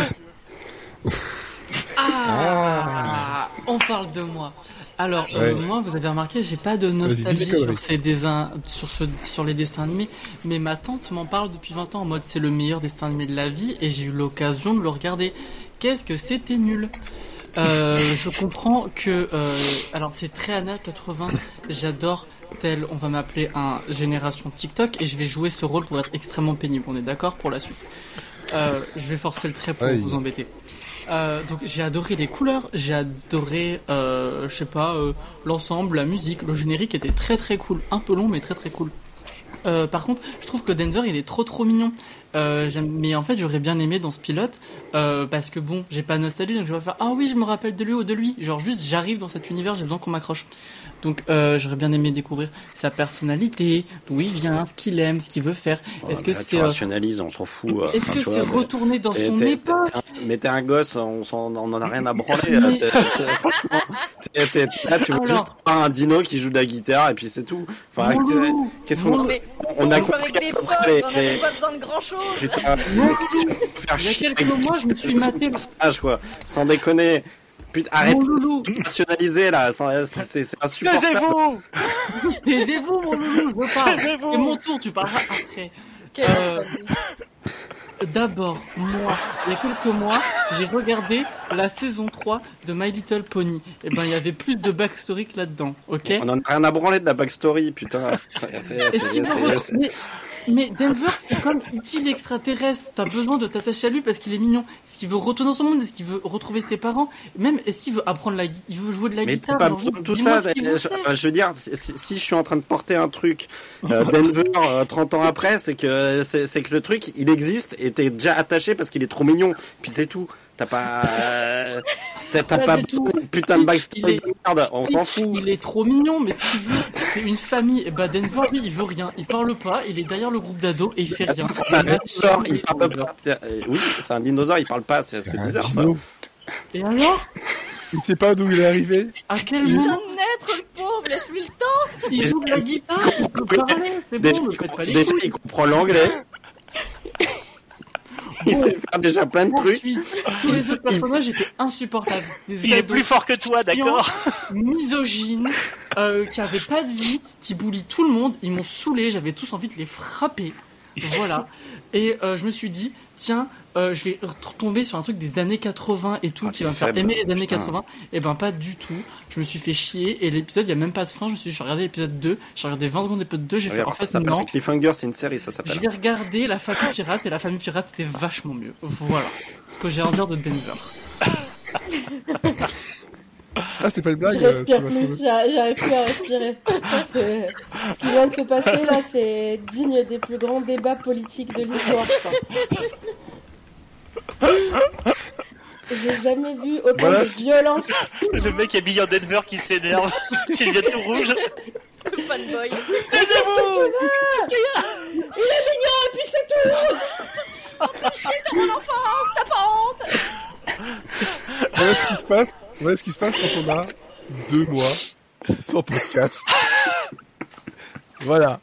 Ah, On parle de moi. Alors, euh, moi, vous avez remarqué, j'ai pas de nostalgie sur, ces dessins, sur, ce, sur les dessins animés, mais ma tante m'en parle depuis 20 ans en mode c'est le meilleur dessin animé de la vie et j'ai eu l'occasion de le regarder. Qu'est-ce que c'était nul? Euh, je comprends que euh, alors c'est très années 80 j'adore tel on va m'appeler un génération TikTok et je vais jouer ce rôle pour être extrêmement pénible. On est d'accord pour la suite. Euh, je vais forcer le trait pour vous embêter. Euh, donc j'ai adoré les couleurs, j'ai adoré, euh, je sais pas, l'ensemble, la musique, le générique était très très cool, un peu long mais très très cool. Euh, par contre, je trouve que Denver il est trop trop mignon. Euh, mais en fait, j'aurais bien aimé dans ce pilote euh, parce que bon, j'ai pas nostalgie donc je vais pas faire ah oui, je me rappelle de lui ou de lui. Genre juste j'arrive dans cet univers, j'ai besoin qu'on m'accroche. Donc euh, j'aurais bien aimé découvrir sa personnalité, d'où il vient, ce qu'il aime, ce qu'il veut faire. Est-ce que c'est euh, rationalises, on s'en fout. euh, est-ce enfin, que c'est vois, retourné dans t'es- son t'es- époque t'es un- Mais t'es un gosse, on s'en- on en a rien à branler. Mais- t'es- t'es- Franchement, t'es- t'es- là, tu veux Alors. juste un dino qui joue de la guitare et puis c'est tout. Enfin, qu'est-ce qu'on on a compris avec des potes, on n'avait pas besoin de grand chose. Putain, Il y a quelques mois, je me suis maté- quoi. Sans déconner. Putain, arrête Mon loulou, de rationaliser là, c'est insupportable. Taisez-vous taisez-vous, mon loulou, je veux pas. Taisez-vous C'est mon tour, tu parleras après. Euh. D'abord, moi, il y a quelques mois, j'ai regardé la saison 3 de My Little Pony. Et ben, il y avait plus de backstory que là-dedans, ok? On en a rien à branler de la backstory, putain. C'est- mais, Denver, c'est comme E.T. l'extraterrestre. T'as besoin de t'attacher à lui parce qu'il est mignon. Est-ce qu'il veut retourner dans son monde? Est-ce qu'il veut retrouver ses parents? Même, est-ce qu'il veut apprendre la guitare Il veut jouer de la Mais guitare? pas besoin de tout ça. Je, veux dire, si, je suis en train de porter un truc euh, Denver euh, 30 ans après, c'est que c'est c'est que le truc il existe et t'es déjà attaché parce qu'il est trop mignon. Puis c'est tout. T'as pas euh, t'as t'as Pas d'une putain de Il backstory est- de merde. On s'en fout. Il est trop mignon, mais ce qu'il veut, c'est une famille. Et bah Denver, lui, il veut rien. Il parle pas, il est derrière le groupe d'ados et il fait rien. C'est un dinosaure, il parle pas. Euh, Oui, c'est un dinosaure, il parle pas. C'est bizarre ça. Et alors Il sait pas d'où il est arrivé. À quel Il moment vient de naître, le pauvre, laisse-lui le temps. il joue de la guitare Il peut parler, c'est Déjà, bon, il, faites pas les déjà, il comprend l'anglais. il sait faire déjà plein de trucs. Tous les autres personnages étaient insupportables. Des Il est plus fort que toi, d'accord misogynes, euh, qui avaient pas de vie, qui boulient tout le monde. Ils m'ont saoulé, j'avais tous envie de les frapper. Voilà. Et euh, je me suis dit, tiens, euh, je vais tomber sur un truc des années 80 et tout Ah, qui va me faire aimer les années putain. 80. Et ben pas du tout. Je me suis fait chier et l'épisode, il y a même pas de fin. Je me suis dit, je vais regarder l'épisode 2. J'ai regardé 20 secondes d'épisode 2. J'ai fait, en ça fait, s'appelle non. Cliffhanger, c'est une série, ça Je s'appelle. vais regarder La Famille Pirate et La Famille Pirate, c'était vachement mieux. Voilà. Ce que j'ai à dire de Denver. Ah, c'était pas une blague Je euh, respire c'est plus, j'arrive plus à respirer. C'est- Ce qui vient de se passer là, c'est digne des plus grands débats politiques de l'histoire. J'ai jamais vu autant Voilà de violence. Le mec habillé en Denver qui s'énerve, qui devient tout rouge. Le fanboy. Aidez-vous Il est mignon et puis c'est tout. C'est mon enfance, t'as pas honte Voilà ce qui se passe. Voilà ce qui se passe quand on a deux mois sans podcast. voilà.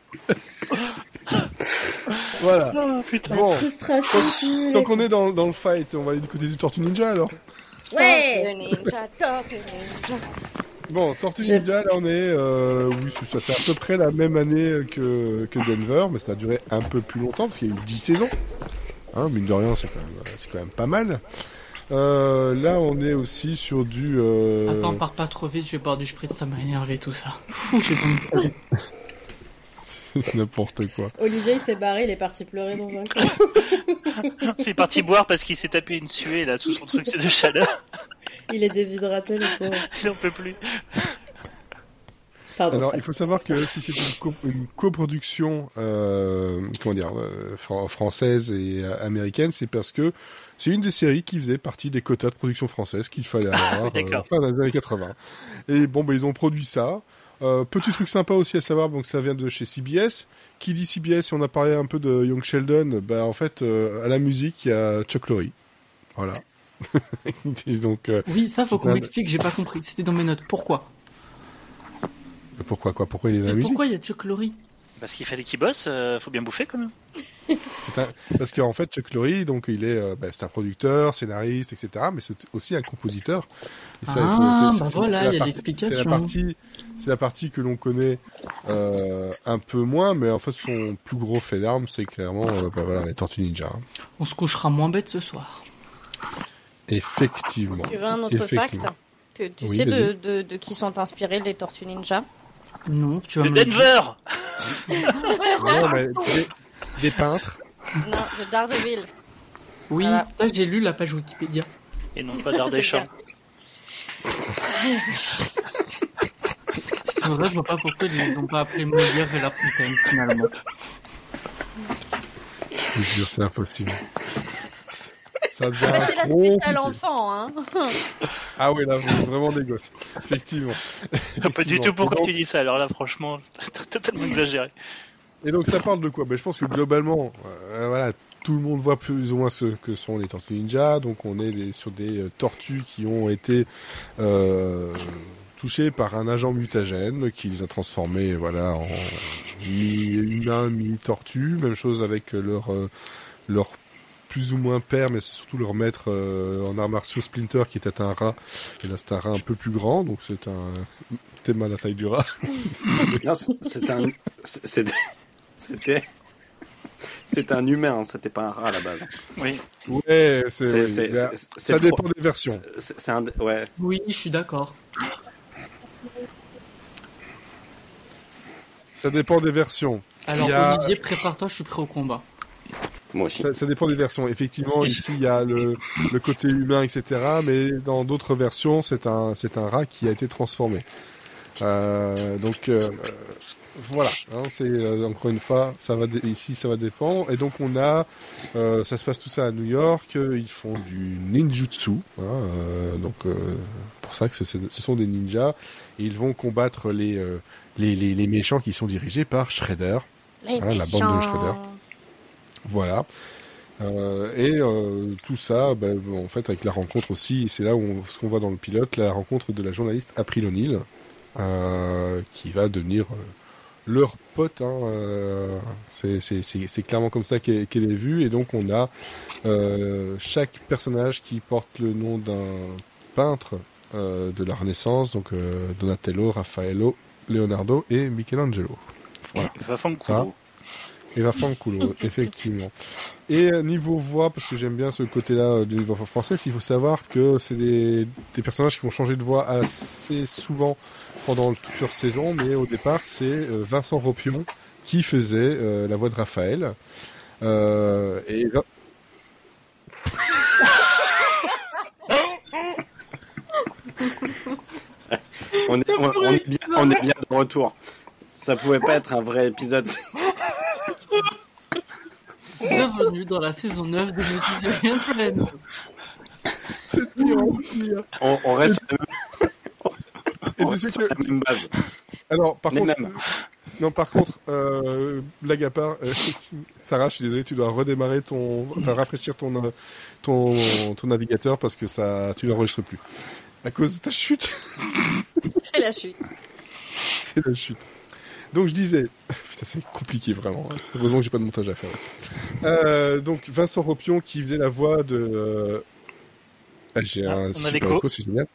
voilà. Oh putain. Bon, Frustration donc on est dans, dans le fight. On va aller du côté du Tortue Ninja alors. Ouais. Ninja, ninja. Bon, Tortue Ninja, là on est, euh, oui, ça, c'est à peu près la même année que, que Denver, mais ça a duré un peu plus longtemps parce qu'il y a eu 10 saisons. Hein, mine de rien, c'est quand même, c'est quand même pas mal. Euh, là, on est aussi sur du. Euh... Attends, pars pas trop vite, je vais boire du spritz, ça m'a énervé tout ça. Fou, j'ai pas envie de- n'importe quoi. Olivier il s'est barré, il est parti pleurer dans un coin. C'est parti boire parce qu'il s'est tapé une suée là sous son truc de chaleur. Il est déshydraté le pauvre. Il en peut plus. Pardon. Alors, il faut savoir que si c'est une, co- une coproduction, euh, comment dire, euh, fran- française et euh, américaine, c'est parce que c'est une des séries qui faisait partie des quotas de production française qu'il fallait avoir euh, d'accord. fin des années 80. Et bon, ben ils ont produit ça. Euh, petit truc sympa aussi à savoir, donc ça vient de chez CBS. Qui dit CBS, on a parlé un peu de Young Sheldon, bah en fait euh, à la musique il y a Chuck Lorre. Voilà. Donc euh, Oui, ça faut qu'on m'explique, j'ai pas compris. C'était dans mes notes. Pourquoi? Pourquoi quoi? Pourquoi il est dans la musique? Pourquoi il y a Chuck Lorre? Parce qu'il fallait qu'il bosse, euh, faut bien bouffer quand même. Un- Parce qu'en fait, Chuck Lorre, donc il est, euh, bah, c'est un producteur, scénariste, etc. Mais c'est aussi un compositeur. Et ça, il faut- Ah, c'est- bah voilà, il y a l'explication. C'est la partie, c'est la partie que l'on connaît euh, un peu moins, mais en fait, son plus gros fait d'armes, c'est clairement, euh, bah, voilà, les Tortues Ninja. hein. On se couchera moins bête ce soir. Effectivement. Tu veux un autre fact. Tu, tu Oui, sais de, vas-y. de, de qui sont inspirés les Tortues Ninja? Non, tu vas De me. Denver Non, mais des, des peintres. Non, de Daredevil. Oui, Voilà. ça j'ai lu la page Wikipédia. Et non pas d'Ardéchamps. C'est vrai, je vois pas pourquoi ils n'ont pas appelé Molière et La Fontaine finalement. Je jure, c'est impossible. Ça devient Bah, c'est la spéciale enfant, hein. Ah oui, là, vous êtes vraiment des gosses. Effectivement. Pas du tout pourquoi donc- tu dis ça. Alors là, franchement, totalement exagéré. Et donc ça parle de quoi? Ben, Je pense que globalement, euh, voilà, tout le monde voit plus ou moins ce que sont les tortues ninja. Donc on est des- sur des euh, tortues qui ont été euh, touchées par un agent mutagène qui les a transformées voilà, en mi-humain, mi-tortue. Même chose avec leur, euh, leur plus ou moins père, mais c'est surtout leur maître euh, en arts martiaux Splinter qui était un rat. Et là c'est un rat un peu plus grand, donc c'est un thème à la taille du rat. Non, c- c'était un, c'était, c'était, c'était un humain, hein, c'était pas un rat à la base. Oui. Ouais, c'est, C'est, oui, c'est, c'est- c'est ça dépend des versions. c'est- c'est un, ouais. Oui, je suis d'accord. Ça dépend des versions. Alors a- Olivier, prépare-toi, je suis prêt au combat. Moi aussi. Ça, ça dépend des versions. Effectivement, ici, il y a le, le côté humain, etc. Mais dans d'autres versions, c'est un, c'est un rat qui a été transformé. Euh, donc, euh, voilà. Hein, c'est euh, encore une fois, ça va ici, ça va dépendre. Et donc, on a, euh, ça se passe tout ça à New York. Ils font du ninjutsu. Hein, euh, donc, euh, pour ça que ce, ce sont des ninjas. Et ils vont combattre les, euh, les, les, les méchants qui sont dirigés par Shredder. Ah, la bande de. Shredder. Voilà. Euh, et euh, tout ça, ben, en fait, avec la rencontre aussi, c'est là où on, ce qu'on voit dans le pilote, la rencontre de la journaliste April O'Neil, euh, qui va devenir leur pote. Hein, c'est, clairement comme ça qu'elle, est vue. Et donc, on a chaque personnage qui porte le nom d'un peintre de la Renaissance, donc Donatello, Raffaello, Leonardo et Michelangelo. Voilà. Va faire un coup. Eva Fanculo, effectivement. Et euh, niveau voix, parce que j'aime bien ce côté-là euh, du niveau français, il faut savoir que c'est des, des personnages qui vont changer de voix assez souvent pendant toute leur saison, mais au départ, c'est euh, Vincent Ropion qui faisait euh, la voix de Raphaël. Euh, et On est, on, on est bien, on est bien de retour. Ça pouvait pas être un vrai épisode. Bienvenue dans la saison 9 de Monsieur Friends. On, on reste sur la même, on reste sur la même base. Alors, par Les contre, mêmes. non, par contre, euh, blague à part, euh, Sarah, je suis désolé, tu dois redémarrer ton, enfin rafraîchir ton, euh, ton, ton navigateur parce que ça, tu l'enregistres plus. À cause de ta chute, C'est la chute. c'est la chute. Donc je disais, putain, c'est compliqué vraiment. Heureusement que j'ai pas de montage à faire. Euh, donc Vincent Ropion qui faisait la voix de. euh, ah, j'ai Ah, un super écho, c'est génial.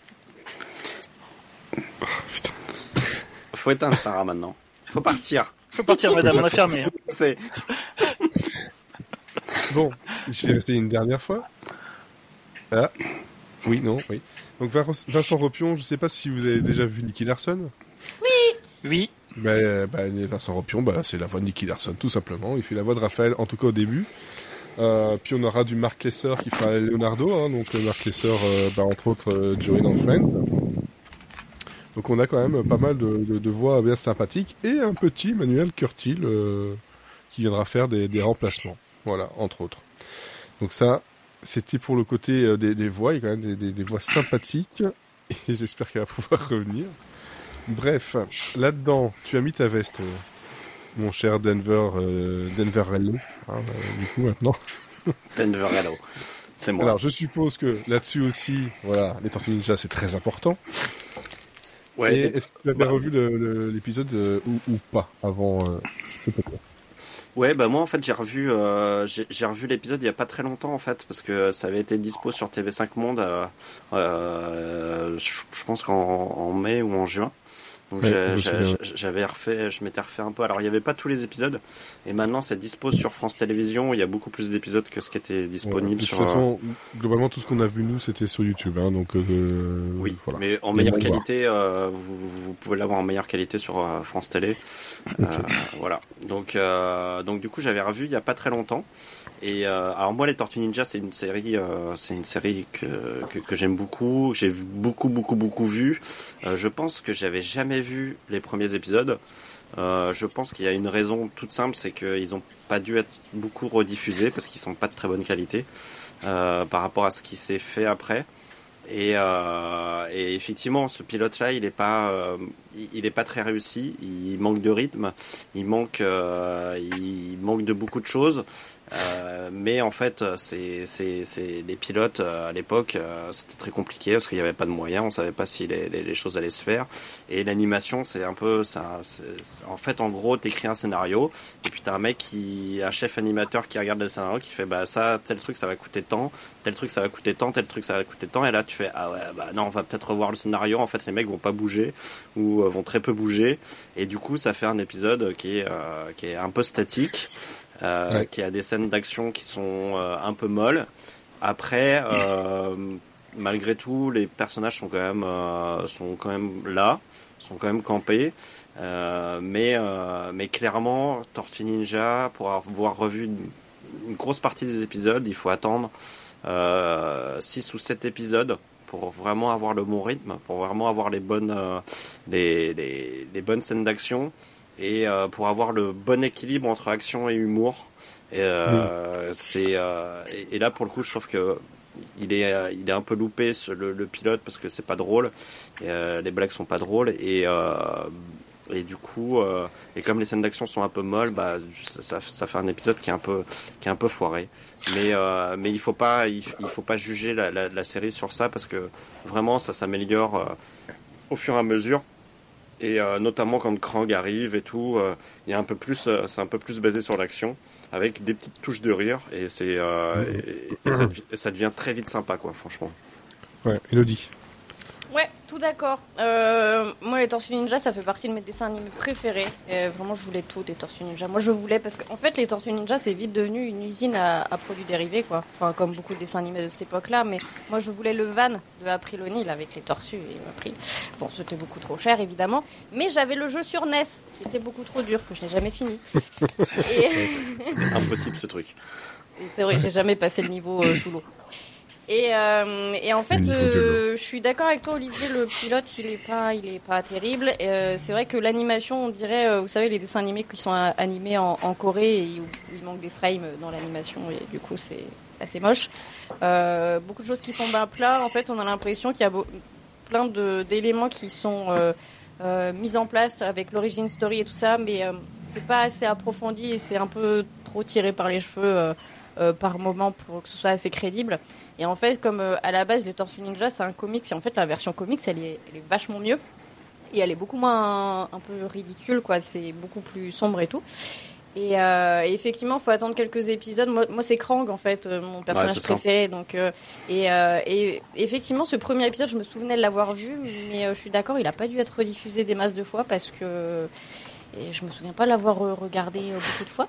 Faut éteindre Sarah maintenant. Faut partir. Faut partir, madame, on a fermé. C'est Bon, je vais rester une dernière fois. Ah. Oui, non, oui. Donc Vin- Vincent Ropion, je sais pas si vous avez déjà vu Nicky Larson. Oui, Bah, euh, bah, Vincent Ropion, bah, c'est la voix de Nicky Larson, tout simplement. Il fait la voix de Raphaël, en tout cas au début. Euh, puis on aura du Mark Lesser qui fera Leonardo, hein, donc euh, Mark Lesser, euh, bah, entre autres euh, Joey dans Friends. Donc on a quand même pas mal de, de- de voix bien sympathiques et un petit Manuel Curtil euh, qui viendra faire des, des remplacements, voilà, entre autres. Donc ça, c'était pour le côté euh, des, des voix, il y a quand même des, des- des voix sympathiques et j'espère qu'elle va pouvoir revenir. Bref, là-dedans, tu as mis ta veste, euh, mon cher Denver, euh, Denver Rello, hein, euh, du coup maintenant. Denver Hello. C'est moi. Alors je suppose que là-dessus aussi, voilà, les Tortues Ninja c'est très important. ouais, est-ce que tu avais bah- revu l'épisode euh, ou, ou pas avant euh, Ouais, bah moi en fait j'ai revu euh, j'ai revu l'épisode il y a pas très longtemps en fait parce que ça avait été dispo sur TV5 Monde. euh, euh, je, pense qu'en en mai ou en juin. Donc Ouais, j'avais refait, je m'étais refait un peu. Alors il y avait pas tous les épisodes et maintenant c'est dispo sur France Télévisions. Il y a beaucoup plus d'épisodes que ce qui était Ouais, disponible De toute sur. euh, globalement tout ce qu'on a vu nous c'était sur YouTube, hein, donc euh, Oui, voilà. mais en meilleure qualité, euh, vous, vous pouvez l'avoir en meilleure qualité sur euh, France Télé. Euh, voilà. Donc, euh, donc du coup, j'avais revu il y a pas très longtemps. Et euh, alors moi, les Tortues Ninja, c'est une série, euh, c'est une série que que, que j'aime beaucoup. J'ai beaucoup, beaucoup, beaucoup vu. Euh, je pense que j'avais jamais vu les premiers épisodes. Euh, je pense qu'il y a une raison toute simple, c'est qu'ils ont pas dû être beaucoup rediffusés parce qu'ils sont pas de très bonne qualité euh, par rapport à ce qui s'est fait après. Et, euh, et effectivement, ce pilote-là, il est pas, il, est pas très réussi. Il manque de rythme, il manque, il manque de beaucoup de choses. Euh, mais en fait, c'est, c'est, c'est les pilotes euh, à l'époque, euh, c'était très compliqué parce qu'il n'y avait pas de moyens, on savait pas si les, les, les choses allaient se faire. Et l'animation, c'est un peu, ça, c'est- en fait, en gros, t'écris un scénario et puis t'as un mec qui, un chef animateur qui regarde le scénario, qui fait, bah ça, tel truc, ça va coûter tant, tel truc, ça va coûter tant, tel truc, ça va coûter tant. Et là, tu fais, ah ouais, bah non, on va peut-être revoir le scénario. En fait, les mecs vont pas bouger ou vont très peu bouger. Et du coup, ça fait un épisode qui est, euh, qui est un peu statique, euh, Ouais. qui a des scènes d'action qui sont euh, un peu molles. Après, euh, malgré tout, les personnages sont quand même, sont quand même là, sont quand même campés. Mais, mais clairement, Tortue Ninja, pour avoir revu une, une grosse partie des épisodes, il faut attendre euh, 6 ou 7 épisodes pour vraiment avoir le bon rythme, pour vraiment avoir les bonnes, les, les, les bonnes scènes d'action et euh, pour avoir le bon équilibre entre action et humour. Et, euh, c'est euh, et, et là pour le coup, je trouve que il est il est un peu loupé le, le pilote parce que c'est pas drôle, et, les blagues sont pas drôles et et du coup et comme les scènes d'action sont un peu molles, bah ça, ça, ça fait un épisode qui est un peu qui est un peu foiré. Mais mais il faut pas il, il faut pas juger la, la, la série sur ça parce que vraiment ça s'améliore au fur et à mesure et euh, notamment quand Krang arrive et tout, euh, il y a un peu plus, euh, c'est un peu plus basé sur l'action avec des petites touches de rire et c'est ça devient très vite sympa quoi, franchement. Ouais, Elodie. Tout d'accord. Euh, moi, les Tortues Ninja, ça fait partie de mes dessins animés préférés. Et vraiment, je voulais tout des Tortues Ninja. Moi, je voulais parce qu'en fait, les Tortues Ninja, c'est vite devenu une usine à, à, produits dérivés, quoi. Enfin, comme beaucoup de dessins animés de cette époque-là. Mais moi, je voulais le van de April O'Neil avec les tortues et April. Bon, c'était beaucoup trop cher, évidemment. Mais j'avais le jeu sur NES, qui était beaucoup trop dur, que je n'ai jamais fini. et... impossible ce truc. C'est vrai, j'ai jamais passé le niveau euh, sous l'eau. Et, euh, et, en fait, euh, je suis d'accord avec toi, Olivier. Le pilote, il est pas, il est pas terrible. Euh, c'est vrai que l'animation, on dirait, euh, vous savez, les dessins animés qui sont animés en, en Corée, et il, il manque des frames dans l'animation, et du coup, c'est assez moche. Euh, beaucoup de choses qui tombent à plat. En fait, on a l'impression qu'il y a plein d'éléments qui sont mis en place avec l'origine story et tout ça, mais c'est pas assez approfondi et c'est un peu trop tiré par les cheveux. par moment pour que ce soit assez crédible. Et en fait, comme euh, à la base, les Tortues Ninja, c'est un comics, et en fait, la version comics, elle est, elle est vachement mieux. Et elle est beaucoup moins un, peu ridicule, quoi. C'est beaucoup plus sombre et tout. Et, euh, effectivement, faut attendre quelques épisodes. Moi, moi c'est Krang en fait, euh, mon personnage Ouais, préféré. Donc, euh, et, euh, et effectivement, ce premier épisode, je me souvenais de l'avoir vu, mais je suis d'accord, il a pas dû être rediffusé des masses de fois parce que et je me souviens pas l'avoir regardé beaucoup de fois.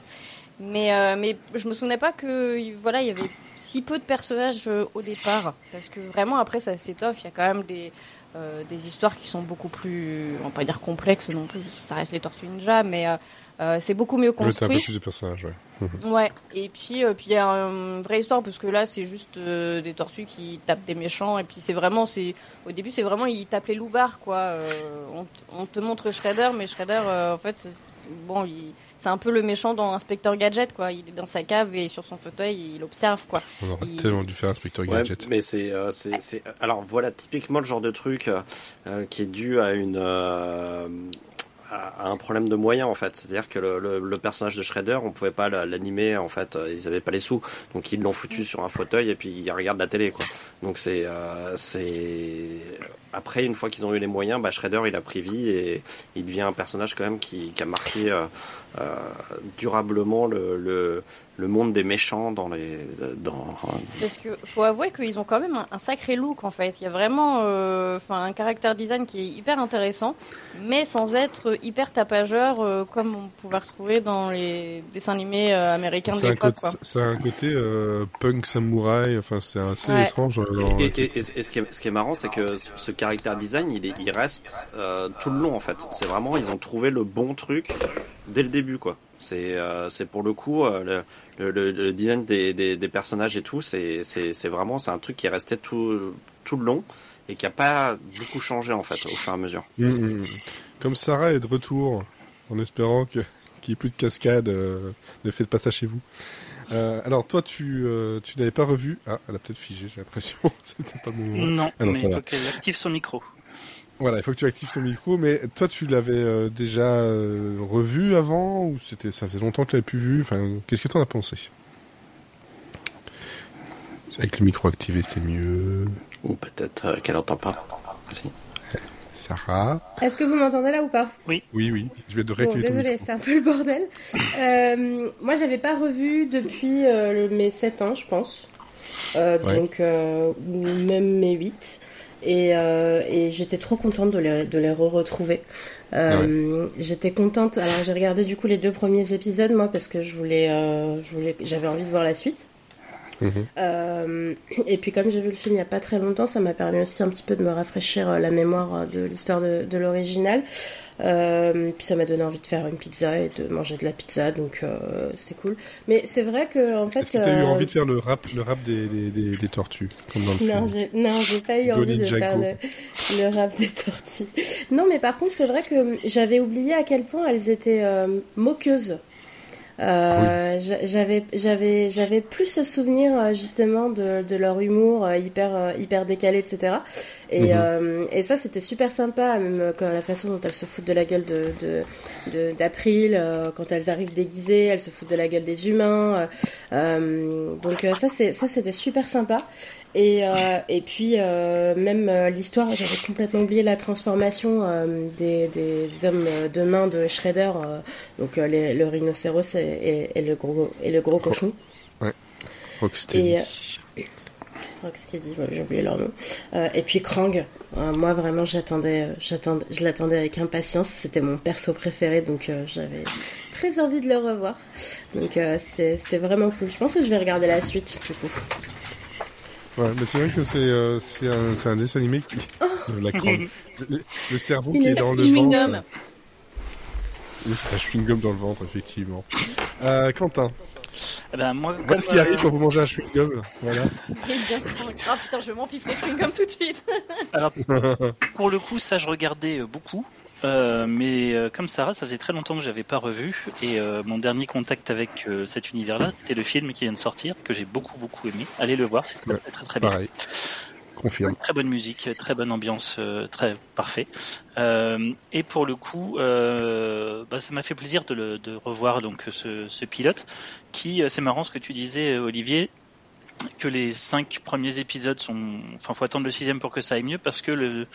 Mais mais je me souvenais pas que voilà, il y avait si peu de personnages euh, au départ parce que vraiment après ça s'étoffe. Il y a quand même des euh, des histoires qui sont beaucoup plus, on va pas dire complexes non plus, ça reste les Tortues Ninja, mais euh, euh, c'est beaucoup mieux Ouais, t'as un peu construit. plus de personnages, ouais. Ouais, et puis euh, puis il y a une vraie histoire parce que là c'est juste euh, des tortues qui tapent des méchants et puis c'est vraiment c'est au début c'est vraiment ils tapent les loupards quoi. Euh, on, on te montre Shredder mais Shredder euh, en fait bon il c'est un peu le méchant dans Inspecteur Gadget quoi. Il est dans sa cave et sur son fauteuil il observe quoi. On aurait Il- tellement dû faire Inspector Ouais, Gadget. mais c'est, euh, c'est, c'est, alors voilà typiquement le genre de truc euh, qui est dû à une, euh, à, un problème de moyens en fait. C'est-à-dire que le, le, le personnage de Shredder, on pouvait pas l'animer en fait, euh, ils avaient pas les sous, donc ils l'ont foutu sur un fauteuil et puis ils regardent la télé quoi. Donc c'est, euh, c'est après une fois qu'ils ont eu les moyens, bah, Shredder il a pris vie et il devient un personnage quand même qui, qui a marqué euh, euh, durablement le, le, le monde des méchants dans les, dans, Parce que faut avouer qu'ils ont quand même un, un sacré look en fait. Il y a vraiment euh, enfin un caractère design qui est hyper intéressant, mais sans être hyper tapageur euh, comme on pouvait retrouver dans les dessins animés euh, américains de l'époque. c'est un côté euh, punk samouraï, enfin c'est assez Ouais. étrange. Et, et- et- et ce, qui est, ce qui est marrant, c'est que ce caractère design, il, est, il reste euh, tout le long en fait. C'est vraiment, ils ont trouvé le bon truc dès le début, quoi. C'est, euh, pour le coup euh, le, design des, personnages et tout. C'est, vraiment, c'est un truc qui est resté tout, le long et qui a pas beaucoup changé en fait au fur et à mesure. Mm, mm. Comme Sarah est de retour, en espérant qu'il n'y ait plus de cascade, ne faites pas ça chez vous. Euh, alors toi, tu euh, tu n'avais pas revu Ah, elle a peut-être figé, j'ai l'impression. C'était pas. Non, Ah non, mais il faut qu'elle active son micro. Voilà, il faut que tu actives ton micro. Mais toi, tu l'avais euh, déjà euh, revu avant ou c'était ça faisait longtemps que tu l'avais plus vu? Enfin, qu'est-ce que t'en as pensé? Avec le micro activé, c'est mieux. Ou peut-être euh, qu'elle entend pas. Si. Sarah Est-ce que vous m'entendez là ou pas? Oui, oui. Je vais te Bon, réactiver ton désolé, c'est un peu le bordel. Euh, moi, j'avais pas revu depuis euh, le- mes 7 ans, je pense. Euh, Ouais. Donc, euh, ou même mes 8. Et, euh, et j'étais trop contente de les, de les re-retrouver. Euh, J'étais contente. Alors, j'ai regardé du coup les deux premiers épisodes, moi, parce que je voulais, euh, je voulais, j'avais envie de voir la suite. Mhm. Euh, et puis comme j'ai vu le film il n'y a pas très longtemps, ça m'a permis aussi un petit peu de me rafraîchir euh, la mémoire euh, de l'histoire de, de l'original. Euh, puis ça m'a donné envie de faire une pizza et de manger de la pizza, donc euh, c'est cool. Mais c'est vrai que en fait, Est-ce que tu as eu envie de faire le rap, le rap des, des, des, des tortues, comme dans le non, film j'ai non, j'ai pas eu envie de faire le, le rap des tortues. Non, mais par contre, c'est vrai que j'avais oublié à quel point elles étaient euh, moqueuses. Euh, j'a- J'avais j'avais j'avais plus ce souvenir euh, justement de, de leur humour euh, hyper hyper décalé etc et Mhm. euh, et ça c'était super sympa même quand la façon dont elles se foutent de la gueule de de de- d'April euh, quand elles arrivent déguisées elles se foutent de la gueule des humains donc ça c'est ça c'était super sympa et, euh, et puis euh, même euh, l'histoire, j'avais complètement oublié la transformation des, des hommes de main de Shredder, donc les- le rhinocéros et, le gros et le gros cochon. Rocksteady. Et, Rocksteady, ouais, j'ai oublié leur nom. Euh, et puis Krang, euh, moi vraiment j'attendais, j'attendais, je l'attendais avec impatience. C'était mon perso préféré, donc euh, j'avais très envie de le revoir. Donc c'était, c'était vraiment cool. Je pense que je vais regarder la suite du coup. Ouais, mais c'est vrai que c'est euh, c'est un, c'est un dessin animé qui. Oh. la crème. le, le cerveau Il qui est est dans le chewing ventre. gum. Oui, c'est un chewing-gum dans le ventre, effectivement. Euh, Quentin, Eh ben, moi, voilà ce qui arrive euh, quand vous mangez un chewing-gum. Voilà. Ah putain, je vais m'empiffrer chewing gum tout de suite. Alors, pour le coup, ça, je regardais euh, beaucoup. Euh, mais euh, comme Sarah, ça faisait très longtemps que j'avais pas revu et euh, mon dernier contact avec euh, cet univers-là, c'était le film qui vient de sortir que j'ai beaucoup beaucoup aimé. Allez le voir, c'est très Ouais. très, très bien. Pareil. Confirme. Très bonne musique, très bonne ambiance, euh, très parfait. Euh, et pour le coup, euh, bah, ça m'a fait plaisir de, le, de revoir donc ce, ce pilote. Qui, c'est marrant ce que tu disais, Olivier, que les cinq premiers épisodes sont, enfin, faut attendre le sixième pour que ça aille mieux parce que le,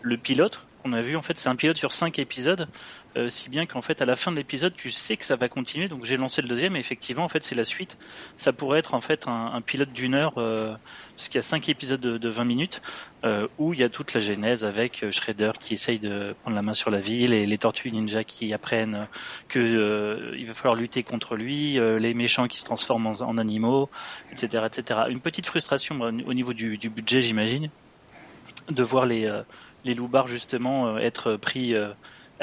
le pilote qu'on a vu, en fait, c'est un pilote sur cinq épisodes, euh, si bien qu'en fait, à la fin de l'épisode, tu sais que ça va continuer. Donc, j'ai lancé le deuxième et effectivement, en fait, c'est la suite. Ça pourrait être en fait un, pilote d'une heure. Euh, parce qu'il y a cinq épisodes de, de 20 minutes euh, où il y a toute la genèse avec Shredder qui essaye de prendre la main sur la ville et les tortues ninja qui apprennent que il va falloir lutter contre lui, les méchants qui se transforment en, animaux, etc., etc. Une petite frustration au niveau du, budget, j'imagine, de voir les les loupards justement euh, être pris euh,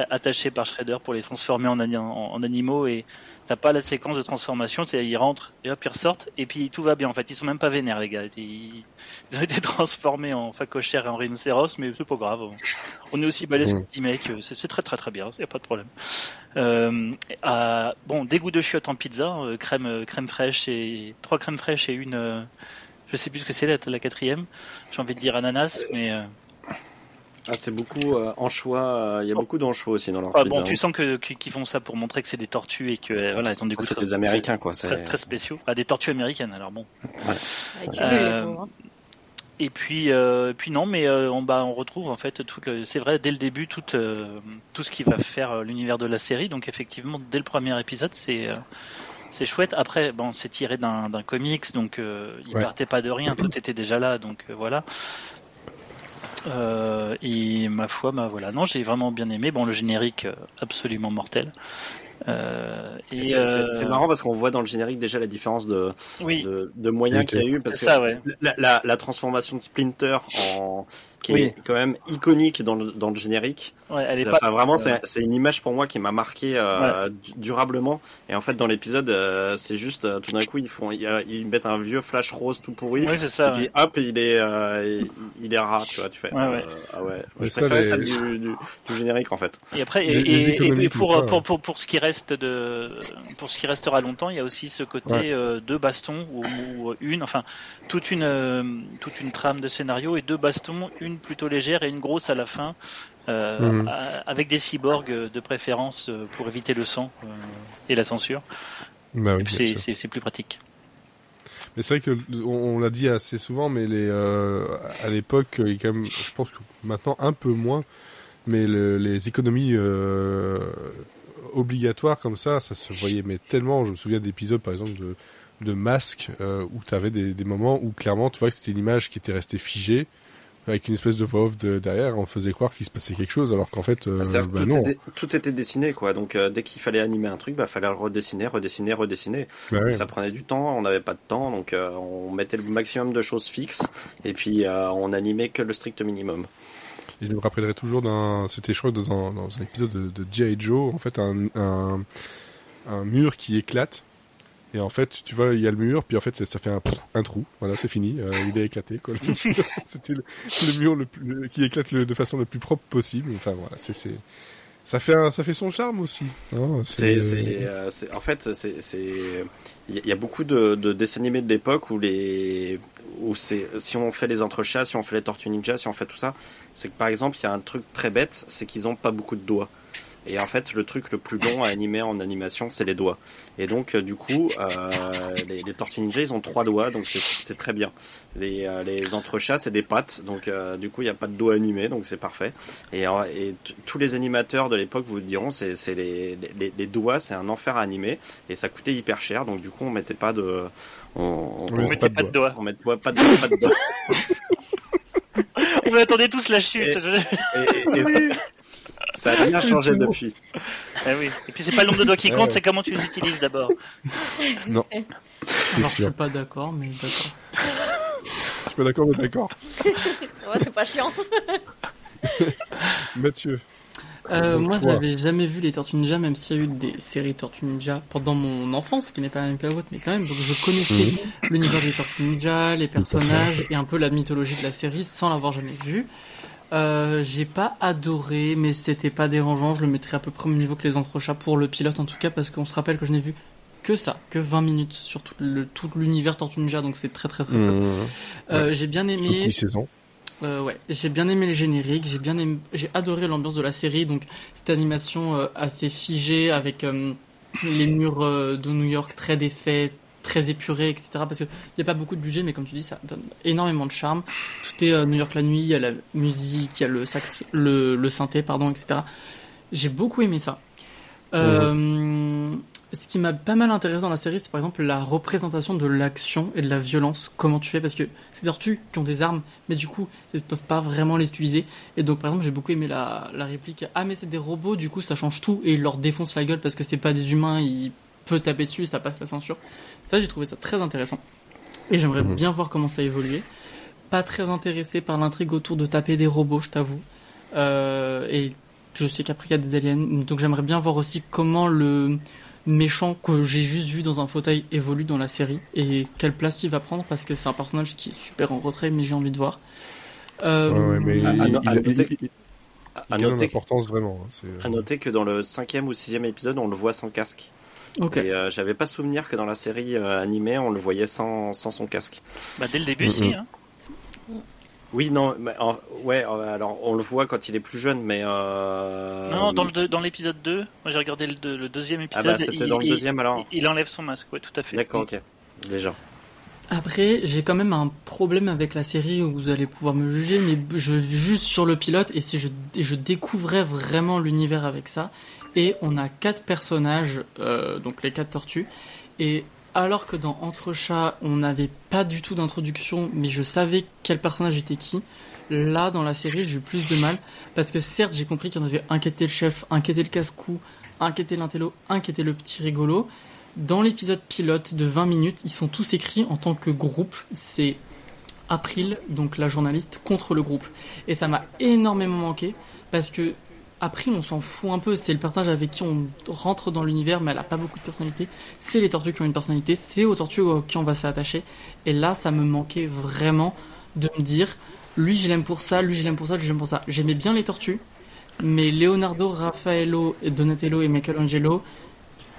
attachés par Shredder pour les transformer en, ani- en, en animaux. Et t'as pas la séquence de transformation, c'est ils rentrent et hop ils ressortent. Et puis tout va bien en fait, ils sont même pas vénères les gars, ils, ils ont été transformés en phacochère et en rhinocéros mais c'est pas grave, on est aussi balèze que Mm. petit mec, c'est très très très bien, y a pas de problème. Euh, à- bon, dégoût de chiottes en pizza, euh, crème crème fraîche et trois crèmes fraîches et une, euh, je sais plus ce que c'est la, la quatrième, j'ai envie de dire ananas mais euh, Ah, c'est beaucoup euh, anchois. euh, Il y a beaucoup d'anchois aussi dans leur ah, pizza. bon tu sens que que- qu'ils font ça pour montrer que c'est des tortues et que voilà ils ont des Ah, c'est des Américains, quoi. c'est- très, très spéciaux, ah, des tortues américaines alors bon. Du Euh, hein. Et puis, euh, puis non, mais euh, on, bah, on retrouve en fait tout c'est vrai dès le début tout, euh, tout ce qui va faire euh, l'univers de la série. Donc effectivement, dès le premier épisode, c'est euh, c'est chouette. Après, bon, c'est tiré d'un d'un comics, donc euh, il Ouais. partait pas de rien, tout était déjà là, donc euh, voilà. Euh, et ma foi, bah voilà, non, j'ai vraiment bien aimé. Bon, le générique euh, absolument mortel. Euh, et C'est euh, c'est marrant parce qu'on voit dans le générique déjà la différence de, oui, de, de moyens qu'il y a eu. Parce c'est que ça, ouais. la, la, la transformation de Splinter en qui Oui. est quand même iconique dans le, dans le générique. ouais. Elle est Enfin, pas vraiment, euh, c'est c'est une image pour moi qui m'a marqué euh, du- durablement. Et en fait, dans l'épisode, euh, c'est juste euh, tout d'un coup, ils font, ils, ils mettent un vieux flash rose tout pourri. Oui, c'est Et puis ouais. hop, il est, euh, il, il est rat, tu vois, tu fais. Euh. Ah ouais. Je ça, préférais celle du, du, du générique en fait. Et après, et, et- et pour, ça, pour, ouais. pour, pour ce qui reste de, pour ce qui restera longtemps, il y a aussi ce côté Ouais. euh, deux bastons ou, ou une, enfin, toute une, euh, toute une trame de scénario et deux bastons, une plutôt légère et une grosse à la fin, euh, Mhm. avec des cyborgs euh, de préférence euh, pour éviter le sang euh, et la censure. Bah oui, c'est, plus pratique. Mais c'est vrai que on, on l'a dit assez souvent, mais les euh, à l'époque, quand même, je pense que maintenant un peu moins, mais le- les économies obligatoires comme ça, ça se voyait mais tellement. Je me souviens d'épisodes par exemple de de masques euh, où tu avais des, des moments où clairement tu vois que c'était une image qui était restée figée avec une espèce de voix off de, derrière, on faisait croire qu'il se passait quelque chose alors qu'en fait euh, bah tout, non. était, tout était dessiné quoi. Donc euh, dès qu'il fallait animer un truc, bah fallait le redessiner, redessiner, redessiner. Bah ouais. Ça prenait du temps, on n'avait pas de temps, donc euh, on mettait le maximum de choses fixes et puis on animait que le strict minimum. Et je me rappellerai toujours d'un, c'était je crois dans un, dans un épisode de, de G.I. Joe, en fait un, un, un mur qui éclate. Et en fait, tu vois, il y a le mur, puis en fait, ça, ça fait un, un trou. Voilà, c'est fini. euh, il est éclaté. Quoi. C'était le, le mur le qui éclate de façon la plus propre possible. Enfin voilà, c'est, c'est, ça fait, un, ça fait son charme aussi. hein, C'est, euh, en fait, c'est, c'est, il y a- il y a beaucoup de, de dessins animés de l'époque où les, où c'est, si on fait les entrechats, si on fait les tortues ninja, si on fait tout ça, c'est que par exemple, il y a un truc très bête, c'est qu'ils ont pas beaucoup de doigts. Et en fait, le truc le plus long à animer en animation, c'est les doigts. Et donc, euh, du coup, euh, les, les, Tortues Ninja, ils ont trois doigts, donc c'est très bien. Les, euh, les entrechats, c'est des pattes, donc euh, du coup, il n'y a pas de doigts animés, donc c'est parfait. Et, et tous les animateurs de l'époque vous diront, c'est les, les, les, doigts, c'est un enfer à animer, et ça coûtait hyper cher, donc du coup, on mettait pas de... On, on, on mettait pas de doigts. On mettait pas de doigts. Pas de doigts. on attendait tous la chute. Et, et, et oui. ça, ça, a bien changé depuis. Eh oui. Et puis c'est pas le nombre de doigts qui compte, c'est comment tu les utilises d'abord. Non. Alors je suis pas d'accord, mais d'accord. je suis pas d'accord, mais d'accord. ouais, c'est pas chiant. Mathieu. Euh, moi, j'avais jamais vu les Tortues Ninja, même s'il y a eu des séries Tortues Ninja pendant mon enfance, qui n'est pas la même que la vôtre, mais quand même. Donc, je connaissais mmh. l'univers des Tortues Ninja, les personnages et un peu la mythologie de la série sans l'avoir jamais vu. Euh, j'ai pas adoré, mais c'était pas dérangeant. Je le mettrais à peu près au même niveau que les entrechats pour le pilote en tout cas, parce qu'on se rappelle que je n'ai vu que ça, que 20 minutes sur tout le tout l'univers Tortue Ninja, donc c'est très très très. Mmh, euh, ouais. J'ai bien aimé. Toutes les saisons. Euh, ouais, j'ai bien aimé le générique, j'ai bien aimé, j'ai adoré l'ambiance de la série, donc cette animation euh, assez figée avec euh, les murs de New York très défaits, très épurés, etc. Parce que il y a pas beaucoup de budget, mais comme tu dis, ça donne énormément de charme. Tout est New York la nuit, il y a la musique, il y a le sax, le, le synthé, pardon, etc. J'ai beaucoup aimé ça. Mmh. Ce qui m'a pas mal intéressé dans la série, c'est par exemple la représentation de l'action et de la violence. Comment tu fais Parce que c'est des tortues qui ont des armes, mais du coup, elles ne peuvent pas vraiment les utiliser. Et donc, par exemple, j'ai beaucoup aimé la, la réplique Ah, mais c'est des robots, du coup, ça change tout et ils leur défoncent la gueule parce que c'est pas des humains, ils peuvent taper dessus et ça passe la censure. Ça, j'ai trouvé ça très intéressant. Et j'aimerais mmh. bien voir comment ça évolue. Pas très intéressé par l'intrigue autour de taper des robots, je t'avoue. Euh, et je sais qu'après, il y a des aliens. Donc, j'aimerais bien voir aussi comment le méchant que j'ai juste vu dans un fauteuil évolue dans la série et quelle place il va prendre parce que c'est un personnage qui est super en retrait mais j'ai envie de voir. Euh, ouais, ouais, mais il, a noter, importance vraiment. Hein, à noter que dans le cinquième ou sixième épisode, on le voit sans casque. Okay. Et euh, j'avais pas souvenir que dans la série euh, animée, on le voyait sans, sans son casque. Bah, dès le début, mm -hmm. si. Hein. Oui, non, mais, euh, ouais, alors on le voit quand il est plus jeune, mais. Euh... Non, dans, le, dans l'épisode 2, moi j'ai regardé le, le, deuxième épisode. Ah bah, c'était dans le deuxième alors il, il, enlève son masque, ouais, tout à fait. D'accord, ok. Déjà. Après, j'ai quand même un problème avec la série où vous allez pouvoir me juger, mais je juste sur le pilote et si je, je découvrais vraiment l'univers avec ça. Et on a quatre personnages, euh, donc les quatre tortues, et alors que dans Entre chats, on n'avait pas du tout d'introduction, mais je savais quel personnage était qui. Là, dans la série, j'ai eu plus de mal. Parce que certes, j'ai compris qu'il y en avait un qui était le chef, un qui était le casse-cou, un qui était l'intello, un qui était le petit rigolo. Dans l'épisode pilote de 20 minutes, ils sont tous écrits en tant que groupe. C'est April, donc la journaliste, contre le groupe. Et ça m'a énormément manqué. Parce que April, on s'en fout un peu. C'est le personnage avec qui on rentre dans l'univers, mais elle a pas beaucoup de personnalité. C'est les tortues qui ont une personnalité. C'est aux tortues qui on va s'attacher. Et là, ça me manquait vraiment de me dire, lui, je l'aime pour ça, lui, je l'aime pour ça, lui, je l'aime pour ça. J'aimais bien les tortues, mais Leonardo, Raffaello, Donatello et Michelangelo,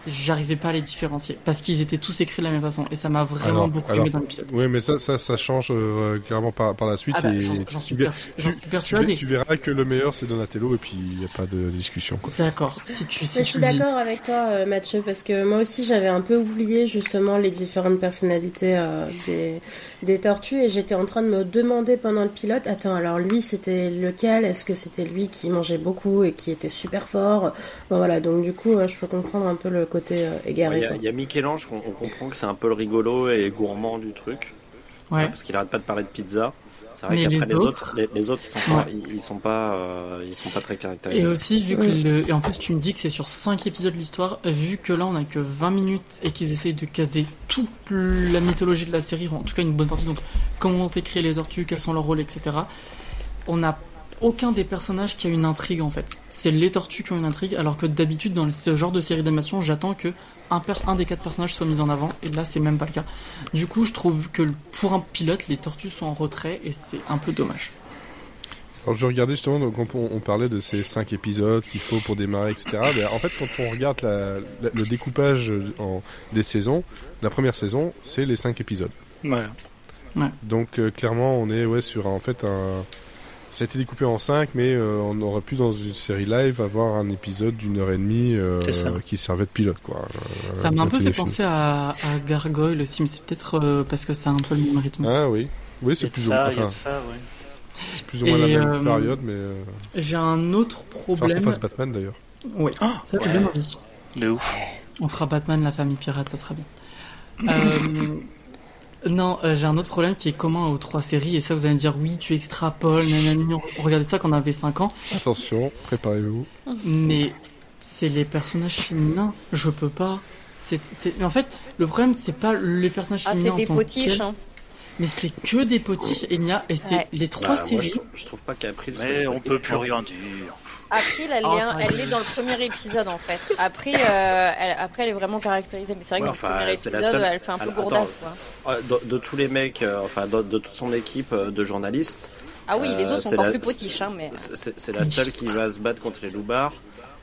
j'arrivais pas à les différencier parce qu'ils étaient tous écrits de la même façon et ça m'a vraiment alors, beaucoup alors, aimé dans l'épisode. Oui, mais ça, ça, ça change euh, clairement par, par la suite. Ah bah, et j'en suis, tu, tu, persuadé. Tu, verras que le meilleur c'est Donatello et puis il n'y a pas de discussion. D'accord. Si tu, si je suis d'accord avec toi, euh, Mathieu, parce que moi aussi j'avais un peu oublié justement les différentes personnalités euh, des, des tortues et j'étais en train de me demander pendant le pilote, attends, alors lui c'était lequel? Est-ce que c'était lui qui mangeait beaucoup et qui était super fort? Bon voilà, donc du coup je peux comprendre un peu le côté égaré. Il y, a, il y a Michel-Ange, on, on, comprend que c'est un peu le rigolo et gourmand du truc. Ouais. Parce qu'il arrête pas de parler de pizza. C'est vrai qu'après les, les, autres, les, les, autres, ils sont pas, ouais. ils, ils, sont pas, euh, ils sont pas très caractérisés. Et aussi, vu que le, et en plus, tu me dis que c'est sur 5 épisodes l'histoire, vu que là, on a que 20 minutes et qu'ils essayent de caser toute la mythologie de la série, en tout cas une bonne partie, donc comment ont été créés les tortues, quels sont leurs rôles, etc. On n'a aucun des personnages qui a une intrigue en fait. C'est les tortues qui ont une intrigue, alors que d'habitude dans ce genre de série d'animation, j'attends que un, un, des quatre personnages soit mis en avant, et là c'est même pas le cas. Du coup, je trouve que pour un pilote, les tortues sont en retrait, et c'est un peu dommage. Alors je regardais justement, donc on, on parlait de ces cinq épisodes qu'il faut pour démarrer, etc. Mais en fait, quand on regarde la, la, le découpage en, des saisons, la première saison, c'est les cinq épisodes. Ouais. ouais. Donc euh, clairement, on est ouais sur en fait un ça a été découpé en 5, mais euh, on aurait pu dans une série live avoir un épisode d'une heure et demie euh, ça. qui servait de pilote, quoi. Ça m'a un peu fait penser à, à Gargoyle aussi, mais c'est peut-être euh, parce que c'est un peu le même rythme. Ah oui, oui, c'est a plus, ou... ça, a enfin, de ça, ouais. c'est plus ou moins la même euh, période, mais euh, J'ai un autre faut qu'on problème. fasse Batman d'ailleurs. Oui, Ah, ça j'ai ouais. bien envie. De ouf. On fera Batman, la famille pirate, ça sera bien. Euh, non, euh, j'ai un autre problème qui est commun aux trois séries, et ça vous allez me dire, oui, tu extrapoles, nanani, on regardait ça quand on avait 5 ans, Attention, préparez-vous. mais c'est les personnages féminins, je peux pas. C'est, c'est... Mais en fait, le problème, c'est pas les personnages Ah, féminins c'est en des potiches. Hein. mais c'est que des potiches, et, et c'est Ouais. les trois Bah, moi, séries. je, trouve, je trouve pas qu'April. Mais on peut plus rien dire. April, elle Oh, un- elle l'est dans le premier épisode en fait. Après, euh, elle, après, elle est vraiment caractérisée. Mais c'est vrai que dans enfin, le premier épisode, seule- elle fait un peu Alors, gourdasse attends, quoi. Euh, De, de tous les mecs, euh, enfin de, de toute son équipe de journalistes, Ah oui, les autres sont c'est encore la- plus potiches, hein, mais. c'est la seule qui va se battre contre les loupards.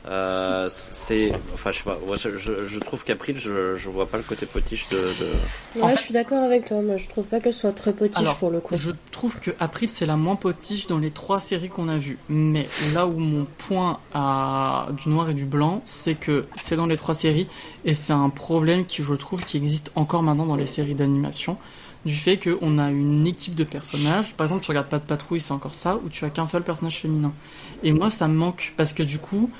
Euh, c'est, enfin, je sais pas. je, je, je trouve qu'April, je, je vois pas le côté potiche de. de... Ouais, je suis d'accord avec toi. Moi, je trouve pas qu'elle soit très potiche Alors, pour le coup. Je trouve que April c'est la moins potiche dans les trois séries qu'on a vues. Mais là où mon point à du noir et du blanc, c'est que c'est dans les trois séries et c'est un problème qui je trouve qui existe encore maintenant dans les séries d'animation du fait qu'on a une équipe de personnages. Par exemple, tu regardes pas de patrouille, c'est encore ça, où tu as qu'un seul personnage féminin. Et moi, ça me manque parce que du coup,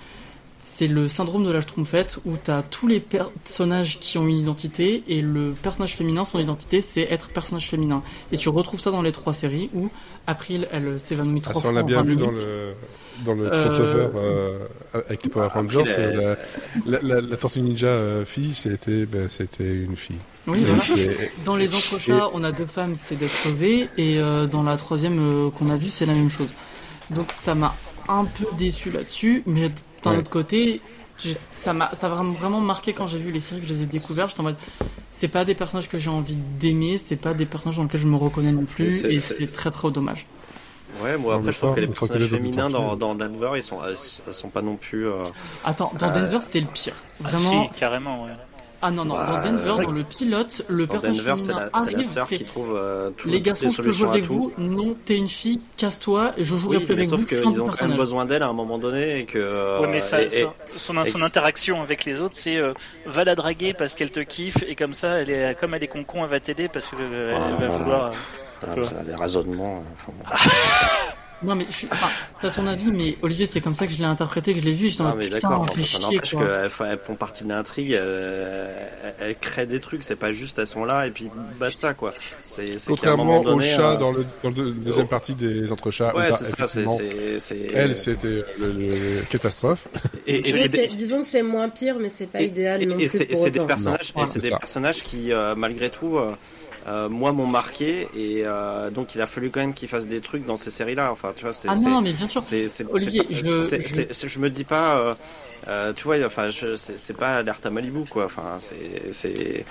c'est le syndrome de la Schtroumpfette où tu as tous les personnages qui ont une identité et le personnage féminin, son identité, c'est être personnage féminin. Et tu retrouves ça dans les trois séries où April, elle s'évanouit Ah, trois ça, on l'a en bien 20 vu dans le, dans le Euh, crossover euh, avec les Power Rangers. euh, la, la, la, la Tortue Ninja euh, fille, c'était ben, c'était une fille. Oui, voilà. Dans les entrechats, on a deux femmes, c'est d'être sauvées, et euh, dans la troisième euh, qu'on a vue, c'est la même chose. Donc ça m'a un peu déçu là-dessus, mais d'un Ouais. autre côté, ça m'a ça m'a vraiment- marqué quand j'ai vu les séries que je les ai découvertes. J'étais en mode, c'est pas des personnages que j'ai envie d'aimer, c'est pas des personnages dans lesquels je me reconnais non plus, et c'est- très très dommage. Ouais, moi après je trouve que les personnages féminins dans, dans Denver, ils sont, elles, elles sont pas non plus. euh, Attends, dans Euh, Denver, c'était le pire. Ah, Vraiment. si, carrément, ouais. Ah non, non, dans Bah, Denver, ouais. dans le pilote, le Dans personnage Denver, c'est la, c'est la arrive, sœur fait, qui trouve euh, tout, Les toutes garçons, les je peux jouer avec tout. vous. Non, t'es une fille, casse-toi et je jouerai Oui, plus avec sauf vous. qu'ils Fin ont quand même besoin d'elle à un moment donné et que. Ouais, mais ça, et- et- son, son, et- son interaction avec les autres, c'est euh, va la draguer parce qu'elle te kiffe et comme ça, elle est comme elle est concon, elle va t'aider parce que euh, elle Voilà. va vouloir. euh, Ah, ça a des raisonnements. Euh, Non, mais je suis... enfin, t'as ton avis, mais Olivier, c'est comme ça que je l'ai interprété, que je l'ai vu. J'étais en mais d'accord, ça fait chier, n'empêche qu'elles font partie de l'intrigue, euh, elles, créent des trucs, c'est pas juste elles sont là et puis basta quoi. C'est c'est qu'à un Contrairement au chat euh, dans le dans le deuxième partie des entrechats. Ouais, c'est ça, c'est. c'est- c'est- Elle, c'était le, le- catastrophe. Et, et Oui, c'est c'est- des- disons que c'est moins pire, mais c'est pas et- idéal et- non et plus c'est pour c'est des autant. personnages, Non, et c'est c'est des ça. personnages qui, euh, malgré tout, euh, moi m'ont marqué et euh, donc il a fallu quand même qu'ils fassent des trucs dans ces séries-là. Enfin, tu vois, c'est. Ah non, non, mais bien sûr. c'est Olivier, je- me dis pas euh, euh, tu vois enfin c'est pas alerte à Malibu quoi enfin c'est c'est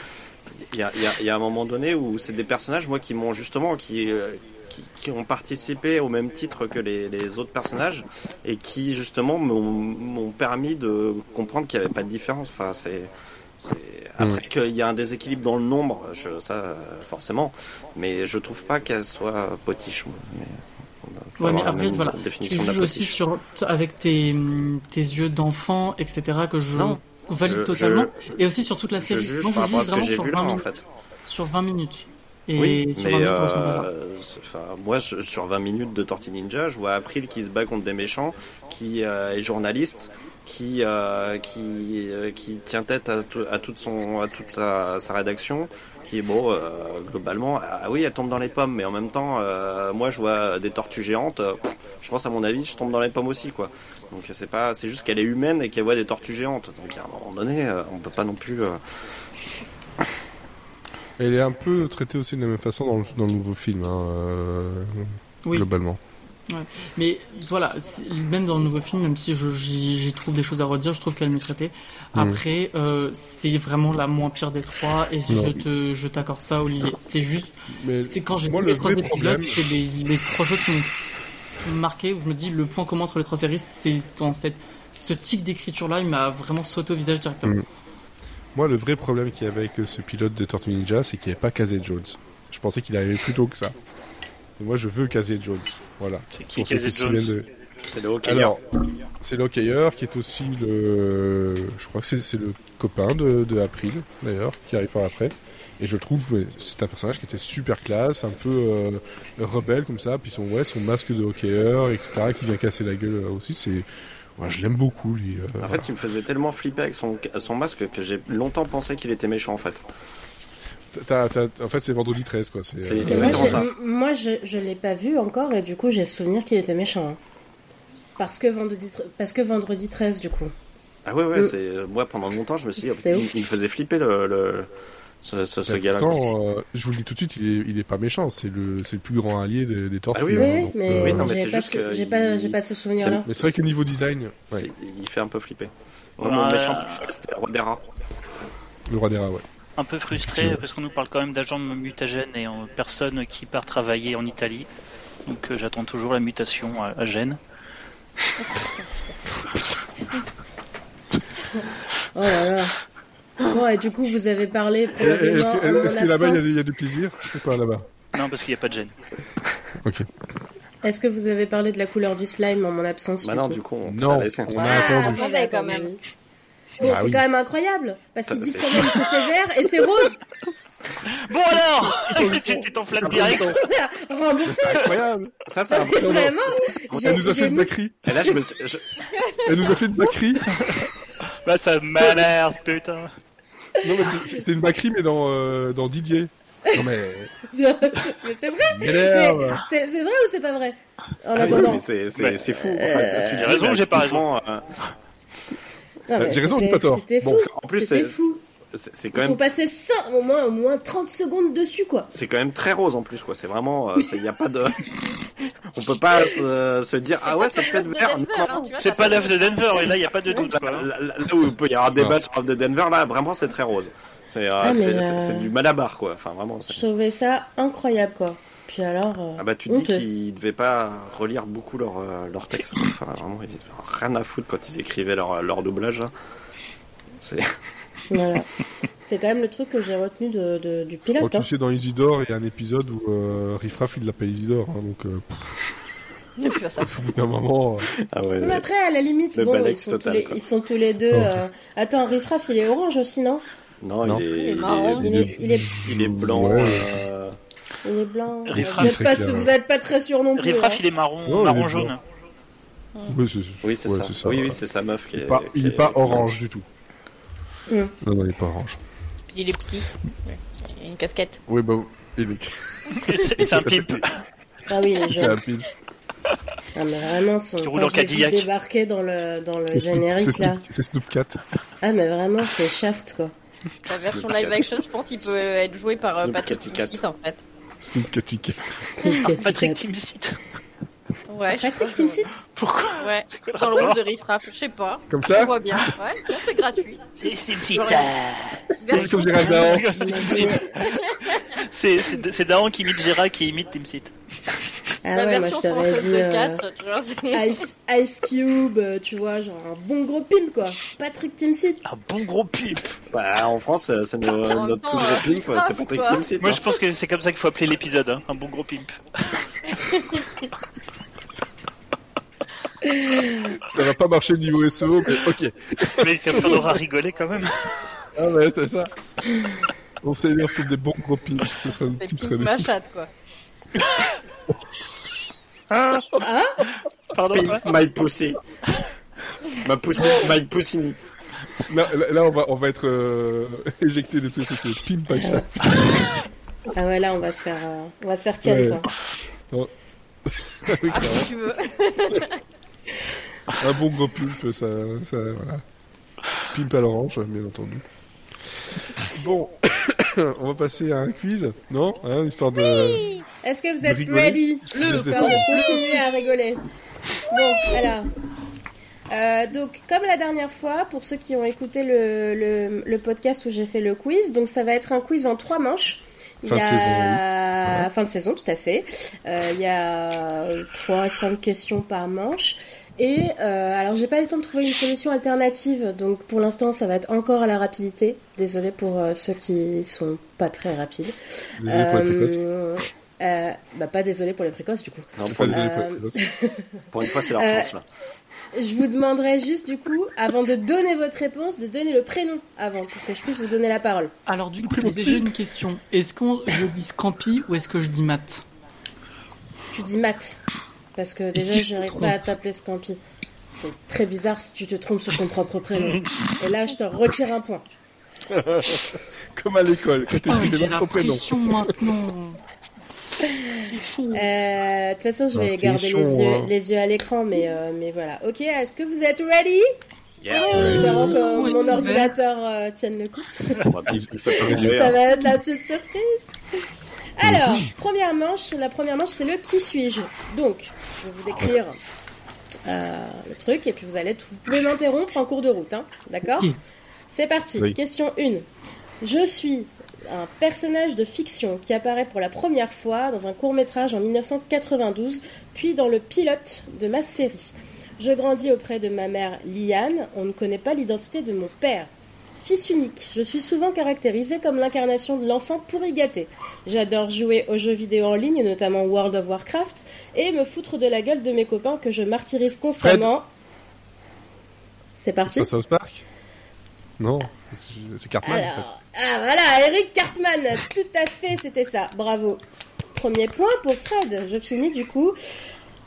il y a, il y, a, il y a un moment donné où c'est des personnages moi qui m'ont justement qui, qui qui ont participé au même titre que les, les autres personnages et qui justement m'ont m'ont permis de comprendre qu'il n'y avait pas de différence enfin c'est après qu'il y a un déséquilibre dans le nombre, je, ça forcément, mais je trouve pas qu'elle soit potiche. Mais, Ouais, mais après, voilà, Tu juges aussi sur, avec tes, tes yeux d'enfant, etc., que je Non. valide Je- totalement. je- Et aussi sur toute la Je série. juge Non, par je rapport à juge vraiment sur vu 20 là en minutes. fait. Sur 20 minutes. Et oui, sur mais 20 minutes, je euh, enfin, moi je- sur 20 minutes de Tortue Ninja, je vois April qui se bat contre des méchants, qui euh, est journaliste, qui euh, qui euh, qui tient tête à, tout- à toute son à toute sa, sa rédaction, qui est bon euh, globalement. Ah oui, elle tombe dans les pommes, mais en même temps, euh, moi je vois des tortues géantes. je pense à mon avis, je tombe dans les pommes aussi quoi. Donc c'est pas, c'est juste qu'elle est humaine et qu'elle voit des tortues géantes. Donc à un moment donné, euh, on peut pas non plus. euh, Elle est un peu traitée aussi de la même façon dans le, dans le nouveau film, hein, euh, Oui. globalement. Mais voilà, même dans le nouveau film, même si je- j'y trouve des choses à redire, je trouve qu'elle m'est traitée. Après, euh, c'est vraiment la moins pire des trois, et Non. je te, je t'accorde ça, Olivier. C'est juste, c'est quand j'ai moi, vu le les trois épisodes, problème- c'est les, les trois choses qui m'ont marqué, où je me dis, le point commun entre les trois séries, c'est dans cette, ce type d'écriture-là, il m'a vraiment sauté au visage directement. Mhm. Moi, le vrai problème qu'il y avait avec ce pilote de Tortue Ninja, c'est qu'il n'y avait pas Casey Jones. Je pensais qu'il arrivait plus tôt que ça. Et moi, je veux Casey Jones. Voilà. C'est qui se Jones de- C'est le hockey. Alors, c'est l'hockeyeur qui est aussi le, je crois que c'est c'est le copain de, de April d'ailleurs, qui arrive par après. Et je trouve, ouais, c'est un personnage qui était super classe, un peu euh, rebelle comme ça, puis son ouais, son masque de hockeyeur, etc., qui vient casser la gueule euh, aussi. C'est, ouais, je l'aime beaucoup lui. euh, En voilà. fait, il me faisait tellement flipper avec son, son masque que j'ai longtemps pensé qu'il était méchant en fait. En fait, c'est vendredi 13 quoi. C'est, euh, moi, Exactement j'ai- ça. m- moi, je, je l'ai pas vu encore et du coup, j'ai souvenir qu'il était méchant. hein. Parce que vendredi, tre- parce que vendredi 13, du coup. Ah ouais, ouais, Mm. c'est euh, moi pendant longtemps, je me suis dit, il, faisait flipper le, le ce, ce, ce mais gars-là. euh, je vous le dis tout de suite, il est, il est pas méchant. C'est le, c'est le plus grand allié des, des tortues. Ah oui, Oui, hein, oui, donc, mais, euh, Oui, non, mais j'ai c'est pas, juste ce- que j'ai pas, j'ai pas ce souvenir-là. Mais c'est vrai que niveau design, ouais, Il fait un peu flipper. Mon Ouais. méchant c'était Roi des rats. le roi des rats, ouais. Un peu frustré parce qu'on nous parle quand même d'agents mutagènes et en personne qui part travailler en Italie. Donc euh, j'attends toujours la mutation à, à Gênes. Oh là là. Bon, et du coup, vous avez parlé Est-ce que, est-ce que là-bas il y, a y du plaisir ou pas là-bas? Non, parce qu'il n'y a pas de Gênes. Ok. Est-ce que vous avez parlé de la couleur du slime en mon absence Bah non, du coup, on Non. On a Ah, attendu. Quand même. Bon, Ah c'est oui. quand même incroyable, parce qu'ils disent quand même que c'est vert et c'est rose. Bon alors Tu t'enflammes direct Remboursé. C'est incroyable Ça, c'est un peu. Vraiment, Elle nous a fait une bacrie Et là, je me suis. je- Elle nous a fait une bacrie Bah ça m'énerve, putain Non mais c'est une bacrie mais dans, euh, dans Didier. Non mais... mais c'est vrai. C'est c'est vrai ou c'est pas vrai? En Ah oui, attendant. mais c'est c'est- Ouais. c'est fou. En Euh, fait, tu dis, raison, j'ai pas euh, mais J'ai raison, j'ai pas tort. C'était Bon, fou. En plus, c'est fou. c'est- quand faut même passer 5, au moins, au moins 30 secondes dessus, quoi. c'est quand même très rose en plus quoi. C'est vraiment. Il y a pas de. On peut pas se, se dire ah ouais c'est peut-être vert. Hein, C'est pas l'œuf de Denver, et là il n'y a pas de doute. Là, Quoi. là- là où il peut y avoir un débat sur l'œuf de Denver, là, vraiment, c'est très rose. C'est euh, Ah, euh, du malabar, quoi. Enfin, vraiment. c'est- Je trouvais ça incroyable, quoi. Puis alors. euh, Ah bah, tu te dis qu'ils devaient pas relire beaucoup leur, euh, leur texte. Enfin, vraiment, ils avaient rien à foutre quand ils écrivaient leur, leur doublage, là. C'est... Voilà. C'est quand même le truc que j'ai retenu de, de- du pilote. tu hein. sais, dans Isidore, il y a un épisode où euh, Riffraff, il l'appelle Isidore. Hein, donc, euh, au bout d'un moment... euh, Ah ouais. Mais après, à la limite, bon, ils sont, total, tous les, quoi. ils sont tous les deux. Oh. euh, Attends, Riffraff, il est orange aussi, non? Non, Non. il est, Il est marron. il est, il est, il est blanc. Ouais. euh, il est blanc. Riffraff, vous, êtes très pas, clair. vous êtes pas très sûr non plus. Riffraff hein. il est marron, Oh, il est marron blanc. jaune. Oui, c'est Oui, c'est ouais, ça. Oui, ouais. oui, c'est sa meuf qui Il est. est pas, il est pas orange du tout. Mm. Non, non, il est pas orange. Il est petit. Il a une casquette. Oui, bah, il est... C'est c'est un pimp. Ah oui, il est c'est jeune. un pile. Ah, mais vraiment, son, quand en je l'ai débarquer dans le, dans le C'est Snoop- c'est générique, là. C'est Snoop Cat. Ah, mais vraiment, c'est Shaft, quoi. La version live action, je pense qu'il peut être joué par euh, Patrick. Timsit en fait. Snoop Catty Cat. Patrick Timsit. Ouais. Patrick Timsit Pourquoi ouais. Quoi Dans le rôle de Riff Raff, je sais pas. Comme On ça voit bien. Ouais. C'est gratuit. C'est Timsit. C'est comme Gérald Dahan. C'est Dahan qui imite Gérard qui imite Timsit. Ah La ouais, moi, version je t'aurais française dit. de euh, Cats, tu vois. Ice, Ice Cube, euh, tu vois, genre un bon gros pimp, quoi. Patrick Timsit. Un bon gros pimp. Bah, en France, euh, c'est no- En même notre temps, plus euh, gros pimp, grave, c'est Patrick quoi. Timsit. Moi hein. je pense que c'est comme ça qu'il faut appeler l'épisode, hein. un bon gros pimp. Ça va pas marcher niveau SEO, mais ok. Mais on aura rigolé quand même. Ah ouais, c'est ça. On s'énerve comme des bons gros pins. Ce sera le titre. quoi. Hein Pardon Pimp my pussy. Ma pussy, my pussy. Là, là, on va, on va être euh, éjecté de tout ce qui est pimp by chat. Ah ouais, là, on va se faire, euh, on va se faire ken, Ouais. quoi. Oui, clairement. Si tu veux. Un bon gros pimp, ça, ça, voilà. Pimp à l'orange, bien entendu. Bon, on va passer à un quiz, non? Hein, Histoire de... Est-ce que vous De êtes ready? Le Histoire de continuer à rigoler. Bon, alors. Euh, donc, comme la dernière fois, pour ceux qui ont écouté le, le, le podcast où j'ai fait le quiz, donc ça va être un quiz en trois manches. Fin il y de a... saison, oui. Voilà. Fin de saison, tout à fait. Euh, il y a trois, cinq questions par manche. Et euh, alors, j'ai pas eu le temps de trouver une solution alternative, donc pour l'instant, ça va être encore à la rapidité. Désolé pour euh, ceux qui sont pas très rapides. Désolé pour précoce. Euh, Euh, bah pas désolé pour les précoces du coup. Non, Pas pour, désolé pour les précoces. pour une fois, c'est leur Euh, chance là. Je vous demanderai juste du coup, avant de donner votre réponse, de donner le prénom avant pour que je puisse vous donner la parole. Alors du coup, j'ai déjà une question. Est-ce qu'on je dis Scampi ou est-ce que je dis Matt? Tu dis Matt. Parce que déjà, si je trompe pas à t'appeler Scampi. C'est très bizarre si tu te trompes sur ton propre prénom. Et là, je te retire un point. Comme à l'école, quand les la ton prénom. pression maintenant. C'est chaud. Euh, De toute façon, je vais garder chaud, les, yeux, hein. les yeux à l'écran, mais, euh, mais voilà. Ok, est-ce que vous êtes ready? Yeah. Espérons que Ouais, mon ordinateur euh, tienne le coup. Ça va être la petite surprise. Alors, première manche, la première manche, c'est le qui suis-je? Donc, je vais vous décrire euh, le truc et puis vous allez, vous pouvez m'interrompre en cours de route, hein, d'accord. C'est parti. Oui. Question 1. Je suis un personnage de fiction qui apparaît pour la première fois dans un court métrage en 1992, puis dans le pilote de ma série. Je grandis auprès de ma mère Liane, on ne connaît pas l'identité de mon père. Fils unique, je suis souvent caractérisé comme l'incarnation de l'enfant pourri gâté. J'adore jouer aux jeux vidéo en ligne, notamment World of Warcraft, et me foutre de la gueule de mes copains que je martyrise constamment. C'est parti Pas South Park Non, c'est- Cartman. en fait. alors, ah voilà, Eric Cartman, tout à fait, c'était ça. Bravo. Premier point pour Fred. Je finis du coup.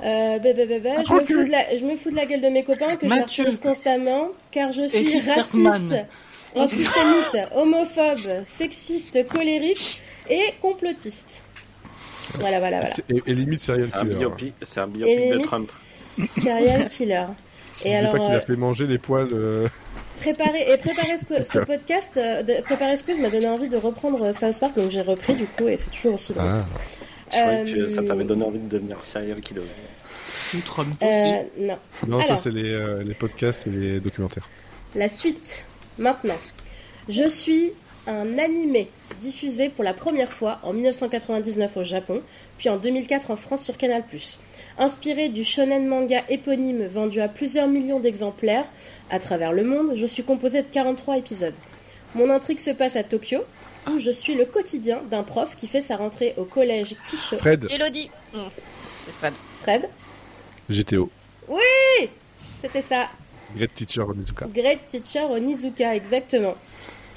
Euh, bah, bah, bah, bah, je, me fous de la, je me fous de la gueule de mes copains que Mathieu. je martyrise constamment car je suis Eric raciste, Cartman. Antisémite, homophobe, sexiste, colérique et complotiste. Voilà, voilà, voilà. Et, et limite serial C'est un killer. biopic, c'est un Et biopic de limite, Trump. serial killer. Et alors, pas qu'il euh, a fait manger les poils. euh, Préparer et préparer ce, ce podcast, euh, de- préparer ce quiz m'a donné envie de reprendre euh, South Park, donc j'ai repris du coup et c'est toujours aussi drôle. Ah. Je croyais que Euh, ça t'avait donné envie de devenir serial killer. Ou Trump aussi. Euh, non. Non, ça c'est les, euh, les podcasts et les documentaires. La suite, maintenant. Je suis un animé diffusé pour la première fois en 1999 au Japon, puis en 2004 en France sur Canal+. Inspiré du shonen manga éponyme vendu à plusieurs millions d'exemplaires à travers le monde, je suis composé de 43 épisodes. Mon intrigue se passe à Tokyo, où je suis le quotidien d'un prof qui fait sa rentrée au collège Kisho. Fred, Elodie. Mmh. Fred. Fred, GTO. c'était ça. Great Teacher Onizuka. Great Teacher Onizuka, exactement.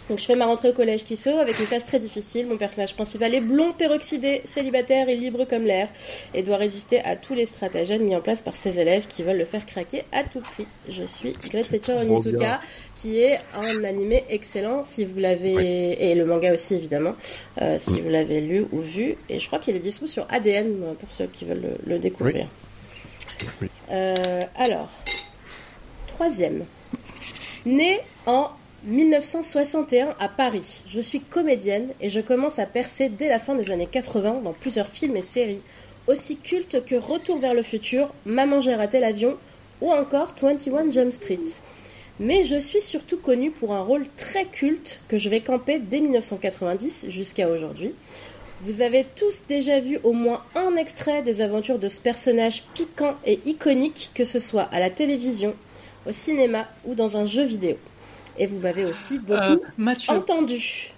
Donc je fais ma rentrée au collège Kiso avec une classe très difficile. Mon personnage principal est blond, peroxydé, célibataire et libre comme l'air et doit résister à tous les stratagèmes mis en place par ses élèves qui veulent le faire craquer à tout prix. Je suis Great Teacher Onizuka qui est un animé excellent si vous l'avez et le manga aussi évidemment euh, si vous l'avez lu ou vu et je crois qu'il est dispo sur ADN pour ceux qui veulent le, le découvrir. Oui. Euh, alors troisième. Né en 1961 à Paris, je suis comédienne et je commence à percer dès la fin des années 80 dans plusieurs films et séries, aussi cultes que Retour vers le futur, Maman j'ai raté l'avion ou encore 21 Jump Street. Mais je suis surtout connue pour un rôle très culte que je vais camper dès 1990 jusqu'à aujourd'hui. Vous avez tous déjà vu au moins un extrait des aventures de ce personnage piquant et iconique, que ce soit à la télévision, au cinéma ou dans un jeu vidéo. Et vous m'avez aussi beaucoup Euh, Mathieu, entendu.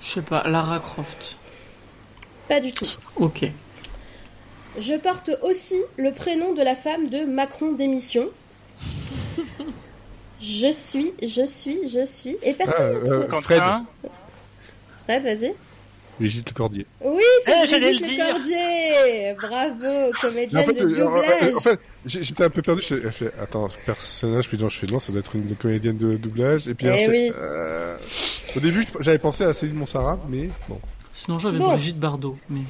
je sais pas, Lara Croft. Pas du tout. Ok. Je porte aussi le prénom de la femme de Macron d'émission. Je suis, je suis, je suis. Et personne euh, trouvé. Fred, Fred, vas-y. Brigitte Le Cordier. Oui, c'est Eh, Brigitte le. Cordier. Bravo, comédienne En fait, de doublage. en fait, j'étais un peu perdu. Je fais, attends, personnage, puis non, je fais non, ça doit être une comédienne de doublage. Et puis Eh alors, oui. euh, au début, j'avais pensé à Céline Monsara, mais bon, Sinon j'avais Bon. Brigitte Bardot. Mais...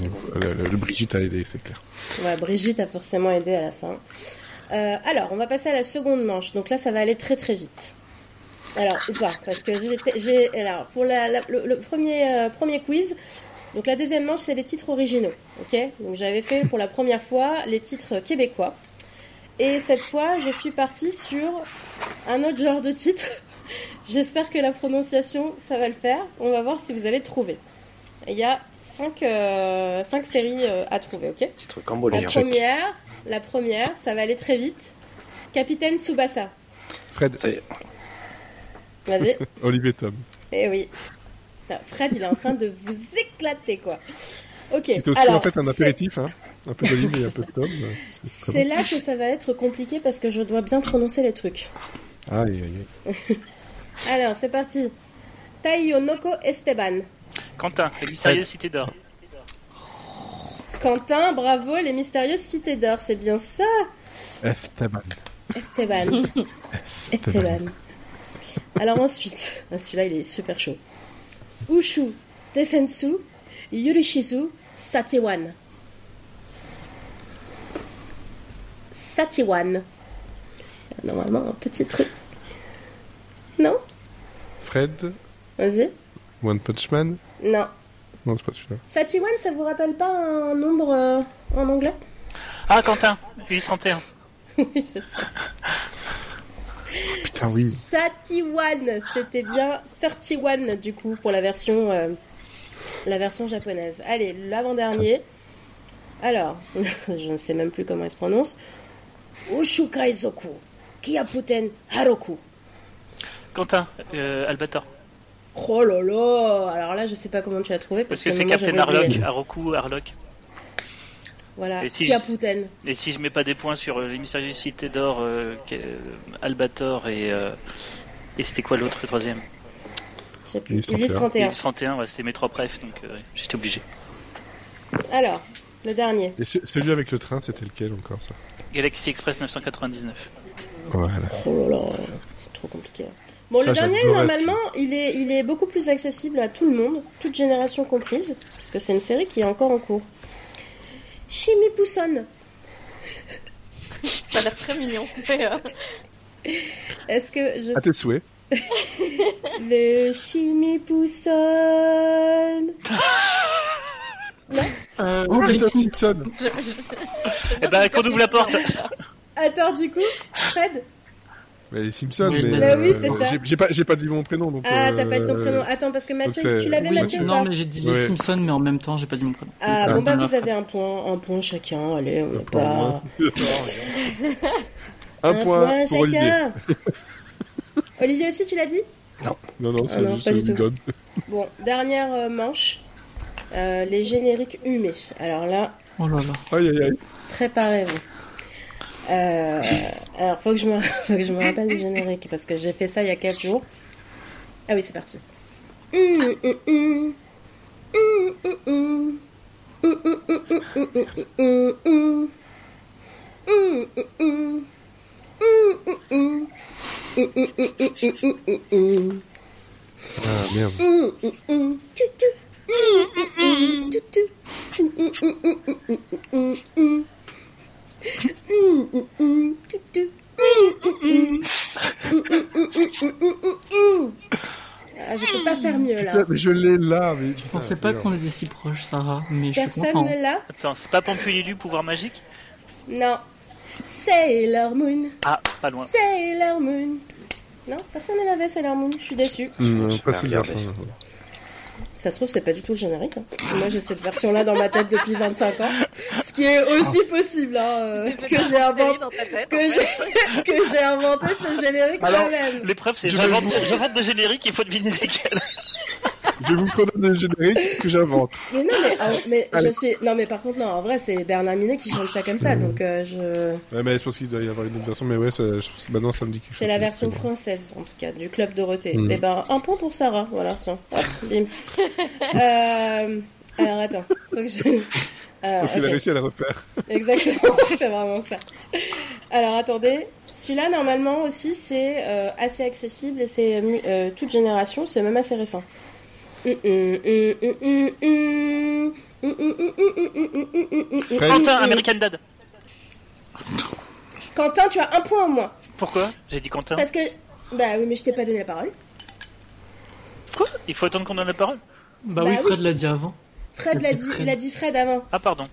le, le- le Brigitte a aidé, c'est clair. Ouais, Brigitte a forcément aidé à la fin. Euh, alors, on va passer à la seconde manche. Donc là, ça va aller très très vite. Alors, ou pas, parce que j'ai-. Alors, pour la- la- le, le premier, euh, premier quiz, donc la deuxième manche, c'est les titres originaux. Ok? Donc j'avais fait pour la première fois les titres québécois. Et cette fois, je suis partie sur un autre genre de titre. J'espère que la prononciation, ça va le faire. On va voir si vous allez trouver. Il y a cinq, euh, cinq séries euh, à trouver, ok? Titre la cambodgien. première, la première, ça va aller très vite. Capitaine Tsubasa. Fred, C'est Vas-y. Olivier Tom. Eh oui. Fred, il est en train de vous éclater, quoi. Ok. C'est aussi alors, en fait un apéritif, hein. Un peu d'olive et un peu de pomme. C'est C'est là que ça va être compliqué parce que je dois bien prononcer les trucs. Aïe, aïe, aïe. Alors, c'est parti. Taiyonoko Esteban. Quentin, la mystérieuse cité d'or. Quentin, bravo, les mystérieuses cités d'or, c'est bien ça Esteban. Esteban. Esteban. Alors ensuite, ah, celui-là il est super chaud. Ushu, Tesensu, Yurishizu, Satiwan. Satiwan. Normalement un petit truc. Non? Fred, Vas-y. One Punch Man? Non. Non, c'est pas celui-là. Satiwan, ça vous rappelle pas un nombre euh, en anglais? Ah, Quentin, 831. Oui, c'est ça. Putain, oui. Satiwan, c'était bien 31 du coup pour la version, euh, la version japonaise. Allez, l'avant-dernier. Alors, je ne sais même plus comment il se prononce. Ushukaizoku, Kiyaputen Haroku. Quentin, euh, Albator. Oh là là Alors là, je sais pas comment tu l'as trouvé. Parce Parce, que c'est Captain. Harlock, Haroku, Harlock. Voilà, Et si je-. Et si je mets pas des points sur euh, les mystérieuses cités d'or, euh, euh, Albator et. euh, et c'était quoi l'autre, le troisième? Ulysse Ulysse 31. Ulysse 31, ouais, c'était mes trois prefs, donc euh, j'étais obligé. Alors, le dernier. Et ce- celui avec le train, c'était lequel encore, ça? Galaxy Express 999. Voilà. Oh là là, c'est trop compliqué. Bon, Ça, le dernier, normalement, il est, il est beaucoup plus accessible à tout le monde, toute génération comprise, parce que c'est une série qui est encore en cours. Chimie Pousson. Ça a l'air très mignon. Euh, Est-ce que je... À tes souhaits. Le Chimie Pousson... Euh, Oh, les putain, Sim- Simpson Eh ben, qu'on ouvre la porte Attends, du coup, Fred Mais les Simpsons, Oui, mais. bah oui, c'est ça. j'ai- pas, j'ai pas dit mon prénom, donc. Ah, t'as euh, pas dit ton prénom. Attends, parce que Mathieu, tu l'avais Oui, Mathieu ou non, pas mais j'ai dit les Ouais. Simpsons, mais en même temps, j'ai pas dit mon prénom. Ah, bon bah vous avez un point, un point chacun, allez, on n'est Pour pas... Un, point, pour Olivier. chacun. Olivier aussi, tu l'as dit? Non, non, c'est Ah non, juste pas du une tout. Bon, dernière euh, manche. Euh, les génériques humés. Alors là, Oh là là. Aïe, aïe, aïe. préparez-vous. Euh, alors, faut que, je me... faut que je me rappelle du générique parce que j'ai fait ça il y a 4 jours. Ah oui, c'est parti. Hum, hum, hum. Hum, hum, hum. Hum, hum, hum, hum, hum, hum, hum, hum. Hum, hum, hum. Hum, hum, hum. Hum, hum, hum, hum, hum, hum, hum. Ah, merde. Ah, je peux pas faire mieux là. Putain, mais je l'ai là, mais. Je pensais pas qu'on était si proches, Sarah, mais je suis Personne content. ne l'a Attends, c'est pas Pampululu, pouvoir magique Non. Sailor Moon. Ah, pas loin. Sailor Moon. Non, personne ne l'avait Sailor Moon. Je suis déçue. Non, pas pas celui-là. Ça se trouve, c'est pas du tout le générique. hein. Moi, j'ai cette version-là dans ma tête depuis 25 ans. Ce qui est aussi possible, hein, euh, que j'ai inventé. dans ta tête. Que en fait. j'ai, que j'ai inventé ce générique Alors, moi-même. L'épreuve, c'est Je j'invente j'invente des génériques, il faut deviner lesquels. Je vous connaître des génériques que j'invente. Mais non, mais, mais je suis, non, mais par contre, non, en vrai, c'est Bernard Minet qui chante ça comme ça, donc euh, je, Ouais, mais je pense qu'il doit y avoir une autre version, mais ouais, ça, je- maintenant ça me dit quelque chose. c'est la version française, en tout cas, du Club Dorothée. Mm. Et ben, un point pour Sarah, voilà, tiens. Hop, bim. euh, alors, attends, faut que je, euh, Parce qu'il a réussi à la refaire. Exactement, c'est vraiment ça. Alors attendez, celui-là normalement aussi c'est euh, assez accessible et c'est euh, toute génération, c'est même assez récent. Quentin, American Dad. Quentin, tu as un point au moins. Pourquoi? J'ai dit Quentin. Parce que. Bah oui, mais je t'ai pas donné la parole. Quoi? Il faut attendre qu'on donne la parole Bah, Bah oui, oui. Fred l'a dit avant. Fred l'a dit, il a dit Fred avant. Ah, pardon.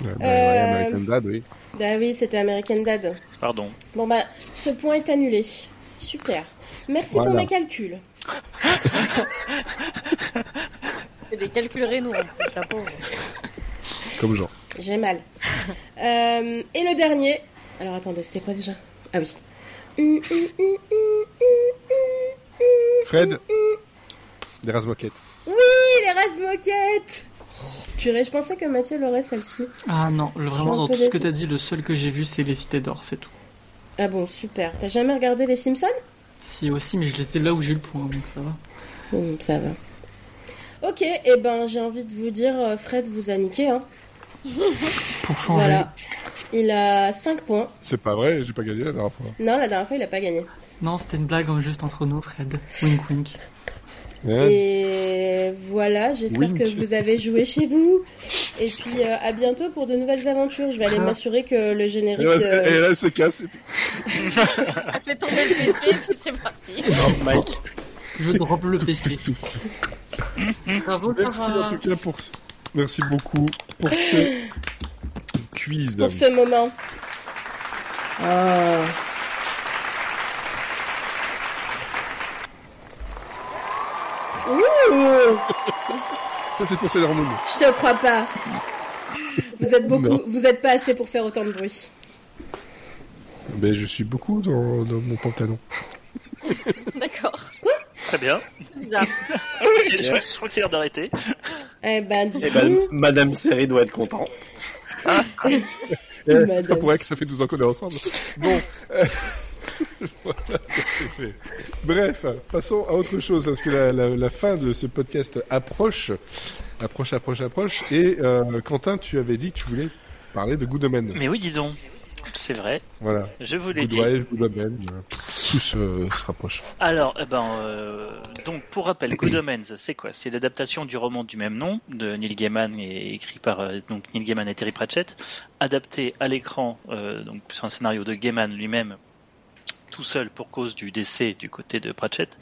Bah, Euh, American Dad, oui. Bah oui, c'était American Dad. Pardon. Bon bah, ce point est annulé. Super. Merci Voilà. pour mes calculs. C'est des calculs rénaux en plus, la pauvre. Comme genre. J'ai mal. Euh, et le dernier. Alors attendez, c'était quoi déjà? Ah oui. Fred? Les Razmoquettes. Oui, les Razmoquettes oh, Purée, je pensais que Mathieu l'aurait celle-ci. Ah non, vraiment dans tout ce que t'as dit, le seul que j'ai vu c'est les Cités d'Or, c'est tout. Ah bon, super. T'as jamais regardé les Simpsons? Si aussi, mais je les ai là où j'ai eu le point, donc ça va. Ça va. Ok, et eh ben j'ai envie de vous dire, euh, Fred vous a niqué, hein. Pour changer. Voilà. Il a 5 points. C'est pas vrai, j'ai pas gagné la dernière fois. Non, la dernière fois, il a pas gagné. Non, c'était une blague juste entre nous, Fred. Wink wink. Et voilà, j'espère que vous avez joué chez vous. Et puis euh, à bientôt pour de nouvelles aventures. Je vais aller ah. m'assurer que le générique. Et là, elle se casse. elle fait tomber le PC et puis c'est parti. Non, Mike. Je drop le PC. Bravo, Merci en tout cas pour. Merci beaucoup pour ce quiz. Pour ce moment. Oh. Ouh c'est pour Sailor Moon. Je te crois pas. Vous êtes beaucoup, vous êtes pas assez pour faire autant de bruit. Ben, je suis beaucoup dans, mon pantalon. D'accord. Quoi? Très bien. Bizarre. je, crois que c'est l'heure d'arrêter. Eh ben, dis eh ben, Madame Série doit être contente. Ah. Eh, ça pourrait que ça fait 12 ans qu'on est ensemble. Bon. Euh, Bref, passons à autre chose, parce que la, fin de ce podcast approche, approche, approche, approche. Et euh, Quentin, tu avais dit que tu voulais parler de Good Omens. Mais oui, dis donc. C'est vrai. Voilà. Je vous l'ai dit. Good Omens, tout se, rapproche. Alors, eh ben, euh, donc pour rappel, Good Omens, c'est quoi? C'est l'adaptation du roman du même nom de Neil Gaiman et écrit par euh, donc Neil Gaiman et Terry Pratchett, adapté à l'écran donc sur un scénario de Gaiman lui-même tout seul pour cause du décès du côté de Pratchett.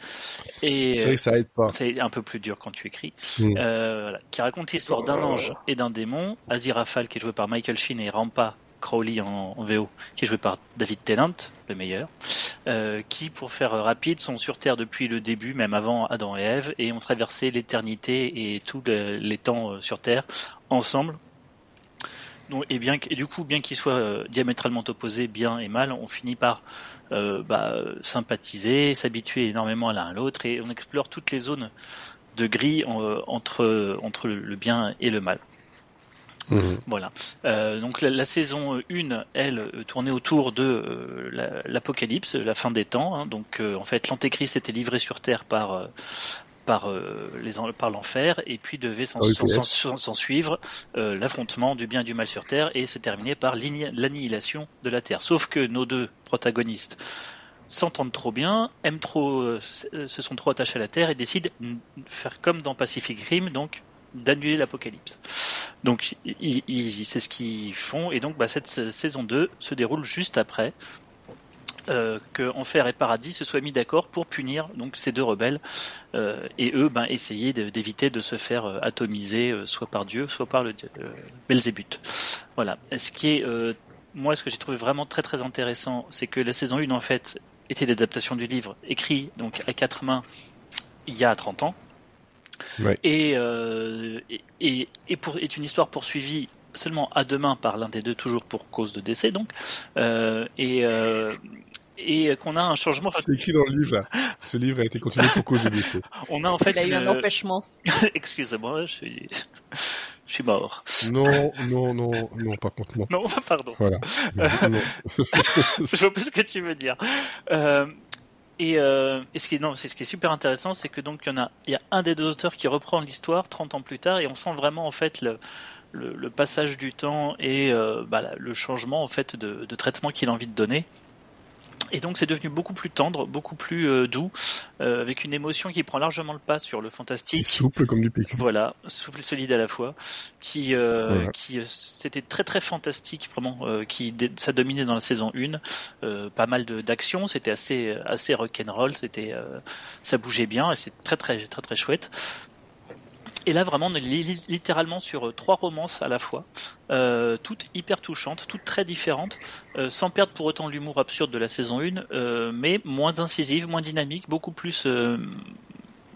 Et c'est vrai que ça aide pas. C'est un peu plus dur quand tu écris. Mm. Euh, voilà, qui raconte l'histoire d'un ange et d'un démon. Aziraphale qui est joué par Michael Sheen et Rampa Crowley en, VO, qui est joué par David Tennant, le meilleur, euh, qui, pour faire rapide, sont sur Terre depuis le début, même avant Adam et Ève, et ont traversé l'éternité et tous les temps euh, sur Terre ensemble et bien et du coup, bien qu'ils soient diamétralement opposés, bien et mal, on finit par euh, bah, sympathiser, s'habituer énormément l'un à l'autre, et on explore toutes les zones de gris euh, entre entre le bien et le mal. Mhm. Voilà. donc la, saison 1, elle, tournait autour de l'apocalypse, la, fin des temps. Hein. donc en fait, l'antéchrist était livré sur Terre par par euh, les par l'enfer et puis devait s'en ah suivre euh, l'affrontement du bien et du mal sur Terre et se terminer par l'annihilation de la Terre. Sauf que nos deux protagonistes s'entendent trop bien, aiment trop, euh, se sont trop attachés à la Terre et décident de faire comme dans Pacific Rim, donc d'annuler l'apocalypse. Donc c'est ce qu'ils font et donc bah, cette saison 2 se déroule juste après que Enfer et Paradis se soient mis d'accord pour punir donc ces deux rebelles euh, et eux ben essayer d'éviter de, se faire euh, atomiser euh, soit par Dieu soit par le Belzébuth. Voilà. Ce qui est moi ce que j'ai trouvé vraiment très très intéressant, c'est que la saison 1 en fait était l'adaptation du livre écrit donc à quatre mains il y a 30 ans. Ouais. Et, et, et, pour, est une histoire poursuivie seulement à deux mains par l'un des deux, toujours pour cause de décès donc. Euh, et, euh, et qu'on a un changement. C'est écrit dans le livre. Là. Ce livre a été continué pour cause de décès. On a en fait. Il a eu un empêchement. Excusez-moi, je suis. Je suis mort. Non, non, non, non, par contre, non. Non, pardon. Voilà. je vois pas ce que tu veux dire. Euh, et, euh, et, ce qui est non, c'est ce qui est super intéressant, c'est que donc il y en a, il y a un des deux auteurs qui reprend l'histoire 30 ans plus tard, et on sent vraiment en fait le, le, le passage du temps et euh, bah, le changement en fait de, de traitement qu'il a envie de donner. Et donc c'est devenu beaucoup plus tendre, beaucoup plus euh, doux, euh, avec une émotion qui prend largement le pas sur le fantastique. souple comme du pic. Voilà, souple et solide à la fois, qui euh, qui c'était très très fantastique vraiment, qui ça dominait dans la saison 1. pas mal d'action, c'était assez assez rock'n'roll, c'était ça bougeait bien et c'est très très très très chouette. Et là, vraiment, on est littéralement sur euh, trois romances à la fois, euh, toutes hyper touchantes, toutes très différentes, euh, sans perdre pour autant l'humour absurde de la saison 1, euh, mais moins incisive, moins dynamique, beaucoup plus,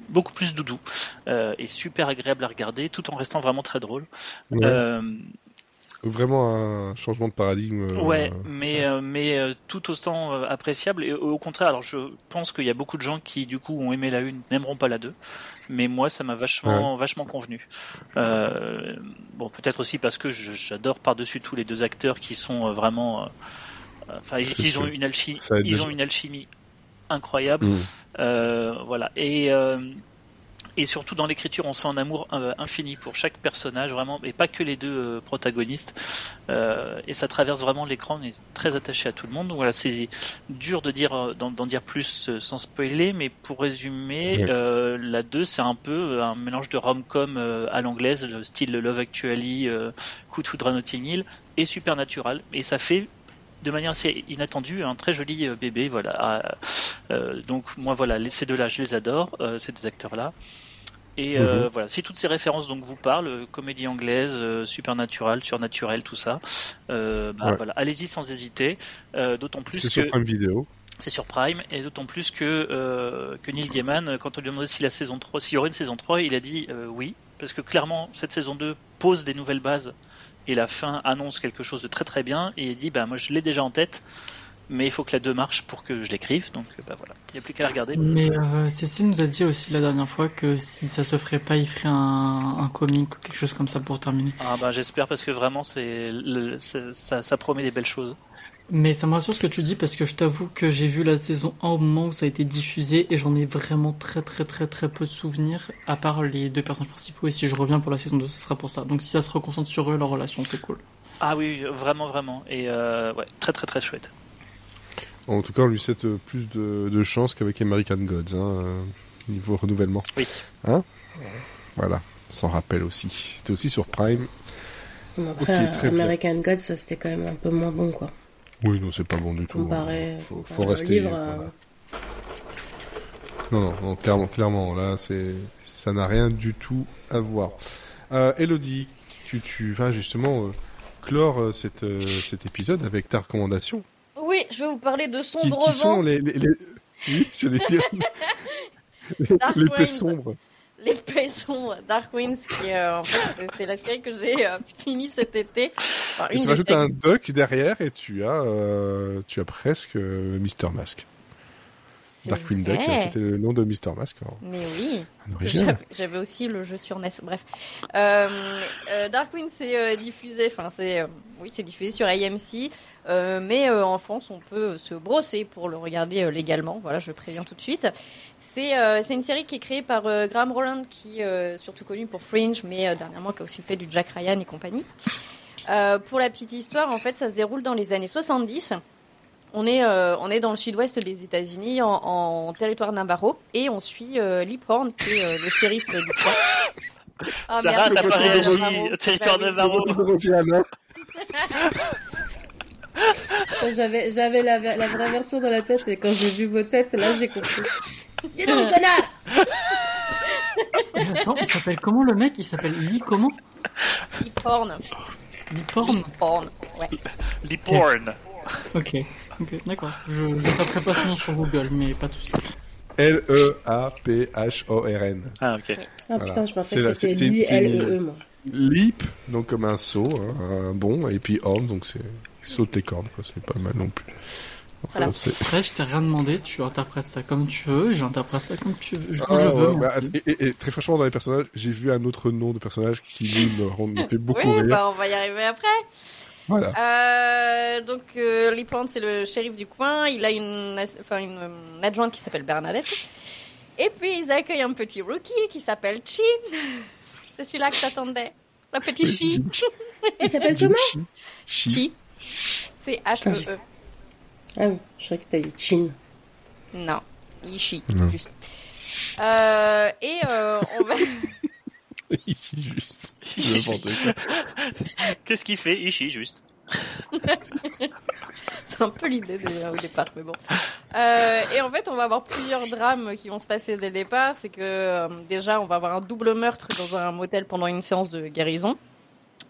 beaucoup plus doudou, et super agréable à regarder, tout en restant vraiment très drôle. Vraiment un changement de paradigme. euh, Ouais, mais euh, mais euh, tout autant appréciable et au contraire. Alors je pense qu'il y a beaucoup de gens qui du coup ont aimé la une n'aimeront pas la deux, mais moi ça m'a vachement vachement convenu. Euh, bon peut-être aussi parce que j'adore par dessus tous les deux acteurs qui sont vraiment. Enfin ils, ont une alchimie, ils déjà. ont une alchimie incroyable. Mm. Voilà. Et, et surtout dans l'écriture, on sent un amour euh, infini pour chaque personnage, vraiment, et pas que les deux euh, protagonistes. Euh, et ça traverse vraiment l'écran, on est très attaché à tout le monde. Donc voilà, c'est dur de dire d'en dire plus sans spoiler, mais pour résumer, euh, la 2, c'est un peu un mélange de rom-com à l'anglaise, le style Love Actually, Coup de foudre à Notting Hill, et Supernatural. Et ça fait de manière assez inattendue un très joli bébé voilà Ah, euh, donc moi voilà ces deux là je les adore euh, ces deux acteurs là et euh, Mhm. voilà. Si toutes ces références donc vous parlent euh, comédie anglaise euh, supernatural surnaturel tout ça euh, bah, Ouais. voilà. Allez-y sans hésiter. Euh, d'autant plus C'est que sur Prime Vidéo. c'est sur Prime. Et d'autant plus que euh, que Neil Gaiman quand on lui a demandé si la saison 3 s'il y aurait une saison 3 il a dit euh, oui. Parce que clairement cette saison 2 pose des nouvelles bases. Et la fin annonce quelque chose de très très bien. Et il dit bah moi je l'ai déjà en tête mais il faut que la 2 marche pour que je l'écrive donc euh, bah voilà il n'y a plus qu'à regarder Mais euh, Cécile nous a dit aussi la dernière fois que si ça se ferait pas, il ferait un, un comic ou quelque chose comme ça pour terminer. ah bah j'espère parce que vraiment c'est le- c'est- ça, ça promet des belles choses Mais ça me rassure ce que tu dis parce que je t'avoue que j'ai vu la saison 1 au moment où ça a été diffusé et j'en ai vraiment très très très très peu de souvenirs à part les deux personnages principaux et si je reviens pour la saison 2 ce sera pour ça. Donc si ça se reconcentre sur eux, leur relation c'est cool. ah oui vraiment vraiment et euh, ouais très très très chouette En tout cas, on lui souhaite euh, plus de, de chance qu'avec American Gods, hein, euh, niveau renouvellement. oui Voilà, sans rappel aussi. C'était aussi sur Prime. Bon, après, très bien. American Gods, ça c'était quand même un peu moins bon, quoi. Oui, non, c'est pas bon du tout. Comparé, hein. Faut, faut au rester. livre, voilà. euh, Non, non, non, clairement, clairement, là, c'est, ça n'a rien du tout à voir. Euh, Elodie, tu, tu vas justement euh, clore euh, cette, euh, cet épisode avec ta recommandation. Oui, je vais vous parler de Qui, Sombre qui sont Vent, les, les, les... Oui, dire. Dark L'épée Winds. sombre. l'épée sombre, Dark Winds, qui euh, en fait, c'est- la série que j'ai euh, finie cet été. Enfin, Et une tu rajoutes séries. un doc derrière et tu as, euh, tu as presque euh, Mister Mask. Darkwing Duck, c'était le nom de Mister Mask en, Mais oui. J'avais- aussi le jeu sur NES. Bref, euh, euh, Darkwing c'est euh, diffusé, enfin c'est euh, oui c'est diffusé sur AMC, euh, mais en France on peut se brosser pour le regarder légalement. Voilà, je préviens tout de suite. C'est c'est une série qui est créée par Graham Roland, qui euh, surtout connu pour Fringe, mais dernièrement qui a aussi fait du Jack Ryan et compagnie. Pour la petite histoire, en fait, ça se déroule dans les années 70. On est, euh, on est dans le sud-ouest des États-Unis, en, en territoire Navarro, et on suit euh, Lip Horn, qui est euh, le shérif du coin. Ah, Sarah, t'as pas réagi au territoire. Navarro. J'avais, j'avais la, la vraie version dans la tête et quand j'ai vu vos têtes, là j'ai compris. Dis donc, connard attends, il s'appelle comment le mec? Il s'appelle Lee comment Lip Horn. Lee Porn Lip Horn. Ouais. Liporn. Ok, ok, d'accord. Je ne taperai pas son nom sur Google, mais pas de soucis. E L-E-A-P-H-O-R-N. Ah ok. Ah putain, je pensais que c'était Lee moi. Leap, donc comme un saut, hein, un bond, et puis horn, donc c'est il saute les cornes, quoi. C'est pas mal non plus. Enfin, Voilà. Après, je t'ai rien demandé, tu interprètes ça comme tu veux, et j'interprète ça comme tu veux. Comme Ah, je veux. ouais, bah, et, et- et très franchement, dans les personnages, j'ai vu un autre nom de personnage qui lui me, me fait beaucoup Oui, rire. bah, on va y arriver après. Voilà. Euh, donc, euh, Lip Horn, c'est le shérif du coin. Il a une, ass- enfin, une, euh, adjointe qui s'appelle Bernadette. Et puis, ils accueillent un petit rookie qui s'appelle Chi. c'est celui-là que t'attendais. Le petit Chi. Il s'appelle comment Chi. C'est H-E-E. Ah oui, je croyais que t'as dit Chin. Non, Ishi, Non. juste. Euh, et euh, on va. Juste. Qu'est-ce qu'il fait Ishi juste? C'est un peu l'idée de- au départ, mais bon. Euh, et en fait, on va avoir plusieurs drames qui vont se passer dès le départ. C'est que euh, déjà, on va avoir un double meurtre dans un motel pendant une séance de guérison.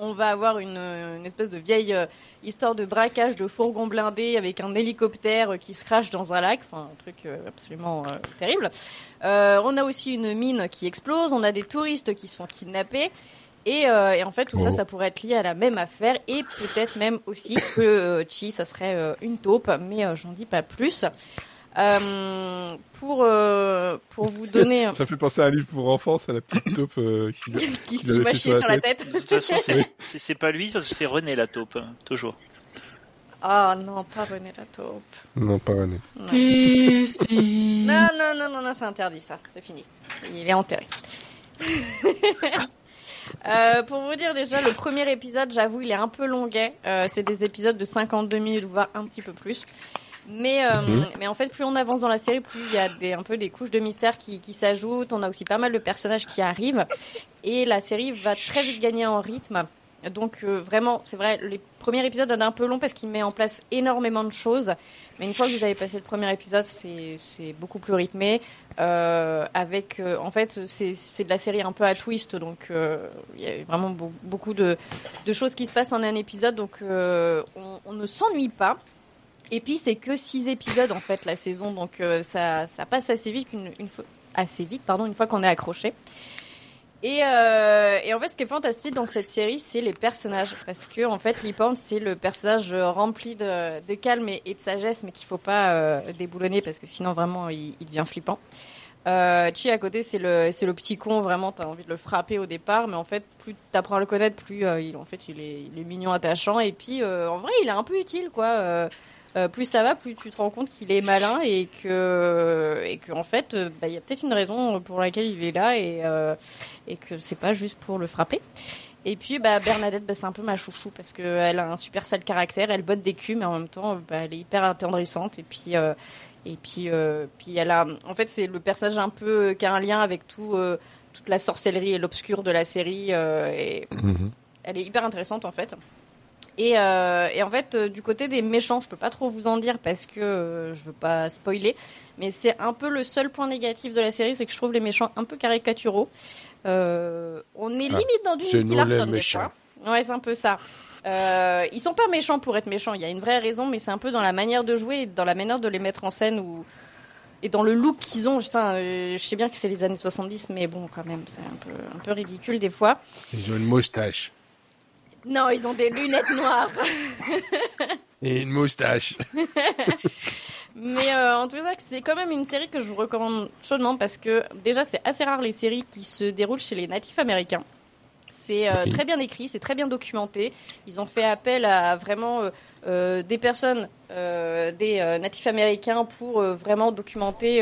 On va avoir une, une espèce de vieille euh, histoire de braquage de fourgon blindé avec un hélicoptère euh, qui se crache dans un lac. Enfin, un truc euh, absolument euh, terrible. Euh, on a aussi une mine qui explose. On a des touristes qui se font kidnapper. Et, euh, et en fait, tout ça, ça pourrait être lié à la même affaire et peut-être même aussi que euh, Chi, ça serait euh, une taupe, mais euh, j'en dis pas plus. Euh, pour euh, pour vous donner Ça fait penser à un livre pour enfants, c'est la petite taupe euh, qui lui- qui, qui fait mâchait sur la tête. De toute façon, c'est pas lui, c'est René la taupe, hein, toujours. Ah non, pas René la taupe. Non, pas René. Non, non, non, non, non, c'est interdit ça. C'est fini. Il est enterré. Euh, pour vous dire déjà, le premier épisode, j'avoue, il est un peu longuet. Euh, c'est des épisodes de 52 minutes, voire un petit peu plus. Mais, euh, Mhm. mais en fait, plus on avance dans la série, plus il y a des, un peu des couches de mystère qui, qui s'ajoutent. On a aussi pas mal de personnages qui arrivent. Et la série va très vite gagner en rythme. Donc euh, vraiment, c'est vrai, les premiers épisodes sont un peu longs parce qu'il met en place énormément de choses. Mais une fois que vous avez passé le premier épisode, c'est beaucoup plus rythmé. Euh, avec, euh, en fait, c'est de la série un peu à twist, donc il y a vraiment beau- beaucoup de, choses qui se passent en un épisode, donc on, ne s'ennuie pas. Et puis c'est que six épisodes en fait la saison, donc ça, passe assez vite assez vite pardon, une fois qu'on est accroché. Et, euh, et en fait, ce qui est fantastique dans cette série, c'est les personnages. Parce que, en fait, Liporn, c'est le personnage euh, rempli de, de calme et, de sagesse, mais qu'il faut pas euh, déboulonner parce que sinon, vraiment, il, il devient flippant. Euh, Chi, à côté, c'est le, c'est le petit con, vraiment, t'as envie de le frapper au départ, mais en fait, plus t'apprends à le connaître, plus euh, il, en fait, il est, il est mignon, attachant, et puis, euh, en vrai, il est un peu utile, quoi. Euh, plus ça va, plus tu te rends compte qu'il est malin et que, et que en fait, euh, bah, il y a peut-être une raison pour laquelle il est là et, euh, et que c'est pas juste pour le frapper. Et puis bah, Bernadette, bah, c'est un peu ma chouchou parce qu'elle a un super sale caractère, elle botte des culs, mais en même temps, bah, elle est hyper attendrissante. Et puis, euh, et puis, puis elle a, en fait, c'est le personnage un peu qui a un lien avec tout, toute la sorcellerie et l'obscur de la série. et Mhm. elle est hyper intéressante en fait. Et, euh, et en fait, euh, du côté des méchants, je peux pas trop vous en dire parce que euh, je veux pas spoiler, mais c'est un peu le seul point négatif de la série, c'est que je trouve les méchants un peu caricaturaux. Euh, on est Ah, limite dans du Nicky Larson des fois. Ouais, c'est un peu ça. Ils sont pas méchants pour être méchants, il y a une vraie raison, mais c'est un peu dans la manière de jouer, et dans la manière de les mettre en scène ou et dans le look qu'ils ont. Putain, je sais bien que c'est les années 70, mais bon, quand même, c'est un peu un peu ridicule des fois. Ils ont une moustache. Non, ils ont des lunettes noires. Et une moustache. Mais euh, en tout cas, c'est quand même une série que je vous recommande chaudement parce que déjà, c'est assez rare les séries qui se déroulent chez les natifs américains. C'est euh, très bien écrit, c'est très bien documenté. Ils ont fait appel à vraiment euh, des personnes, des natifs américains pour vraiment documenter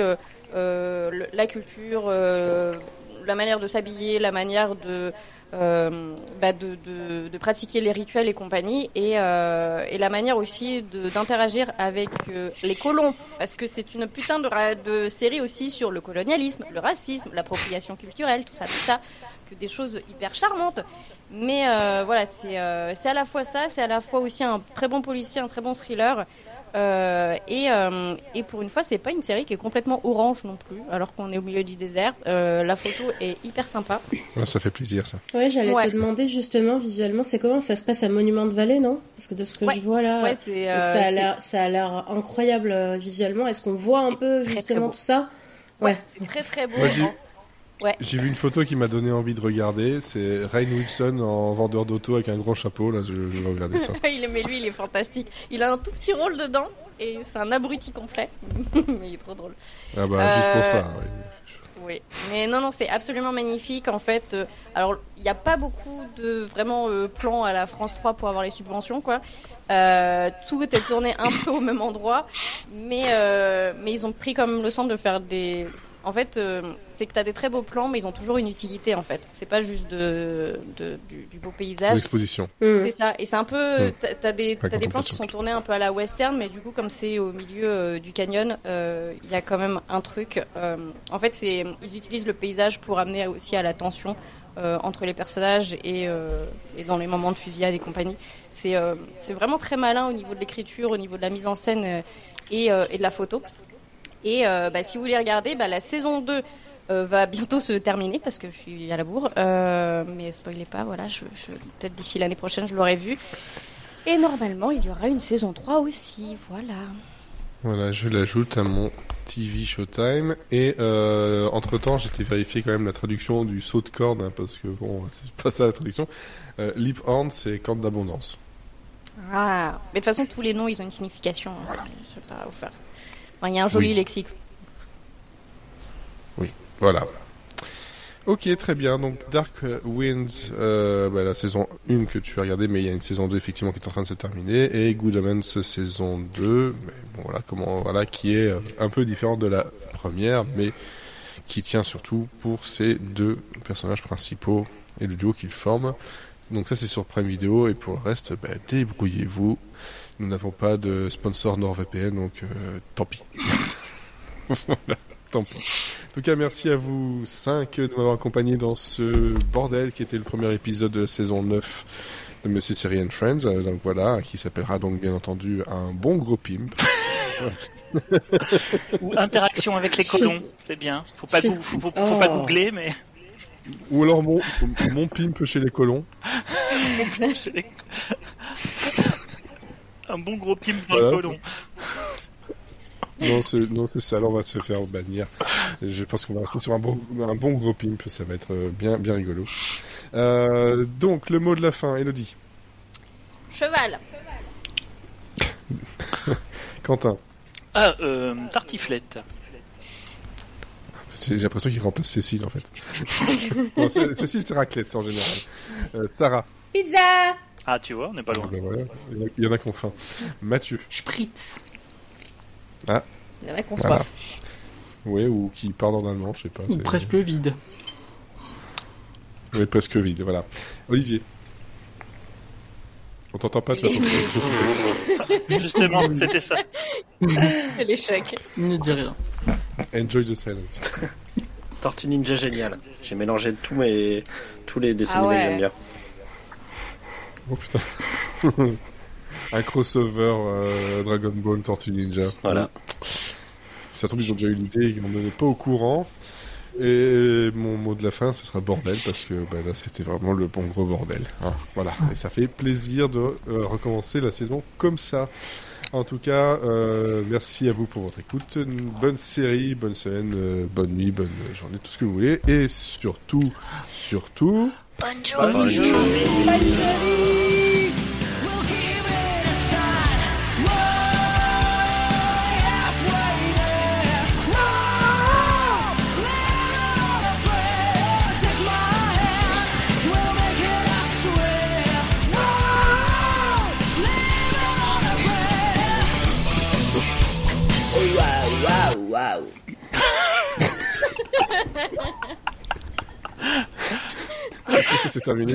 la culture, la manière de s'habiller, la manière de, euh, bah, de, de, de pratiquer les rituels et compagnie, et, euh, et la manière aussi d'interagir avec euh, les colons, parce que c'est une putain de, de série aussi sur le colonialisme, le racisme, l'appropriation culturelle, tout ça, tout ça, que des choses hyper charmantes. Mais euh, voilà, c'est euh, c'est à la fois ça, c'est à la fois aussi un très bon policier, un très bon thriller. Euh, et, euh, et pour une fois, c'est pas une série qui est complètement orange non plus, alors qu'on est au milieu du désert. Euh, la photo est hyper sympa. Ouais, ça fait plaisir, ça. Ouais, j'allais Ouais. te demander justement visuellement, c'est comment ça se passe à Monument de Vallée, non? Parce que de ce que Ouais. je vois là, euh, ça a l'air, incroyable euh, visuellement. Est-ce qu'on voit un peu très, très justement tout ça? Ouais, c'est très très beau. Moi, Ouais. J'ai vu une photo qui m'a donné envie de regarder. C'est Ryan Wilson en vendeur d'auto avec un grand chapeau. Là, je, je vais regarder ça. il est, mais lui, il est fantastique. Il a un tout petit rôle dedans et c'est un abruti complet. mais il est trop drôle. Ah bah, juste Euh, pour ça. ouais. Oui, mais non, non, c'est absolument magnifique. En fait, euh, alors il n'y a pas beaucoup de vraiment euh, plans à la France 3 pour avoir les subventions, quoi. Euh, tout était tourné un peu au même endroit, mais euh, mais ils ont pris comme leçon de faire des. En fait, euh, c'est que tu as des très beaux plans, mais ils ont toujours une utilité, en fait. C'est pas juste de, de- du, du beau paysage. L'exposition. Hmm. C'est ça, et c'est un peu. Mm. T'as t'as des, t'as des plans qui sont tournés un peu à la western, mais du coup, comme c'est au milieu euh, du canyon, euh, il y a quand même un truc. euh, en fait, c'est ils utilisent le paysage pour amener aussi à la tension euh, entre les personnages et, euh, et dans les moments de fusillade et compagnie. C'est euh, c'est vraiment très malin au niveau de l'écriture, au niveau de la mise en scène et, euh, et de la photo. Et euh, bah, si vous voulez regarder, bah, la saison 2 euh, va bientôt se terminer parce que je suis à la bourre. Euh, mais spoilez pas, voilà, je, je- peut-être d'ici l'année prochaine, je l'aurai vu. Et normalement, il y aura une saison 3 aussi, voilà. Voilà, je l'ajoute à mon TV Showtime. Et euh, entre temps, j'étais vérifié quand même la traduction du saut de corde, hein, parce que bon, c'est pas ça la traduction. Euh, Lip Horn, c'est corde d'abondance. Ah, mais de toute façon, tous les noms, ils ont une signification. Je sais pas vous faire. Enfin, il y a un joli Oui. lexique. Voilà. Ok, très bien. Donc Dark Winds, euh, bah, la saison 1 que tu as regardé, mais il y a une saison 2 effectivement qui est en train de se terminer, et Good Omens saison 2, mais bon voilà comment voilà qui est euh, un peu différente de la première, mais qui tient surtout pour ces deux personnages principaux et le duo qu'ils forment. Donc ça c'est sur Prime Video et pour le reste, bah, débrouillez-vous. Nous n'avons pas de sponsor NordVPN, donc euh, tant pis. voilà, tant pis. En tout cas, merci à vous cinq de m'avoir accompagné dans ce bordel qui était le premier épisode de la saison 9 de Monsieur Siri and Friends. Euh, Donc voilà, qui s'appellera donc bien entendu un bon gros pimp. Ou interaction avec les colons, c'est bien. Faut pas, faut, faut- faut pas Oh. googler, mais Ou alors mon, mon pimp chez les colons. c'est les- un bon gros pimp dans Voilà. le colon. Non, c'est non, c'est ça, là on va se faire bannir. Je pense qu'on va rester sur un bon, un bon gros pimp, ça va être euh, bien, bien rigolo. Euh, donc, le mot de la fin, Elodie. Cheval. Quentin. Ah, euh, tartiflette. C'est- J'ai l'impression qu'il remplace Cécile en fait. Non, Cécile, c'est raclette en général. Euh, Sarah. Pizza Ah, tu vois, on n'est pas loin. Ben voilà, il y en a- qui ont faim. Mathieu. Spritz. Il y en a qu'on Voilà. soit. Ouais, ou qui parle en allemand, je sais pas. Ou c'est- presque vide. Ouais, presque vide, voilà. Olivier. On t'entend pas, tu vas t'entendre. Justement, c'était ça. L'échec. Ne dis rien. Enjoy the silence. Tortue Ninja génial. J'ai mélangé tous mes tous les dessins Ah animés ouais. que j'aime bien. Oh putain. Un crossover euh, Dragon Ball Tortue Ninja. Voilà. Ça tombe, ils ont déjà eu l'idée, ils n'en étaient pas au courant. Et mon mot de la fin, ce sera bordel, parce que bah, là, c'était vraiment le bon gros bordel. hein. Voilà. Et ça fait plaisir de euh, recommencer la saison comme ça. En tout cas, euh, merci à vous pour votre écoute. Une bonne série, bonne semaine, euh, bonne nuit, bonne journée, tout ce que vous voulez. Et surtout, surtout, Bon Jovi. Bon Jovi. Bon Jovi. Wow. c'est terminé.